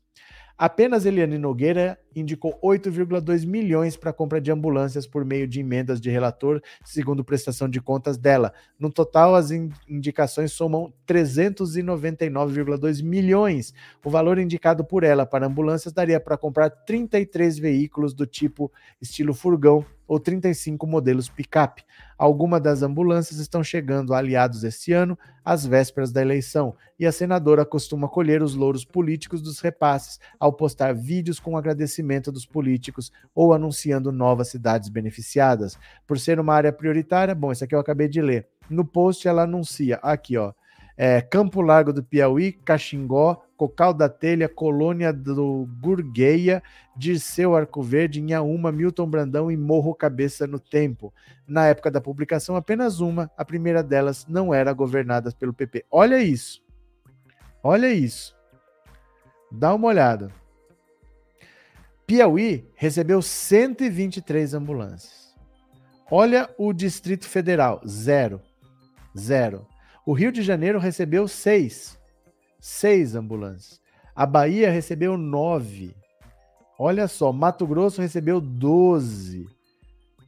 Apenas Eliane Nogueira indicou 8,2 milhões para compra de ambulâncias por meio de emendas de relator, segundo prestação de contas dela. No total, as indicações somam 399,2 milhões. O valor indicado por ela para ambulâncias daria para comprar 33 veículos do tipo estilo furgão ou 35 modelos picape. Algumas das ambulâncias estão chegando aliados este ano, às vésperas da eleição, e a senadora costuma colher os louros políticos dos repasses ao postar vídeos com agradecimento dos políticos ou anunciando novas cidades beneficiadas. Por ser uma área prioritária, bom, isso aqui eu acabei de ler. No post ela anuncia, aqui ó, é, Campo Largo do Piauí, Caxingó, Cocal da Telha, Colônia do Gurgueia, Dirceu Arco Verde, Inhaúma, Milton Brandão e Morro Cabeça no Tempo. Na época da publicação, apenas uma, a primeira delas não era governada pelo PP. Olha isso. Olha isso. Dá uma olhada. Piauí recebeu 123 ambulâncias. Olha o Distrito Federal, zero. Zero. O Rio de Janeiro recebeu seis. Seis ambulâncias. A Bahia recebeu nove. Olha só, Mato Grosso recebeu 12.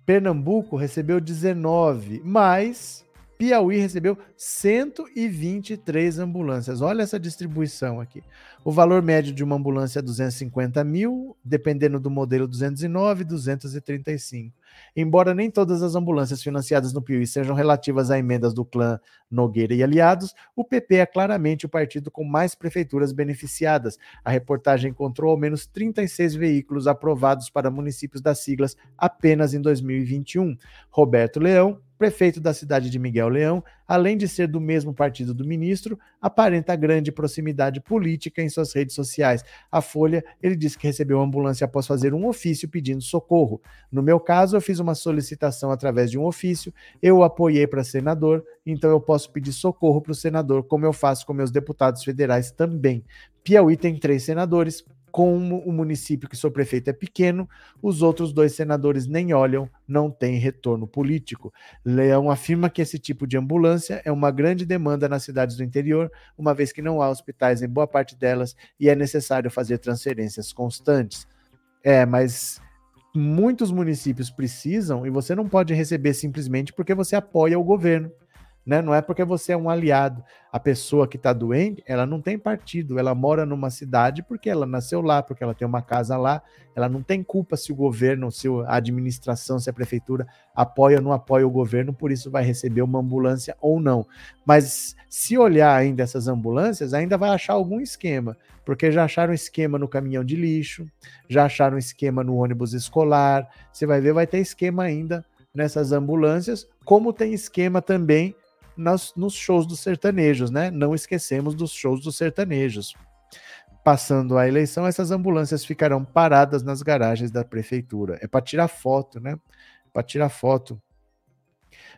Pernambuco recebeu 19. Mas Piauí recebeu 123 ambulâncias. Olha essa distribuição aqui. O valor médio de uma ambulância é 250 mil, dependendo do modelo 209, 235. Embora nem todas as ambulâncias financiadas no Piauí sejam relativas a emendas do clã Nogueira e aliados, o PP é claramente o partido com mais prefeituras beneficiadas. A reportagem encontrou ao menos 36 veículos aprovados para municípios das siglas apenas em 2021. Roberto Leão, prefeito da cidade de Miguel Leão, além de ser do mesmo partido do ministro, aparenta grande proximidade política em suas redes sociais. A Folha, ele disse que recebeu ambulância após fazer um ofício pedindo socorro. No meu caso, eu fiz uma solicitação através de um ofício, eu apoiei para senador, então eu posso pedir socorro para o senador, como eu faço com meus deputados federais também. Piauí tem três senadores, como o município que sou prefeito é pequeno, os outros dois senadores nem olham, não tem retorno político. Leão afirma que esse tipo de ambulância é uma grande demanda nas cidades do interior, uma vez que não há hospitais em boa parte delas e é necessário fazer transferências constantes. É, mas muitos municípios precisam e você não pode receber simplesmente porque você apoia o governo né? Não é porque você é um aliado. A pessoa que está doente, ela não tem partido, ela mora numa cidade porque ela nasceu lá, porque ela tem uma casa lá, ela não tem culpa se o governo, se a administração, se a prefeitura apoia ou não apoia o governo, por isso vai receber uma ambulância ou não. Mas se olhar ainda essas ambulâncias, ainda vai achar algum esquema, porque já acharam esquema no caminhão de lixo, já acharam esquema no ônibus escolar, você vai ver, vai ter esquema ainda nessas ambulâncias, como tem esquema também nas, nos shows dos sertanejos, né? Não esquecemos dos shows dos sertanejos. Passando a eleição, essas ambulâncias ficarão paradas nas garagens da prefeitura. É para tirar foto, né? Para tirar foto.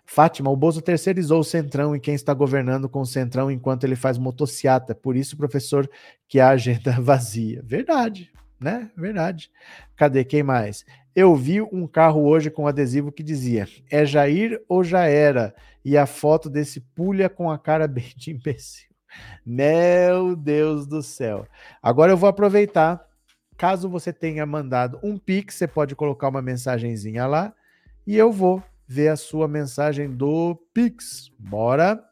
Fátima, o Bozo terceirizou o Centrão e quem está governando com o Centrão enquanto ele faz motociata. Por isso, professor, que a agenda vazia. Verdade, né? Verdade. Cadê quem mais? Eu vi um carro hoje com adesivo que dizia: é Jair ou já era? E a foto desse pulha com a cara bem de imbecil. Meu Deus do céu. Agora eu vou aproveitar. Caso você tenha mandado um pix, você pode colocar uma mensagenzinha lá e eu vou ver a sua mensagem do Pix. Bora!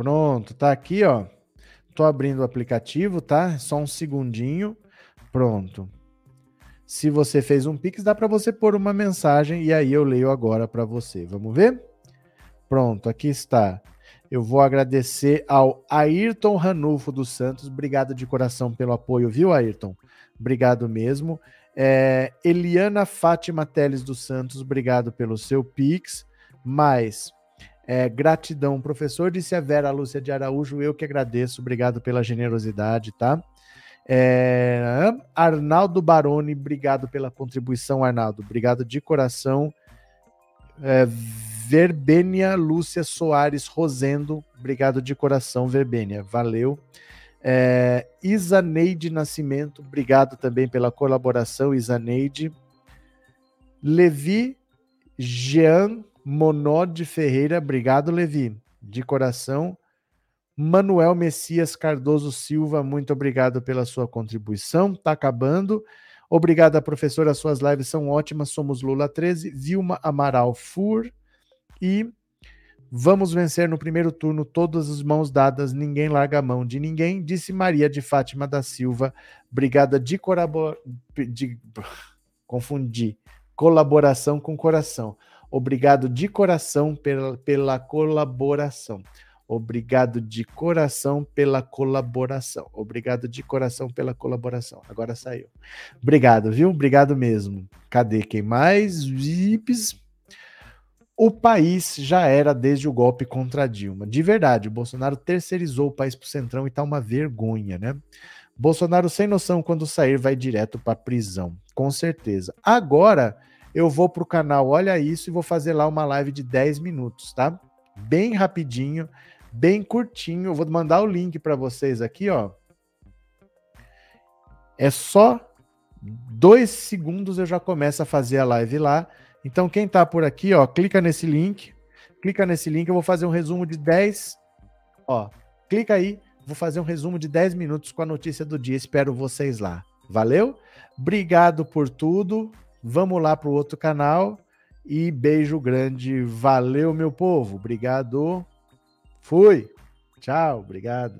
Pronto, tá aqui, ó. Tô abrindo o aplicativo, tá? Só um segundinho. Pronto. Se você fez um Pix, dá para você pôr uma mensagem e aí eu leio agora para você. Vamos ver? Pronto, aqui está. Eu vou agradecer ao Ayrton Ranulfo dos Santos. Obrigado de coração pelo apoio, viu, Ayrton? Obrigado mesmo. É, Eliana Fátima Teles dos Santos, obrigado pelo seu Pix. Mais é, gratidão, professor, disse a Vera Lúcia de Araújo. Eu que agradeço, obrigado pela generosidade, tá? É, Arnaldo Baroni, obrigado pela contribuição, Arnaldo. Obrigado de coração. É, Verbênia Lúcia Soares Rosendo, obrigado de coração, Verbênia. Valeu. É, Isaneide Nascimento, obrigado também pela colaboração, Isaneide. Levi Jean Monod Ferreira, obrigado, Levi, de coração. Manuel Messias Cardoso Silva, muito obrigado pela sua contribuição. Tá acabando. Obrigado, professora. Suas lives são ótimas. Somos Lula 13. Vilma Amaral Fur. E vamos vencer no primeiro turno, todas as mãos dadas, ninguém larga a mão de ninguém, disse Maria de Fátima da Silva. Obrigada de, corabor... de... confundi colaboração com coração. Obrigado de coração pela, pela colaboração. Obrigado de coração pela colaboração. Obrigado de coração pela colaboração. Agora saiu. Obrigado, viu? Obrigado mesmo. Cadê quem mais? Vips. O país já era desde o golpe contra Dilma. De verdade, o Bolsonaro terceirizou o país para o Centrão e tá uma vergonha, né? Bolsonaro sem noção quando sair vai direto para prisão, com certeza. Agora eu vou pro canal Olha Isso e vou fazer lá uma live de 10 minutos, tá? Bem rapidinho bem curtinho. Eu vou mandar o link para vocês aqui, ó. É só dois segundos eu já começo a fazer a live lá. Então, quem tá por aqui, ó, clica nesse link. Clica nesse link, eu vou fazer um resumo de 10. Ó, clica aí, vou fazer um resumo de 10 minutos com a notícia do dia. Espero vocês lá. Valeu? Obrigado por tudo. Vamos lá pro outro canal. E beijo grande. Valeu, meu povo. Obrigado. Fui. Tchau, obrigado.